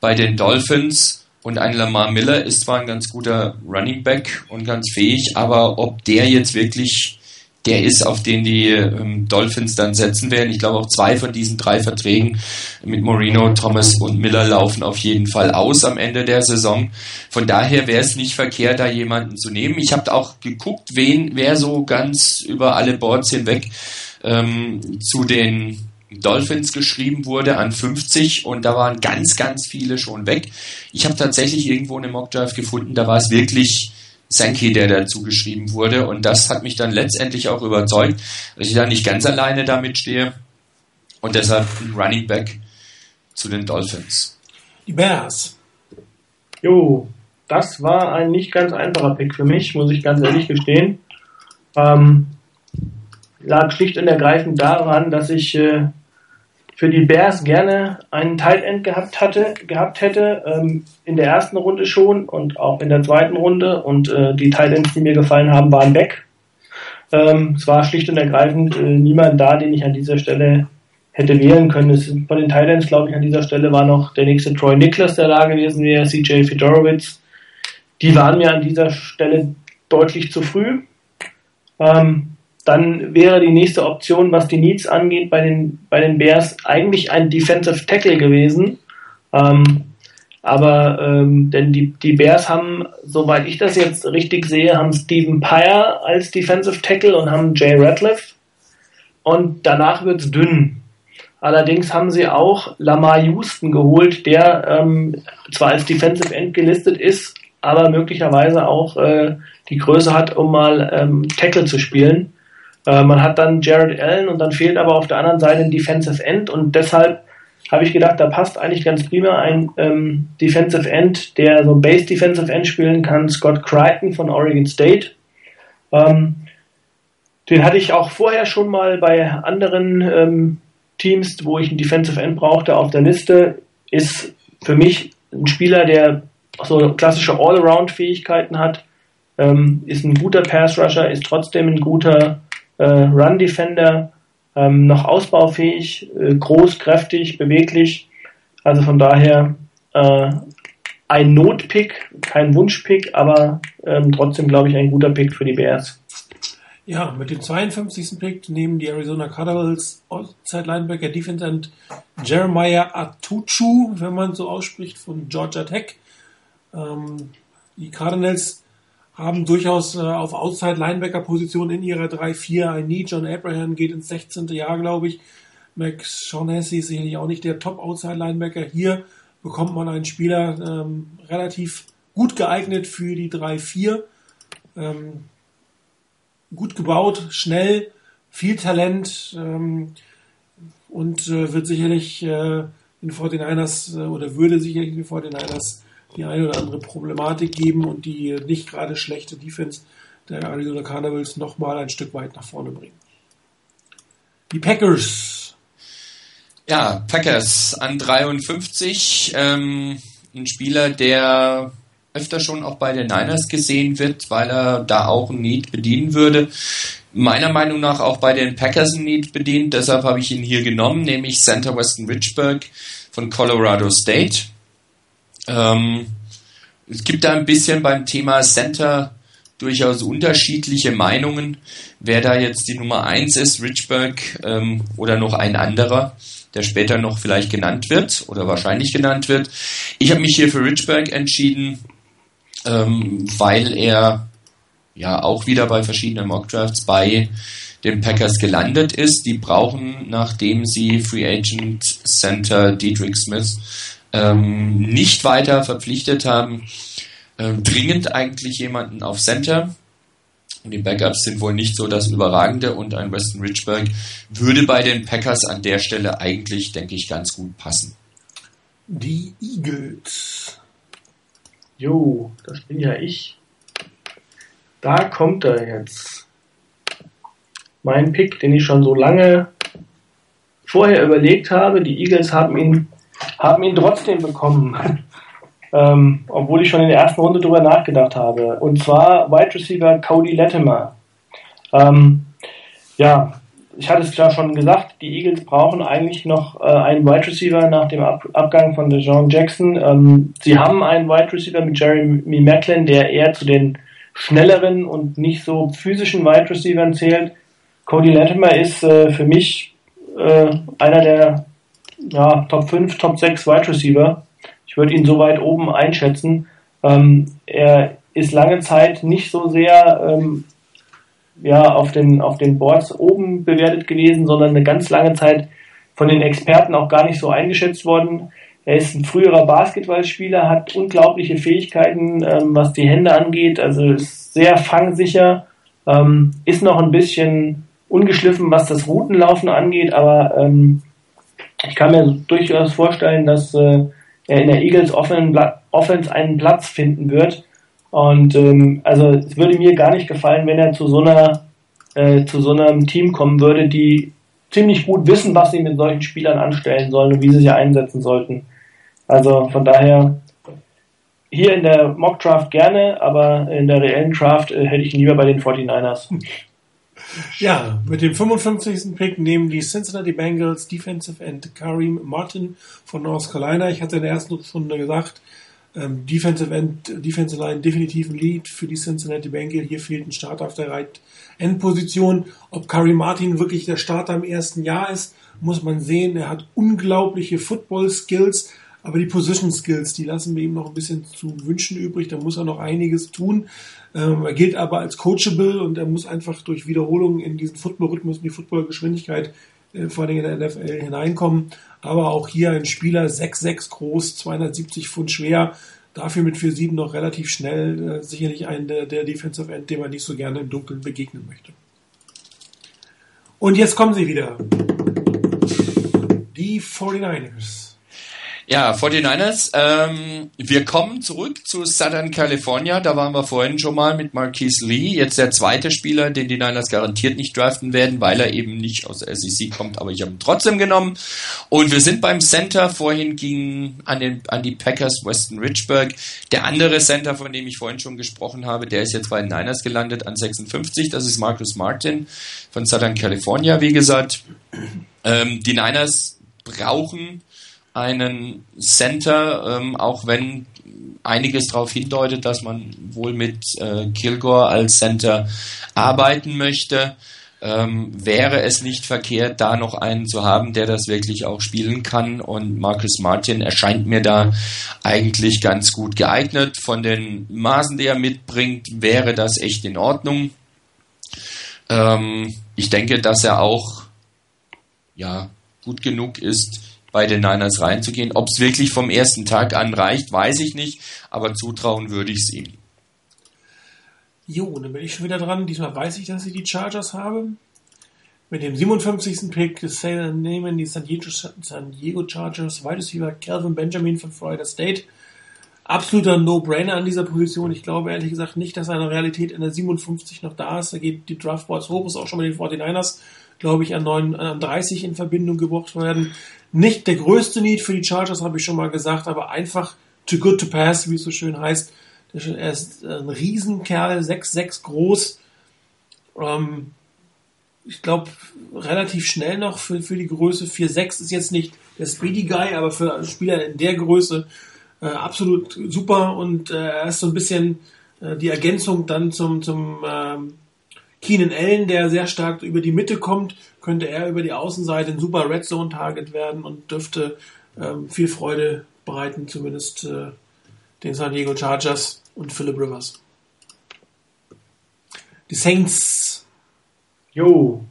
bei den Dolphins. Und ein Lamar Miller ist zwar ein ganz guter Running Back und ganz fähig, aber ob der jetzt wirklich der ist, auf den die ähm, Dolphins dann setzen werden. Ich glaube auch zwei von diesen drei Verträgen mit Moreno, Thomas und Miller laufen auf jeden Fall aus am Ende der Saison. Von daher wäre es nicht verkehrt, da jemanden zu nehmen. Ich habe auch geguckt, wen, wer so ganz über alle Boards hinweg ähm, zu den Dolphins geschrieben wurde an 50 und da waren ganz, ganz viele schon weg. Ich habe tatsächlich irgendwo eine Mockdraft gefunden, da war es wirklich Sankey, der dazu geschrieben wurde. Und das hat mich dann letztendlich auch überzeugt, dass ich da nicht ganz alleine damit stehe. Und deshalb ein Running Back zu den Dolphins. Die Bears. Jo, das war ein nicht ganz einfacher Pick für mich, muss ich ganz ehrlich gestehen. Ähm, lag schlicht und ergreifend daran, dass ich äh, für die Bears gerne einen Tight End gehabt hatte, gehabt hätte, ähm, in der ersten Runde schon und auch in der zweiten Runde und äh, die Tight Ends, die mir gefallen haben, waren weg. Ähm, es war schlicht und ergreifend äh, niemand da, den ich an dieser Stelle hätte wählen können. Es, von den Tight Ends, glaube ich, an dieser Stelle war noch der nächste Troy Nicholas, der da gewesen wäre, CJ Fedorowitz. Die waren mir an dieser Stelle deutlich zu früh. Ähm, dann wäre die nächste Option, was die Needs angeht, bei den, bei den Bears eigentlich ein Defensive Tackle gewesen. Ähm, aber ähm, denn die, die Bears haben, soweit ich das jetzt richtig sehe, haben Stephen Pyre als Defensive Tackle und haben Jay Ratliff. Und danach wird's dünn. Allerdings haben sie auch Lamar Houston geholt, der ähm, zwar als Defensive End gelistet ist, aber möglicherweise auch äh, die Größe hat, um mal ähm, Tackle zu spielen. Äh, man hat dann Jared Allen und dann fehlt aber auf der anderen Seite ein Defensive End und deshalb habe ich gedacht, da passt eigentlich ganz prima ein ähm, Defensive End, der so Base Defensive End spielen kann, Scott Crichton von Oregon State. Ähm, den hatte ich auch vorher schon mal bei anderen ähm, Teams, wo ich einen Defensive End brauchte, auf der Liste. Ist für mich ein Spieler, der so klassische All-Around-Fähigkeiten hat, ähm, ist ein guter Pass-Rusher, ist trotzdem ein guter äh, Run-Defender, ähm, noch ausbaufähig, äh, groß, kräftig, beweglich. Also von daher äh, ein Notpick, kein Wunschpick, aber ähm, trotzdem glaube ich ein guter Pick für die Bears. Ja, mit dem 52. Pick nehmen die Arizona Cardinals Outside Linebacker Defense End Jeremiah Atuchu, wenn man so ausspricht, von Georgia Tech. Ähm, die Cardinals haben durchaus äh, auf Outside Linebacker Position in ihrer 3-4 ein Need. John Abraham geht ins 16. Jahr, glaube ich. Max Shaughnessy ist sicherlich auch nicht der Top Outside Linebacker. Hier bekommt man einen Spieler ähm, relativ gut geeignet für die 3-4. Ähm, gut gebaut, schnell, viel Talent ähm, und äh, wird sicherlich äh, in 49ers äh, oder würde sicherlich in 49ers die eine oder andere Problematik geben und die nicht gerade schlechte Defense der Arizona Cardinals nochmal ein Stück weit nach vorne bringen. Die Packers. Ja, Packers an 53. Ähm, ein Spieler, der öfter schon auch bei den Niners gesehen wird, weil er da auch ein Need bedienen würde. Meiner Meinung nach auch bei den Packers ein Need bedient, deshalb habe ich ihn hier genommen, nämlich Center Weston Richburg von Colorado State. Ähm, es gibt da ein bisschen beim Thema Center durchaus unterschiedliche Meinungen, wer da jetzt die Nummer 1 ist, Richburg ähm, oder noch ein anderer, der später noch vielleicht genannt wird oder wahrscheinlich genannt wird. Ich habe mich hier für Richburg entschieden, ähm, weil er ja auch wieder bei verschiedenen Mockdrafts bei den Packers gelandet ist. Die brauchen, nachdem sie Free Agent Center Dietrich Smith ähm, nicht weiter verpflichtet haben, ähm, dringend eigentlich jemanden auf Center. Und die Backups sind wohl nicht so das Überragende und ein Weston Richburg würde bei den Packers an der Stelle eigentlich, denke ich, ganz gut passen. Die Eagles. Jo, das bin ja ich. Da kommt er jetzt. Mein Pick, den ich schon so lange vorher überlegt habe. Die Eagles haben ihn, haben ihn trotzdem bekommen. ähm, obwohl ich schon in der ersten Runde drüber nachgedacht habe. Und zwar Wide Receiver Cody Latimer. Ähm, ja, ich hatte es ja schon gesagt, die Eagles brauchen eigentlich noch äh, einen Wide Receiver nach dem Ab Abgang von DeJohn Jackson. Ähm, sie haben einen Wide Receiver mit Jeremy Macklin, der eher zu den schnelleren und nicht so physischen Wide Receivern zählt. Cody Latimer ist äh, für mich äh, einer der ja, Top 5, Top 6 Wide Receiver. Ich würde ihn so weit oben einschätzen. Ähm, er ist lange Zeit nicht so sehr ähm, ja, auf den, auf den Boards oben bewertet gewesen, sondern eine ganz lange Zeit von den Experten auch gar nicht so eingeschätzt worden. Er ist ein früherer Basketballspieler, hat unglaubliche Fähigkeiten, ähm, was die Hände angeht, also ist sehr fangsicher, ähm, ist noch ein bisschen ungeschliffen, was das Routenlaufen angeht, aber ähm, ich kann mir durchaus vorstellen, dass äh, er in der Eagles Offense einen Platz finden wird und ähm, also es würde mir gar nicht gefallen, wenn er zu so einer äh, zu so einem Team kommen würde, die ziemlich gut wissen, was sie mit solchen Spielern anstellen sollen und wie sie sie einsetzen sollten. Also von daher hier in der Mock Draft gerne, aber in der reellen Draft äh, hätte ich ihn lieber bei den 49ers. Ja, mit dem 55. Pick nehmen die Cincinnati Bengals Defensive End Kareem Martin von North Carolina. Ich hatte in der ersten Runde gesagt, ähm, Defensive End, Defensive Line definitiv ein Lead für die Cincinnati Bengals. Hier fehlt ein Starter auf der Right End Position. Ob Curry Martin wirklich der Starter im ersten Jahr ist, muss man sehen. Er hat unglaubliche Football Skills, aber die Position Skills, die lassen wir ihm noch ein bisschen zu wünschen übrig. Da muss er noch einiges tun. Ähm, er gilt aber als coachable und er muss einfach durch Wiederholungen in diesen Football-Rhythmus, in die Football-Geschwindigkeit äh, vor allem in der NFL hineinkommen. Aber auch hier ein Spieler 6'6 groß, 270 Pfund schwer, dafür mit 4'7 noch relativ schnell, äh, sicherlich ein der, der Defensive End, dem man nicht so gerne im Dunkeln begegnen möchte. Und jetzt kommen sie wieder. Die 49ers. Ja, 49ers. Ähm, wir kommen zurück zu Southern California. Da waren wir vorhin schon mal mit Marquise Lee. Jetzt der zweite Spieler, den die Niners garantiert nicht draften werden, weil er eben nicht aus der SEC kommt. Aber ich habe ihn trotzdem genommen. Und wir sind beim Center. Vorhin ging an, den, an die Packers Weston Richburg. Der andere Center, von dem ich vorhin schon gesprochen habe, der ist jetzt bei den Niners gelandet an 56. Das ist Marcus Martin von Southern California, wie gesagt. Ähm, die Niners brauchen einen Center, ähm, auch wenn einiges darauf hindeutet, dass man wohl mit äh, Kilgore als Center arbeiten möchte. Ähm, wäre es nicht verkehrt, da noch einen zu haben, der das wirklich auch spielen kann. Und Marcus Martin erscheint mir da eigentlich ganz gut geeignet. Von den Maßen, die er mitbringt, wäre das echt in Ordnung. Ähm, ich denke, dass er auch ja, gut genug ist, bei den Niners reinzugehen. Ob es wirklich vom ersten Tag an reicht, weiß ich nicht, aber zutrauen würde ich es ihm. Jo, dann bin ich schon wieder dran. Diesmal weiß ich, dass ich die Chargers habe. Mit dem 57. Pick nehmen die San Diego, San Diego Chargers Wide Receiver Calvin Benjamin von Florida State. Absoluter No-Brainer an dieser Position. Ich glaube ehrlich gesagt nicht, dass eine Realität in der 57 noch da ist. Da geht die Draftboards hoch, ist auch schon mit den 49ers, glaube ich, an, 9, an 30 in Verbindung gebracht werden. Nicht der größte Need für die Chargers, habe ich schon mal gesagt, aber einfach too good to pass, wie es so schön heißt. Er ist ein Riesenkerl, 6'6 groß. Ähm, ich glaube, relativ schnell noch für, für die Größe. 4'6 ist jetzt nicht der Speedy Guy, aber für einen Spieler in der Größe äh, absolut super und äh, er ist so ein bisschen äh, die Ergänzung dann zum, zum ähm, Keenan Allen, der sehr stark über die Mitte kommt, könnte er über die Außenseite ein super Red Zone Target werden und dürfte ähm, viel Freude bereiten, zumindest äh, den San Diego Chargers und Philip Rivers. Die Saints. Jo.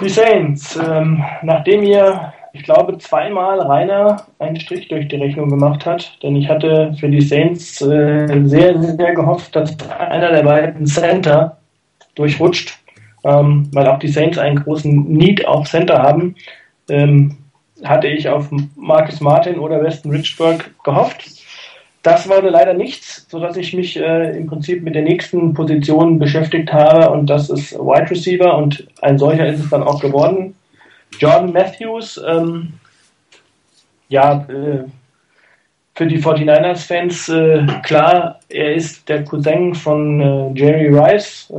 Die Saints. Ähm, nachdem ihr, ich glaube, zweimal Rainer einen Strich durch die Rechnung gemacht hat, denn ich hatte für die Saints äh, sehr, sehr gehofft, dass einer der beiden Center durchrutscht, ähm, weil auch die Saints einen großen Need auf Center haben. Ähm, hatte ich auf Marcus Martin oder Weston Richburg gehofft. Das wurde leider nichts, sodass ich mich äh, im Prinzip mit der nächsten Position beschäftigt habe und das ist Wide Receiver und ein solcher ist es dann auch geworden. Jordan Matthews, ähm, ja, äh, für die 49ers-Fans äh, klar, er ist der Cousin von äh, Jerry Rice.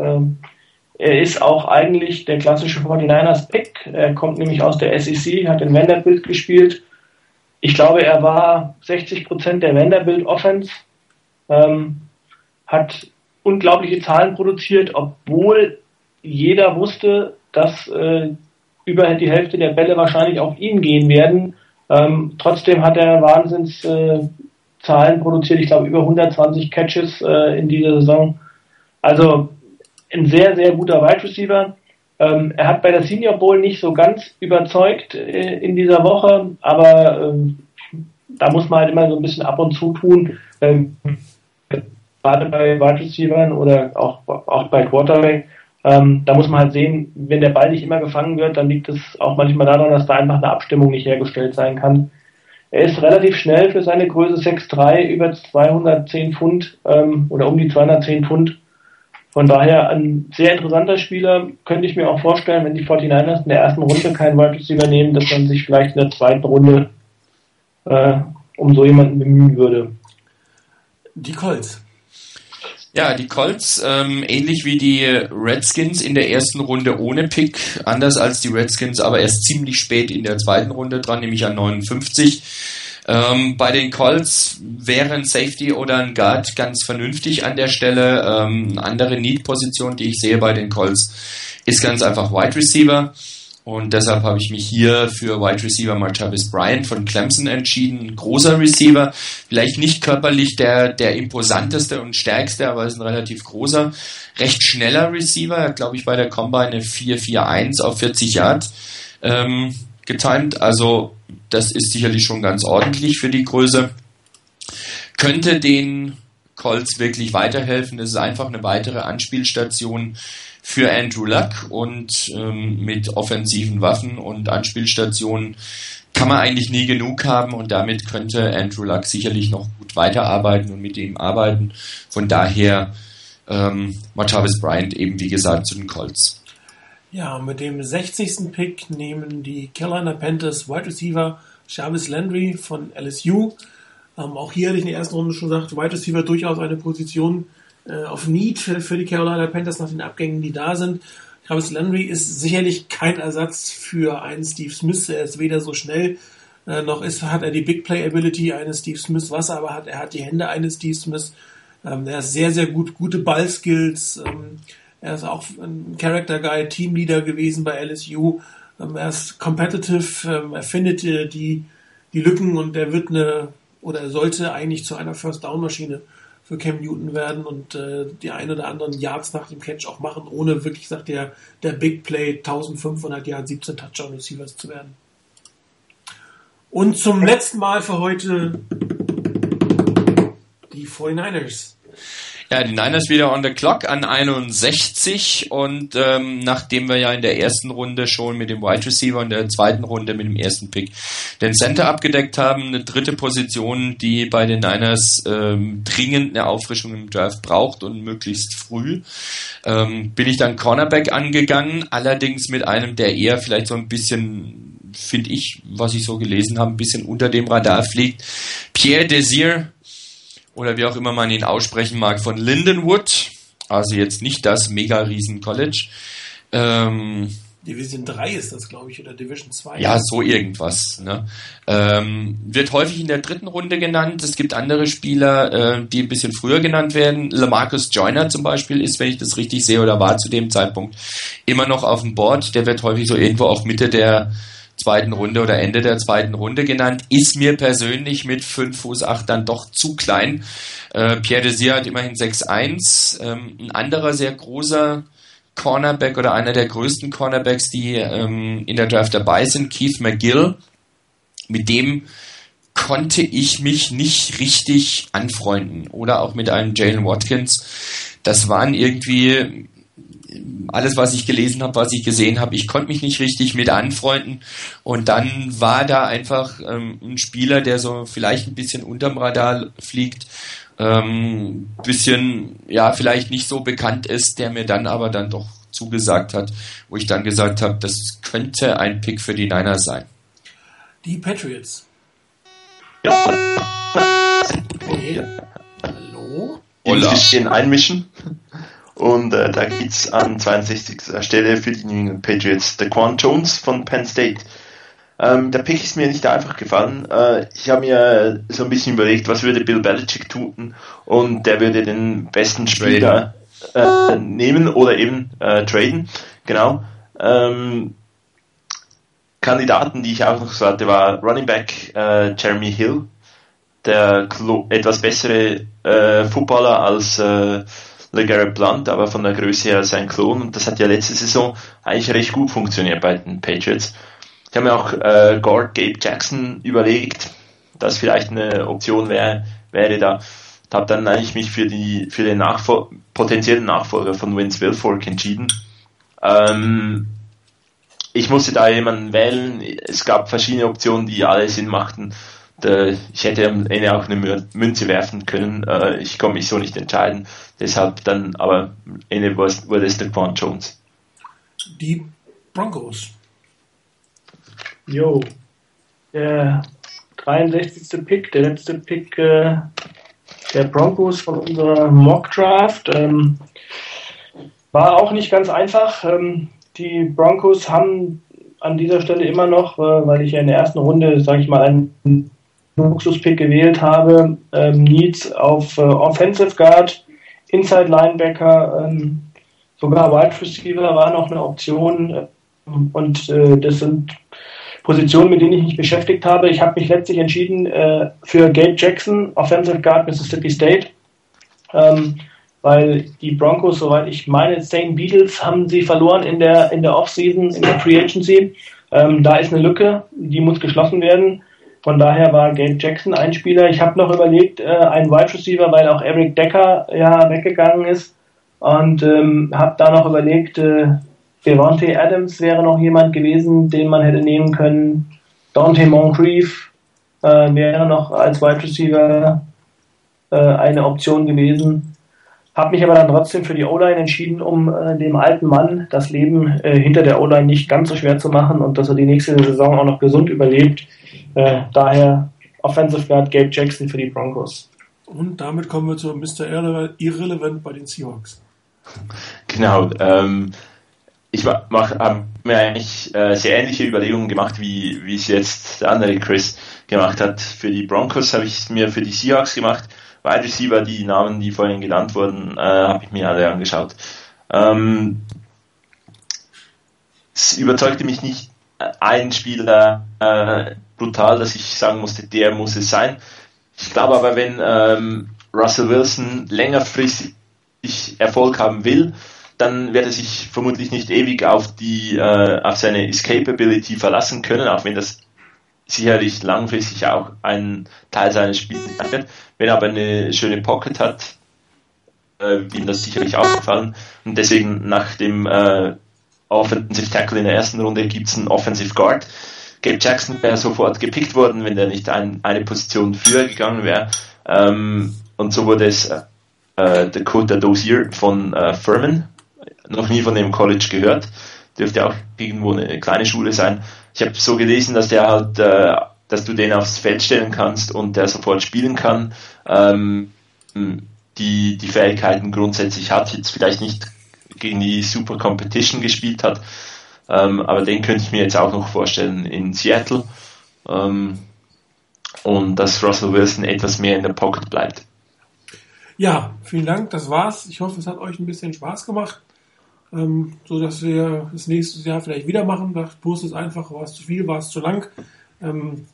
Er ist auch eigentlich der klassische 49ers-Pick. Er kommt nämlich aus der SEC, hat in Vanderbilt gespielt ich glaube, er war 60 Prozent der Vanderbilt Offense, ähm, hat unglaubliche Zahlen produziert, obwohl jeder wusste, dass äh, über die Hälfte der Bälle wahrscheinlich auf ihn gehen werden. Ähm, trotzdem hat er Wahnsinns äh, Zahlen produziert. Ich glaube, über 120 Catches äh, in dieser Saison. Also ein sehr, sehr guter Wide Receiver. Ähm, er hat bei der Senior Bowl nicht so ganz überzeugt äh, in dieser Woche, aber ähm, da muss man halt immer so ein bisschen ab und zu tun. Ähm, gerade bei Wide Receivers oder auch, auch bei Quarterback, ähm, da muss man halt sehen, wenn der Ball nicht immer gefangen wird, dann liegt es auch manchmal daran, dass da einfach eine Abstimmung nicht hergestellt sein kann. Er ist relativ schnell für seine Größe 6'3, über 210 Pfund ähm, oder um die 210 Pfund. Von daher ein sehr interessanter Spieler. Könnte ich mir auch vorstellen, wenn die 49ers in der ersten Runde keinen Wide Receiver nehmen, dass man sich vielleicht in der zweiten Runde äh, um so jemanden bemühen würde. Die Colts. Ja, die Colts, ähm, ähnlich wie die Redskins in der ersten Runde ohne Pick, anders als die Redskins, aber erst ziemlich spät in der zweiten Runde dran, nämlich an 59. Ähm, bei den Colts wäre ein Safety oder ein Guard ganz vernünftig an der Stelle. Ähm, eine andere Need-Position, die ich sehe bei den Colts, ist ganz einfach Wide Receiver. Und deshalb habe ich mich hier für Wide Receiver Martavis Bryant von Clemson entschieden. Ein großer Receiver, vielleicht nicht körperlich der, der imposanteste und stärkste, aber ist ein relativ großer, recht schneller Receiver. Er hat, glaube ich, bei der Combine eine 4-4-1 auf 40 Yard ähm, getimt. Also das ist sicherlich schon ganz ordentlich für die Größe. Könnte den Colts wirklich weiterhelfen. Es ist einfach eine weitere Anspielstation für Andrew Luck und ähm, mit offensiven Waffen und Anspielstationen kann man eigentlich nie genug haben und damit könnte Andrew Luck sicherlich noch gut weiterarbeiten und mit ihm arbeiten. Von daher ähm, Martavis Bryant eben wie gesagt zu den Colts. Ja, mit dem 60. Pick nehmen die Carolina Panthers Wide Receiver Jarvis Landry von LSU. Ähm, auch hier hatte ich in der ersten Runde schon gesagt, Wide Receiver durchaus eine Position äh, auf Need für, die Carolina Panthers nach den Abgängen, die da sind. Jarvis Landry ist sicherlich kein Ersatz für einen Steve Smith. Er ist weder so schnell äh, noch ist, hat er die Big Play Ability eines Steve Smith, was er aber hat, er hat die Hände eines Steve Smith. Ähm, er ist sehr, sehr gut, gute Ballskills. Ähm, er ist auch ein Character Guy, Teamleader gewesen bei LSU. Ähm, er ist competitive, ähm, er findet äh, die, die Lücken und er wird eine, oder er sollte eigentlich zu einer First Down Maschine für Cam Newton werden und äh, die ein oder anderen Yards nach dem Catch auch machen, ohne wirklich, sagt der, der Big Play 1500 Yards, 17 Touchdown Receivers zu werden. Und zum letzten Mal für heute die 49ers. Ja, die Niners wieder on the clock an 61 und ähm, nachdem wir ja in der ersten Runde schon mit dem Wide Receiver und der zweiten Runde mit dem ersten Pick den Center abgedeckt haben, eine dritte Position, die bei den Niners ähm, dringend eine Auffrischung im Draft braucht und möglichst früh, ähm, bin ich dann Cornerback angegangen, allerdings mit einem, der eher vielleicht so ein bisschen finde ich, was ich so gelesen habe, ein bisschen unter dem Radar fliegt. Pierre Desir oder wie auch immer man ihn aussprechen mag, von Lindenwood. Also jetzt nicht das mega riesen College. Ähm, Division 3 ist das, glaube ich, oder Division 2. Ja, so irgendwas. Ne? Ähm, wird häufig in der dritten Runde genannt. Es gibt andere Spieler, äh, die ein bisschen früher genannt werden. Lamarcus Joyner zum Beispiel ist, wenn ich das richtig sehe oder war zu dem Zeitpunkt, immer noch auf dem Board. Der wird häufig so irgendwo auf Mitte der zweiten Runde oder Ende der zweiten Runde genannt, ist mir persönlich mit 5 Fuß 8 dann doch zu klein. Äh, Pierre Desir hat immerhin 6'1. Ähm, ein anderer sehr großer Cornerback oder einer der größten Cornerbacks, die ähm, in der Draft dabei sind, Keith McGill. Mit dem konnte ich mich nicht richtig anfreunden. Oder auch mit einem Jalen Watkins. Das waren irgendwie alles, was ich gelesen habe, was ich gesehen habe, ich konnte mich nicht richtig mit anfreunden. Und dann war da einfach ähm, ein Spieler, der so vielleicht ein bisschen unterm Radar fliegt, ähm, bisschen, ja, vielleicht nicht so bekannt ist, der mir dann aber dann doch zugesagt hat, wo ich dann gesagt habe, das könnte ein Pick für die Niners sein. Die Patriots. Ja. Okay. Hallo? Die ein bisschen einmischen. Und äh, da geht's an 62. Stelle für die New England Patriots Daquan Jones von Penn State. Ähm, der Pick ist mir nicht einfach gefallen. Äh, ich habe mir so ein bisschen überlegt, was würde Bill Belichick tun und der würde den besten Spieler äh, nehmen oder eben äh, traden. Genau. Ähm, Kandidaten, die ich auch noch so hatte, war Running Back äh, Jeremy Hill, der etwas bessere äh, Footballer als äh, LeGarrette Blunt, aber von der Größe her sein Klon. Und das hat ja letzte Saison eigentlich recht gut funktioniert bei den Patriots. Ich habe mir auch äh, Gord Gabe Jackson überlegt, dass vielleicht eine Option wäre, wäre da. Habe dann eigentlich mich für die für den Nachfol potenziellen Nachfolger von Vince Wilfork entschieden. Ähm, ich musste da jemanden wählen. Es gab verschiedene Optionen, die alle Sinn machten ich hätte am Ende auch eine Münze werfen können. Äh, ich konnte mich so nicht entscheiden. Deshalb dann, aber am Ende wurde es der Quan Jones. Die Broncos. Jo. Der 63. Pick, der letzte Pick äh, der Broncos von unserer Mock Draft. Ähm, war auch nicht ganz einfach. Ähm, die Broncos haben an dieser Stelle immer noch, äh, weil ich ja in der ersten Runde, sage ich mal, einen Luxuspick gewählt habe. Ähm, Needs auf äh, Offensive Guard, Inside Linebacker, ähm, sogar Wide Receiver war noch eine Option. Ähm, und äh, das sind Positionen, mit denen ich mich beschäftigt habe. Ich habe mich letztlich entschieden äh, für Gabe Jackson, Offensive Guard Mississippi State. Ähm, weil die Broncos, soweit ich meine, St. Beatles haben sie verloren in der, in der Offseason, in der Free Agency. Ähm, da ist eine Lücke, die muss geschlossen werden. Von daher war Gabe Jackson ein Spieler. Ich habe noch überlegt, äh, einen Wide Receiver, weil auch Eric Decker ja weggegangen ist. Und ähm, habe da noch überlegt, äh, Devontae Adams wäre noch jemand gewesen, den man hätte nehmen können. Dante Moncrief äh, wäre noch als Wide Receiver äh, eine Option gewesen. Habe mich aber dann trotzdem für die O-Line entschieden, um äh, dem alten Mann das Leben äh, hinter der O-Line nicht ganz so schwer zu machen und dass er die nächste Saison auch noch gesund überlebt. Äh, daher Offensive Guard Gabe Jackson für die Broncos. Und damit kommen wir zu Mr. Irrelevant bei den Seahawks. Genau. Ähm, ich habe mir eigentlich äh, sehr ähnliche Überlegungen gemacht, wie, wie es jetzt der andere Chris gemacht hat. Für die Broncos habe ich es mir für die Seahawks gemacht. Wide Receiver, die Namen, die vorhin genannt wurden, äh, habe ich mir alle angeschaut. Ähm, es überzeugte mich nicht äh, ein Spieler äh, brutal, dass ich sagen musste, der muss es sein. Ich glaube aber, wenn ähm, Russell Wilson längerfristig Erfolg haben will, dann wird er sich vermutlich nicht ewig auf die äh, auf seine Escapability verlassen können, auch wenn das sicherlich langfristig auch ein Teil seines Spiels sein wird. Wenn er aber eine schöne Pocket hat, äh, ihm das sicherlich auch gefallen. Und deswegen nach dem äh, Offensive Tackle in der ersten Runde gibt es einen Offensive Guard. Gabe Jackson wäre sofort gepickt worden, wenn der nicht ein, eine Position früher gegangen wäre. Ähm, und so wurde es äh, Dakota Dozier von äh, Furman noch nie von dem College gehört. Dürfte auch irgendwo eine kleine Schule sein. Ich habe so gelesen, dass der halt, äh, dass du den aufs Feld stellen kannst und der sofort spielen kann. Ähm, die, die Fähigkeiten grundsätzlich hat, jetzt vielleicht nicht gegen die Super Competition gespielt hat, ähm, aber den könnte ich mir jetzt auch noch vorstellen in Seattle. Ähm, und dass Russell Wilson etwas mehr in der Pocket bleibt. Ja, vielen Dank, das war's. Ich hoffe, es hat euch ein bisschen Spaß gemacht ähm, so dass wir das nächste Jahr vielleicht wieder machen. Bus ist einfach, war es zu viel, war es zu lang. Ähm,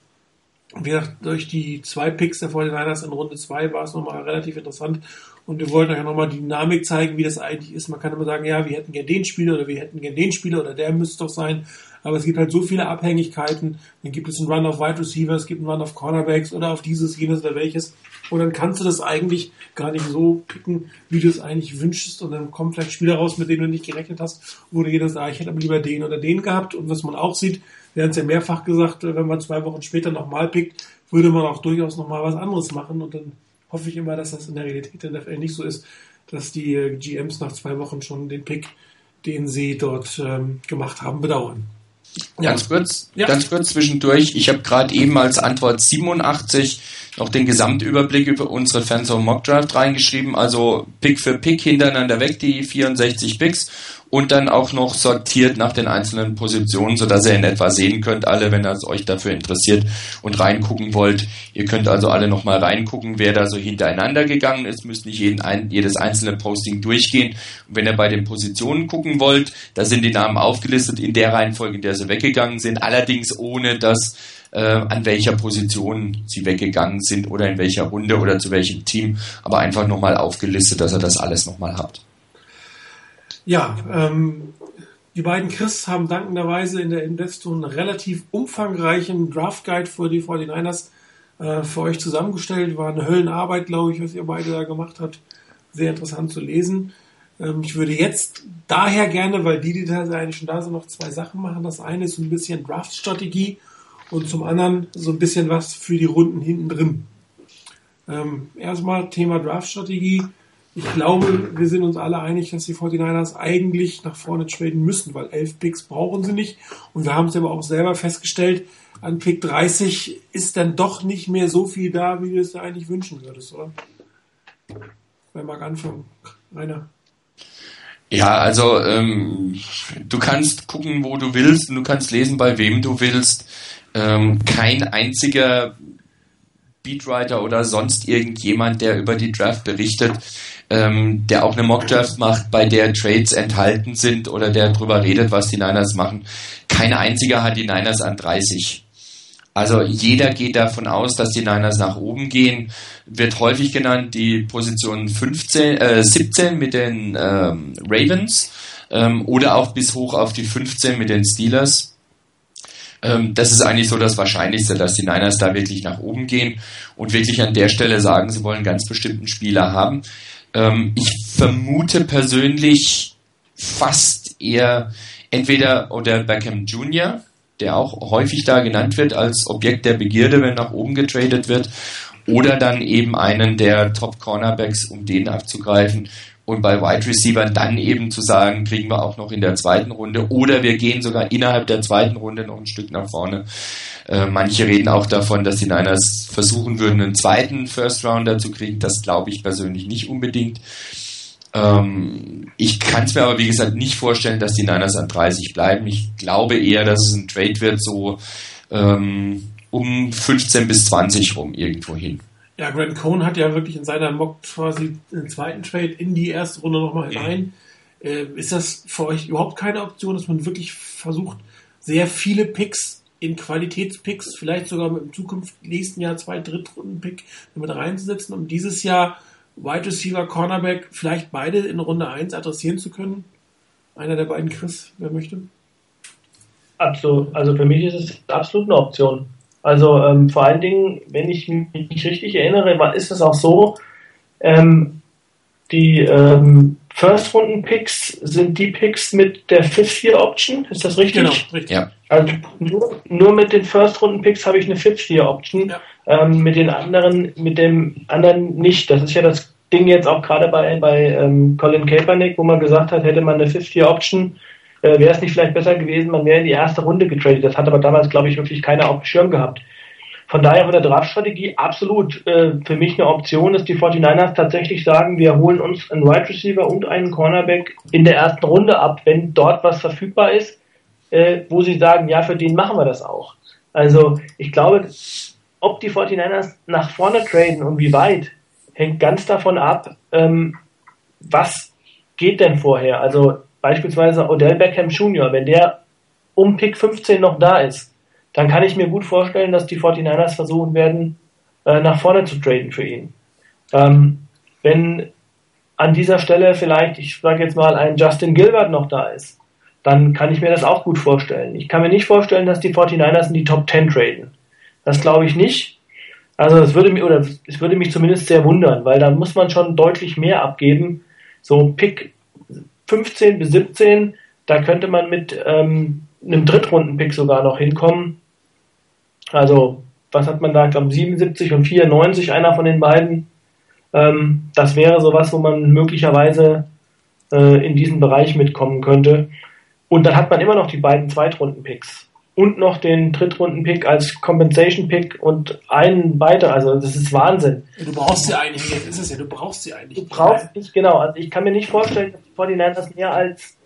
wie gesagt, durch die zwei Picks der 49ers in Runde 2 war es nochmal relativ interessant. Und wir wollten euch nochmal die Dynamik zeigen, wie das eigentlich ist. Man kann immer sagen, ja, wir hätten gerne den Spieler oder wir hätten gerne den Spieler oder der müsste doch sein. Aber es gibt halt so viele Abhängigkeiten. Dann gibt es einen Run auf Wide Receiver, es gibt einen Run auf Cornerbacks oder auf dieses, jenes oder welches. Und dann kannst du das eigentlich gar nicht so picken, wie du es eigentlich wünschst. Und dann kommen vielleicht Spieler raus, mit denen du nicht gerechnet hast, wo du jeder sagt, ah, ich hätte aber lieber den oder den gehabt. Und was man auch sieht, wir haben es ja mehrfach gesagt, wenn man zwei Wochen später nochmal pickt, würde man auch durchaus nochmal was anderes machen. Und dann hoffe ich immer, dass das in der Realität der NFL nicht so ist, dass die äh, GMs nach zwei Wochen schon den Pick, den sie dort ähm, gemacht haben, bedauern. Ganz kurz, ja. ganz kurz zwischendurch. Ich habe gerade eben als Antwort 87 noch den Gesamtüberblick über unsere Fans of Mock Draft reingeschrieben. Also Pick für Pick hintereinander weg, die 64 Picks und dann auch noch sortiert nach den einzelnen Positionen, sodass ihr in etwa sehen könnt, alle, wenn ihr euch dafür interessiert und reingucken wollt. Ihr könnt also alle nochmal reingucken, wer da so hintereinander gegangen ist, müsst nicht jeden, ein, jedes einzelne Posting durchgehen. Und wenn ihr bei den Positionen gucken wollt, da sind die Namen aufgelistet in der Reihenfolge, in der sie weggegangen sind, allerdings ohne dass äh, an welcher Position sie weggegangen sind oder in welcher Runde oder zu welchem Team, aber einfach nochmal aufgelistet, dass ihr das alles nochmal habt. Ja, ähm, die beiden Chris haben dankenderweise in der Investor einen relativ umfangreichen Draft Guide für die 49ers äh, für euch zusammengestellt. War eine Höllenarbeit, glaube ich, was ihr beide da gemacht habt. Sehr interessant zu lesen. Ähm, ich würde jetzt daher gerne, weil die Details eigentlich schon da sind, noch zwei Sachen machen. Das eine ist so ein bisschen Draft-Strategie und zum anderen so ein bisschen was für die Runden hinten drin. Ähm, erstmal Thema Draft-Strategie ich glaube, wir sind uns alle einig, dass die 49ers eigentlich nach vorne traden müssen, weil elf Picks brauchen sie nicht. Und wir haben es aber auch selber festgestellt, an Pick 30 ist dann doch nicht mehr so viel da, wie du es dir eigentlich wünschen würdest, oder? Wer mag anfangen? Rainer. Ja, also ähm, du kannst gucken, wo du willst und du kannst lesen, bei wem du willst. Ähm, kein einziger Beatwriter oder sonst irgendjemand, der über die Draft berichtet, ähm, der auch eine Mockdraft macht, bei der Trades enthalten sind oder der drüber redet, was die Niners machen. Kein einziger hat die Niners an 30. Also jeder geht davon aus, dass die Niners nach oben gehen. Wird häufig genannt die Position 15, äh, 17 mit den ähm, Ravens ähm, oder auch bis hoch auf die 15 mit den Steelers. Ähm, das ist eigentlich so das Wahrscheinlichste, dass die Niners da wirklich nach oben gehen und wirklich an der Stelle sagen, sie wollen ganz bestimmten Spieler haben. Ähm, ich vermute persönlich fast eher entweder oder Beckham Jr., der auch häufig da genannt wird als Objekt der Begierde, wenn nach oben getradet wird, oder dann eben einen der Top Cornerbacks, um den abzugreifen. Und bei Wide Receivern dann eben zu sagen, kriegen wir auch noch in der zweiten Runde oder wir gehen sogar innerhalb der zweiten Runde noch ein Stück nach vorne. Äh, manche reden auch davon, dass die Niners versuchen würden, einen zweiten First Rounder zu kriegen. Das glaube ich persönlich nicht unbedingt. Ähm, ich kann es mir aber, wie gesagt, nicht vorstellen, dass die Niners an 30 bleiben. Ich glaube eher, dass es ein Trade wird, so ähm, um 15 bis 20 rum irgendwo hin. Ja, Grant Cohn hat ja wirklich in seiner Mock quasi den zweiten Trade in die erste Runde nochmal hinein. Mhm. Äh, ist das für euch überhaupt keine Option, dass man wirklich versucht, sehr viele Picks in Qualitätspicks, vielleicht sogar mit dem Zukunft nächsten Jahr zwei Drittrunden-Pick mit reinzusetzen, um dieses Jahr Wide Receiver, Cornerback, vielleicht beide in Runde 1 adressieren zu können? Einer der beiden, Chris, wer möchte? Absolut, also für mich ist es absolut eine Option. Also ähm, vor allen Dingen, wenn ich mich richtig erinnere, ist es auch so, ähm, die ähm, First-Runden-Picks sind die Picks mit der Fifth-Year-Option, ist das richtig? Genau, richtig. Ja. Also nur, nur mit den First-Runden-Picks habe ich eine Fifth-Year-Option, ja. ähm, mit den anderen, mit dem anderen nicht. Das ist ja das Ding jetzt auch gerade bei, bei ähm, Colin Kaepernick, wo man gesagt hat, hätte man eine Fifth-Year-Option, äh, wäre es nicht vielleicht besser gewesen, man wäre in die erste Runde getradet. Das hat aber damals, glaube ich, wirklich keiner auf dem Schirm gehabt. Von daher von der Draftstrategie absolut äh, für mich eine Option, dass die 49ers tatsächlich sagen, wir holen uns einen Wide Receiver und einen Cornerback in der ersten Runde ab, wenn dort was verfügbar ist, äh, wo sie sagen, ja, für den machen wir das auch. Also ich glaube, ob die 49ers nach vorne traden und wie weit, hängt ganz davon ab, ähm, was geht denn vorher. Also beispielsweise Odell Beckham Jr., wenn der um Pick 15 noch da ist, dann kann ich mir gut vorstellen, dass die 49ers versuchen werden, äh, nach vorne zu traden für ihn. Ähm, wenn an dieser Stelle vielleicht, ich sage jetzt mal, ein Justin Gilbert noch da ist, dann kann ich mir das auch gut vorstellen. Ich kann mir nicht vorstellen, dass die 49ers in die Top 10 traden. Das glaube ich nicht. Also es würde mich, oder es würde mich zumindest sehr wundern, weil da muss man schon deutlich mehr abgeben. So Pick 15 bis 17, da könnte man mit ähm, einem Drittrunden-Pick sogar noch hinkommen. Also, was hat man da? Ich glaube, 77 und 94, einer von den beiden. Ähm, das wäre sowas, wo man möglicherweise äh, in diesen Bereich mitkommen könnte. Und dann hat man immer noch die beiden Zweitrunden-Picks. Und noch den Drittrunden-Pick als Compensation-Pick und einen weiter. Also, das ist Wahnsinn. Du brauchst sie eigentlich, jetzt ist es ja, du brauchst sie eigentlich. Du brauchst nicht, genau. Also, ich kann mir nicht vorstellen, dass die 49ers mehr als,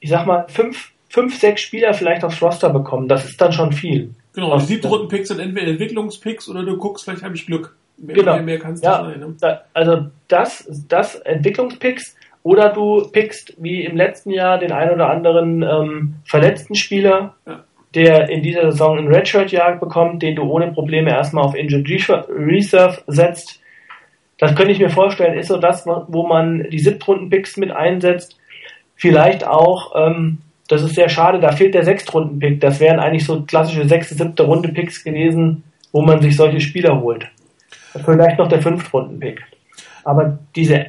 ich sag mal, fünf, fünf, sechs Spieler vielleicht aufs Roster bekommen. Das ist dann schon viel. Genau, die siebten Runden Picks sind entweder Entwicklungspicks oder du guckst, vielleicht habe ich Glück. Mehr, genau. mehr, mehr kannst ja, sein. Ne? Da, also das, das Entwicklungspicks oder du pickst wie im letzten Jahr den ein oder anderen ähm, verletzten Spieler, ja. der in dieser Saison ein Redshirt-Jahr bekommt, den du ohne Probleme erstmal auf Injured Reserve setzt. Das könnte ich mir vorstellen, ist so das, wo man die Siebtrunden-Picks mit einsetzt. Vielleicht auch ähm, das ist sehr schade, da fehlt der Sechstrunden-Pick. Das wären eigentlich so klassische sechste, siebte Runde-Picks gewesen, wo man sich solche Spieler holt. Vielleicht noch der Fünftrunden-Pick. Aber diese,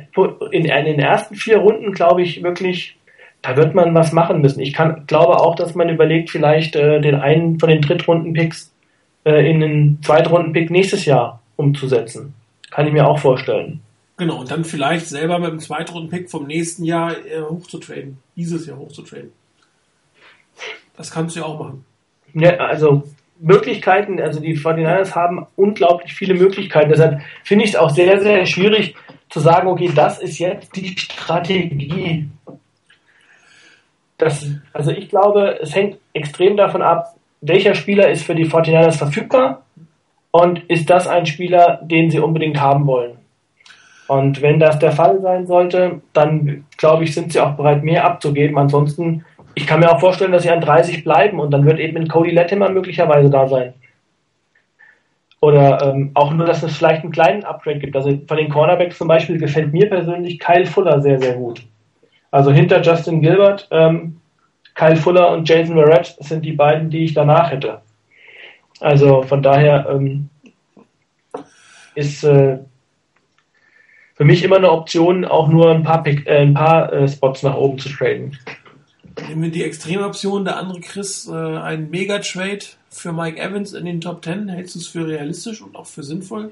in, in, den ersten vier Runden glaube ich wirklich, da wird man was machen müssen. Ich kann, glaube auch, dass man überlegt, vielleicht äh, den einen von den Drittrunden-Picks äh, in den Zweitrunden-Pick nächstes Jahr umzusetzen. Kann ich mir auch vorstellen. Genau, und dann vielleicht selber mit dem Zweitrunden-Pick vom nächsten Jahr äh, hochzutraden. Dieses Jahr hochzutraden. Das kannst du ja auch machen. Ja, also Möglichkeiten, also die 49ers haben unglaublich viele Möglichkeiten. Deshalb finde ich es auch sehr, sehr schwierig zu sagen, okay, das ist jetzt die Strategie. Das, also ich glaube, es hängt extrem davon ab, welcher Spieler ist für die 49ers verfügbar und ist das ein Spieler, den sie unbedingt haben wollen. Und wenn das der Fall sein sollte, dann glaube ich, sind sie auch bereit, mehr abzugeben. Ansonsten ich kann mir auch vorstellen, dass sie an 30 bleiben und dann wird eben in Cody Latimer möglicherweise da sein. Oder ähm, auch nur, dass es vielleicht einen kleinen Upgrade gibt. Also von den Cornerbacks zum Beispiel gefällt mir persönlich Kyle Fuller sehr, sehr gut. Also hinter Justin Gilbert, ähm, Kyle Fuller und Jason Verrett sind die beiden, die ich danach hätte. Also von daher ähm, ist äh, für mich immer eine Option, auch nur ein paar, Pick, äh, ein paar äh, Spots nach oben zu traden. Nehmen wir die Extremoption, der andere Chris, äh, ein Mega-Trade für Mike Evans in den Top 10. Hältst du es für realistisch und auch für sinnvoll?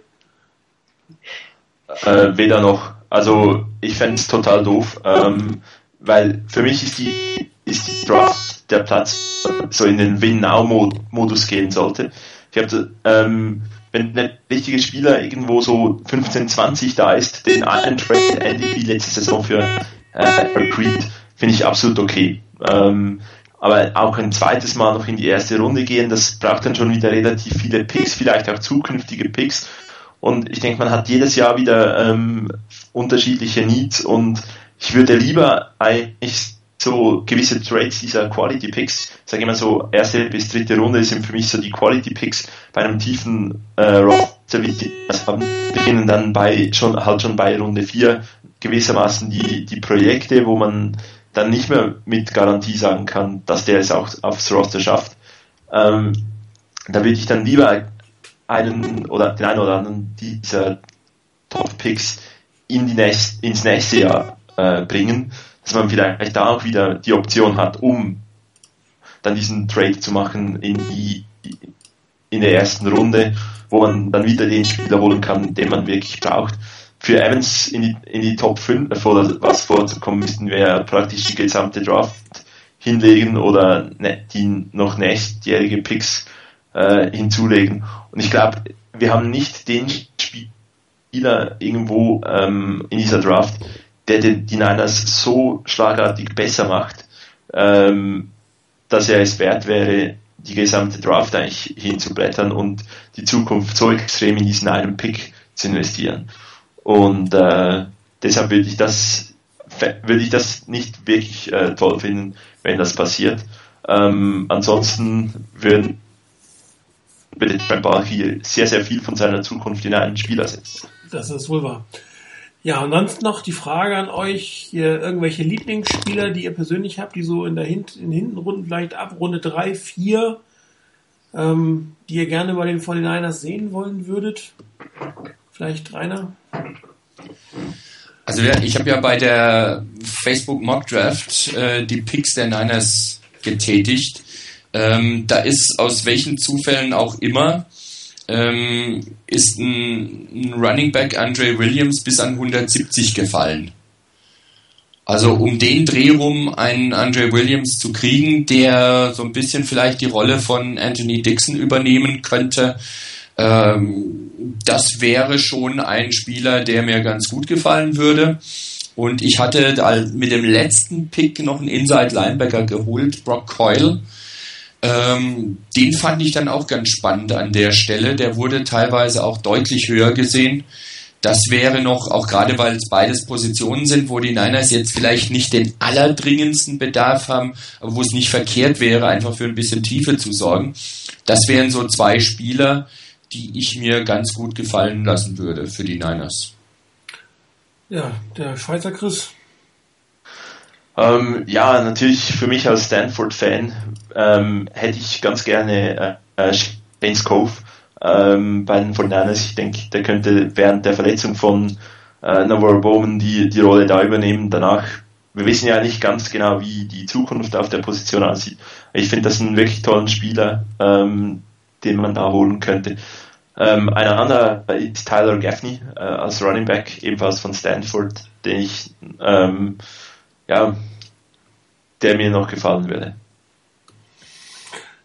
Äh, weder noch. Also ich fände es total doof, ähm, weil für mich ist die, ist die Draft der Platz so in den Win-Now-Modus gehen sollte. Ich habe ähm, wenn ein wichtiger Spieler irgendwo so 15, 20 da ist, den einen Trade wie letzte Saison für äh, Creed, finde ich absolut okay. Ähm, aber auch ein zweites Mal noch in die erste Runde gehen, das braucht dann schon wieder relativ viele Picks, vielleicht auch zukünftige Picks. Und ich denke, man hat jedes Jahr wieder ähm, unterschiedliche Needs und ich würde lieber eigentlich so gewisse Trades dieser Quality Picks, sage ich mal so, erste bis dritte Runde sind für mich so die Quality Picks bei einem tiefen äh, Roster, wie die das haben, beginnen dann bei schon halt schon bei Runde vier gewissermaßen die, die Projekte, wo man dann nicht mehr mit Garantie sagen kann, dass der es auch aufs Roster schafft. Ähm, da würde ich dann lieber einen oder den einen oder anderen dieser Top Picks in die nächst, ins nächste Jahr äh, bringen, dass man vielleicht da auch wieder die Option hat, um dann diesen Trade zu machen in die in der ersten Runde, wo man dann wieder den Spieler holen kann, den man wirklich braucht für Evans in die, in die Top 5 vor, was vorzukommen, müssten wir praktisch die gesamte Draft hinlegen oder ne, die noch nächstjährige Picks äh, hinzulegen. Und ich glaube, wir haben nicht den Spieler irgendwo ähm, in dieser Draft, der die, die Niners so schlagartig besser macht, ähm, dass er es wert wäre, die gesamte Draft eigentlich hinzublättern und die Zukunft so extrem in diesen einen Pick zu investieren. Und äh, deshalb würde ich das würde ich das nicht wirklich äh, toll finden, wenn das passiert. Ähm, ansonsten würde, würde Brent Ball hier sehr, sehr viel von seiner Zukunft in einen Spieler setzen. Das ist wohl wahr. Ja, und dann noch die Frage an euch, hier irgendwelche Lieblingsspieler, die ihr persönlich habt, die so in der Hin in Hintenrunden vielleicht ab Runde 3, 4, ähm, die ihr gerne bei den 49ers sehen wollen würdet. Vielleicht Rainer? Also ich habe ja bei der Facebook Mock Draft äh, die Picks der Niners getätigt. Ähm, da ist aus welchen Zufällen auch immer ähm, ist ein, ein Running Back Andre Williams bis an 170 gefallen. Also um den Dreh rum einen Andre Williams zu kriegen, der so ein bisschen vielleicht die Rolle von Anthony Dixon übernehmen könnte, ähm, das wäre schon ein Spieler, der mir ganz gut gefallen würde. Und ich hatte mit dem letzten Pick noch einen Inside Linebacker geholt, Brock Coyle. Ähm, den fand ich dann auch ganz spannend an der Stelle. Der wurde teilweise auch deutlich höher gesehen. Das wäre noch, auch gerade weil es beides Positionen sind, wo die Niners jetzt vielleicht nicht den allerdringendsten Bedarf haben, aber wo es nicht verkehrt wäre, einfach für ein bisschen Tiefe zu sorgen. Das wären so zwei Spieler, die ich mir ganz gut gefallen lassen würde für die Niners. Ja, der Schweizer Chris. Ähm, ja, natürlich für mich als Stanford-Fan ähm, hätte ich ganz gerne äh, äh James Cove ähm, bei den 49ers. Ich denke, der könnte während der Verletzung von äh, Navarro Bowman die, die Rolle da übernehmen. Danach, wir wissen ja nicht ganz genau, wie die Zukunft auf der Position aussieht. Ich finde das einen wirklich tollen Spieler, ähm, den man da holen könnte. Ähm, ein anderer ist Tyler Gaffney äh, als Running Back, ebenfalls von Stanford, den ich, ähm, ja, der mir noch gefallen würde.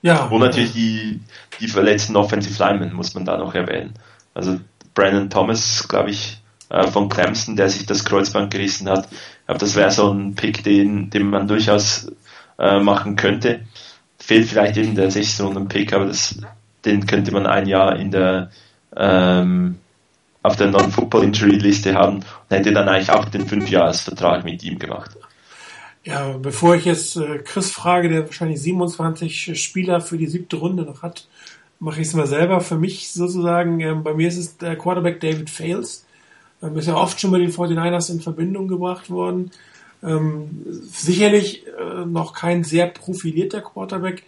Ja. Und natürlich die, die verletzten Offensive Linemen muss man da noch erwähnen. Also Brandon Thomas, glaube ich, äh, von Clemson, der sich das Kreuzband gerissen hat. Ich glaube, das wäre so ein Pick, den, den man durchaus äh, machen könnte. Fehlt vielleicht eben der 16 Runden Pick, aber das den könnte man ein Jahr in der ähm, auf der Non-Football-Injury-Liste haben und hätte dann eigentlich auch den Fünfjahresvertrag mit ihm gemacht. Ja, bevor ich jetzt äh, Chris frage, der wahrscheinlich 27 Spieler für die siebte Runde noch hat, mache ich es mal selber. Für mich sozusagen, ähm, bei mir ist es der Quarterback David Fales. Ähm, ist ja oft schon mit den 49ers in Verbindung gebracht worden. Ähm, sicherlich äh, noch kein sehr profilierter Quarterback,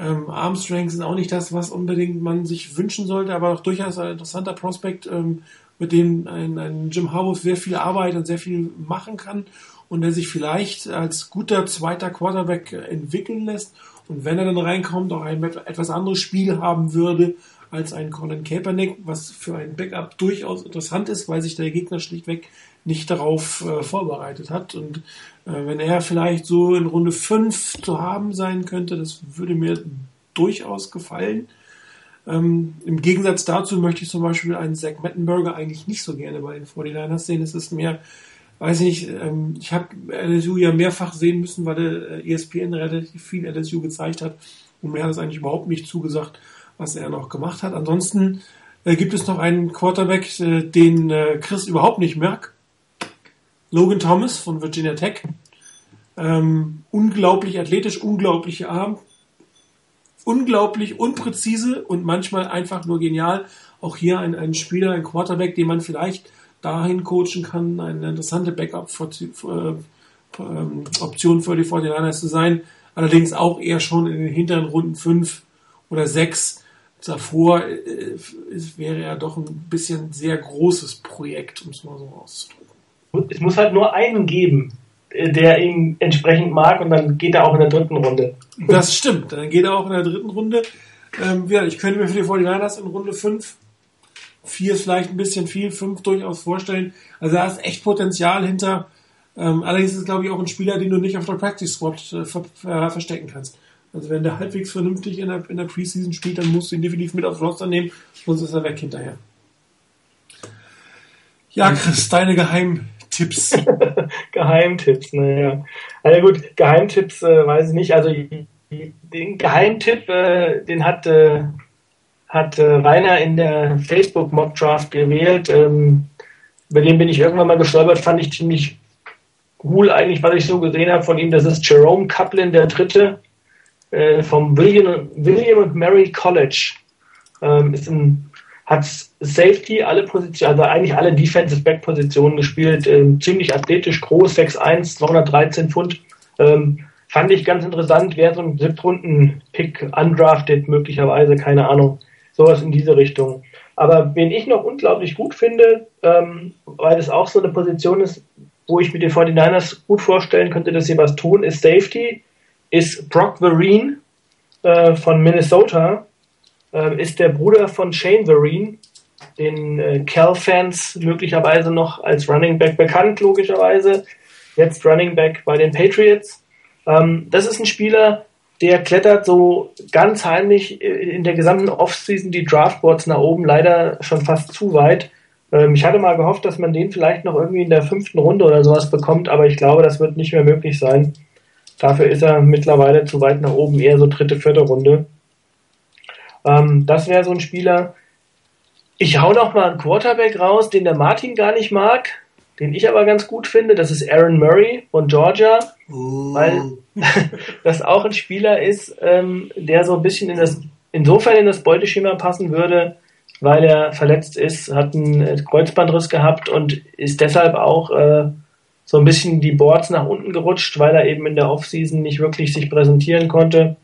ähm, Armstrengths sind auch nicht das, was unbedingt man sich wünschen sollte, aber auch durchaus ein interessanter Prospekt, ähm, mit dem ein, ein Jim Harbaugh sehr viel Arbeit und sehr viel machen kann und der sich vielleicht als guter zweiter Quarterback entwickeln lässt und wenn er dann reinkommt, auch ein etwas anderes Spiel haben würde als ein Colin Kaepernick, was für ein Backup durchaus interessant ist, weil sich der Gegner schlichtweg nicht darauf äh, vorbereitet hat. Und äh, wenn er vielleicht so in Runde 5 zu haben sein könnte, das würde mir durchaus gefallen. Ähm, Im Gegensatz dazu möchte ich zum Beispiel einen Zach Mettenberger eigentlich nicht so gerne bei den 49ers sehen. Es ist mehr, weiß ich nicht, ähm, ich habe LSU ja mehrfach sehen müssen, weil der ESPN relativ viel LSU gezeigt hat und mir hat es eigentlich überhaupt nicht zugesagt, was er noch gemacht hat. Ansonsten äh, gibt es noch einen Quarterback, äh, den äh, Chris überhaupt nicht merkt. Logan Thomas von Virginia Tech. Ähm, unglaublich athletisch, unglaubliche Arm, unglaublich unpräzise und manchmal einfach nur genial. Auch hier ein, ein Spieler, ein Quarterback, den man vielleicht dahin coachen kann, eine interessante Backup-Option für die 49ers zu sein. Allerdings auch eher schon in den hinteren Runden 5 oder 6. Davor äh, wäre er doch ein bisschen sehr großes Projekt, um es mal so auszudrücken. Es muss halt nur einen geben, äh, der ihn entsprechend mag und dann geht er auch in der dritten Runde. Das stimmt, dann geht er auch in der dritten Runde. Ähm, ja, ich könnte mir für die 49ers in Runde 5, 4 ist vielleicht ein bisschen viel, 5 durchaus vorstellen. Also da ist echt Potenzial hinter. Ähm, allerdings ist es, glaube ich, auch ein Spieler, den du nicht auf der Practice Squad äh, ver äh, verstecken kannst. Also wenn der halbwegs vernünftig in der, in der Preseason spielt, dann musst du ihn definitiv mit aufs Roster nehmen, sonst ist er weg hinterher. Ja, Chris, deine Geheimtipps. Geheimtipps, naja. Also gut, Geheimtipps äh, weiß ich nicht. Also den Geheimtipp, äh, den hat, äh, hat äh, Rainer in der Facebook Mock Draft gewählt. Ähm, über den bin ich irgendwann mal gestolpert, fand ich ziemlich cool eigentlich, was ich so gesehen habe von ihm. Das ist Jerome Kaplan, der Dritte äh, vom William, William und Mary College. Ähm, ist ein hat Safety alle Positionen, also eigentlich alle Defensive Back Positionen gespielt, ähm, ziemlich athletisch, groß, 6'1, 213 Pfund. Ähm, fand ich ganz interessant, wäre so ein Siebtrunden-Pick undrafted möglicherweise, keine Ahnung, sowas in diese Richtung. Aber wen ich noch unglaublich gut finde, ähm, weil es auch so eine Position ist, wo ich mir den 49ers gut vorstellen könnte, dass sie was tun, ist Safety, ist Brock Vereen äh, von Minnesota äh, ist der Bruder von Shane Vereen, den äh, Cal-Fans möglicherweise noch als Running Back bekannt, logischerweise. Jetzt Running Back bei den Patriots. Ähm, das ist ein Spieler, der klettert so ganz heimlich in der gesamten Offseason die Draftboards nach oben, leider schon fast zu weit. Ähm, ich hatte mal gehofft, dass man den vielleicht noch irgendwie in der fünften Runde oder sowas bekommt, aber ich glaube, das wird nicht mehr möglich sein. Dafür ist er mittlerweile zu weit nach oben, eher so dritte, vierte Runde. Ähm, das wäre so ein Spieler. Ich hau noch mal einen Quarterback raus, den der Martin gar nicht mag, den ich aber ganz gut finde. Das ist Aaron Murray von Georgia, uh. weil das auch ein Spieler ist, ähm, der so ein bisschen in das, insofern in das Beuteschema passen würde, weil er verletzt ist, hat einen Kreuzbandriss gehabt und ist deshalb auch äh, so ein bisschen die Boards nach unten gerutscht, weil er eben in der Offseason nicht wirklich sich präsentieren konnte.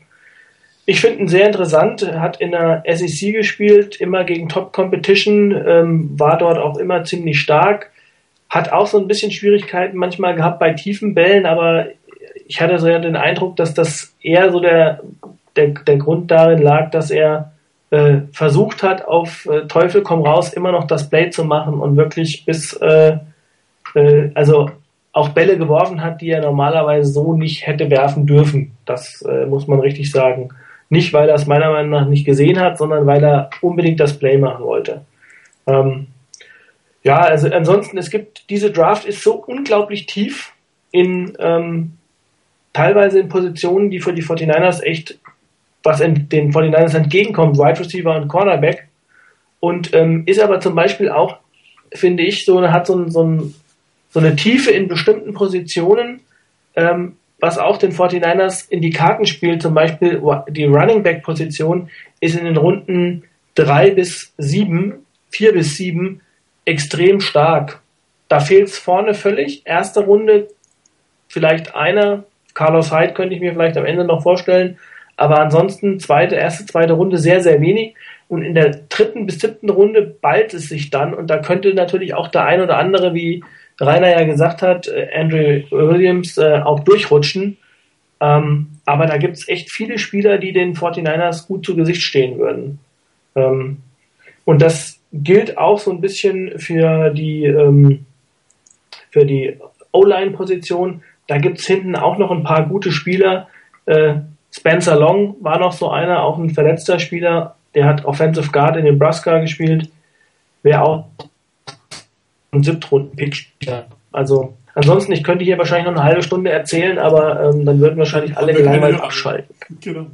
Ich finde ihn sehr interessant, hat in der SEC gespielt, immer gegen Top Competition, ähm, war dort auch immer ziemlich stark, hat auch so ein bisschen Schwierigkeiten manchmal gehabt bei tiefen Bällen, aber ich hatte so den Eindruck, dass das eher so der, der, der Grund darin lag, dass er äh, versucht hat, auf äh, Teufel komm raus immer noch das Play zu machen und wirklich bis, äh, äh, also auch Bälle geworfen hat, die er normalerweise so nicht hätte werfen dürfen. Das äh, muss man richtig sagen. Nicht, weil er es meiner Meinung nach nicht gesehen hat, sondern weil er unbedingt das Play machen wollte. Ähm, ja, also ansonsten, es gibt, diese Draft ist so unglaublich tief in ähm, teilweise in Positionen, die für die 49ers echt was in, den 49ers entgegenkommt, Wide Receiver und Cornerback. Und ähm, ist aber zum Beispiel auch, finde ich, so hat so, so, so eine Tiefe in bestimmten Positionen, ähm, was auch den 49ers in die Karten spielt, zum Beispiel die Running Back Position, ist in den Runden drei bis sieben, vier bis sieben extrem stark. Da fehlt es vorne völlig. Erste Runde vielleicht einer, Carlos Hyde könnte ich mir vielleicht am Ende noch vorstellen, aber ansonsten zweite, erste, zweite Runde sehr, sehr wenig. Und in der dritten bis siebten Runde ballt es sich dann und da könnte natürlich auch der ein oder andere wie Rainer ja gesagt hat, äh, Andrew Williams äh, auch durchrutschen. Ähm, aber da gibt es echt viele Spieler, die den 49ers gut zu Gesicht stehen würden. Ähm, und das gilt auch so ein bisschen für die, ähm, die O-Line-Position. Da gibt es hinten auch noch ein paar gute Spieler. Äh, Spencer Long war noch so einer, auch ein verletzter Spieler, Der hat Offensive Guard in Nebraska gespielt. Wäre auch ein Siebtrunden-Pick. Also ansonsten, ich könnte hier wahrscheinlich noch eine halbe Stunde erzählen, aber ähm, dann würden wahrscheinlich alle gelangweilt abschalten. Genau.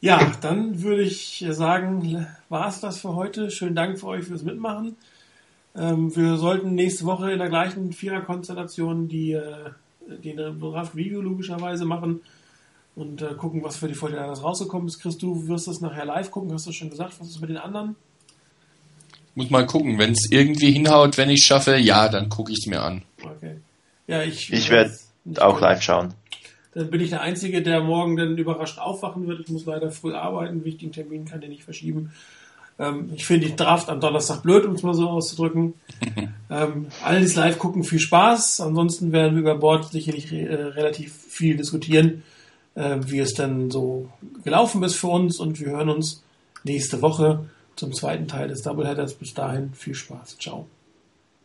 Ja, dann würde ich sagen, war es das für heute. Schönen Dank für euch fürs Mitmachen. Ähm, wir sollten nächste Woche in der gleichen Viererkonstellation die, äh, den Draft Review logischerweise machen und äh, gucken, was für die Fortinanders rausgekommen ist. Chris, du wirst das nachher live gucken, hast du schon gesagt, was ist mit den anderen? Muss mal gucken, wenn es irgendwie hinhaut, wenn ich es schaffe, ja, dann gucke ich es mir an. Okay. Ja, ich, ich werde auch live schauen. Dann bin ich der Einzige, der morgen dann überrascht aufwachen wird. Ich muss leider früh arbeiten, wichtigen Termin kann der nicht verschieben. Ähm, ich finde die Draft am Donnerstag blöd, um es mal so auszudrücken. ähm, alle, die es live gucken, viel Spaß. Ansonsten werden wir über Bord sicherlich äh, relativ viel diskutieren äh, wie es dann so gelaufen ist für uns und wir hören uns nächste Woche zum zweiten Teil des Doubleheaders. Bis dahin viel Spaß. Ciao.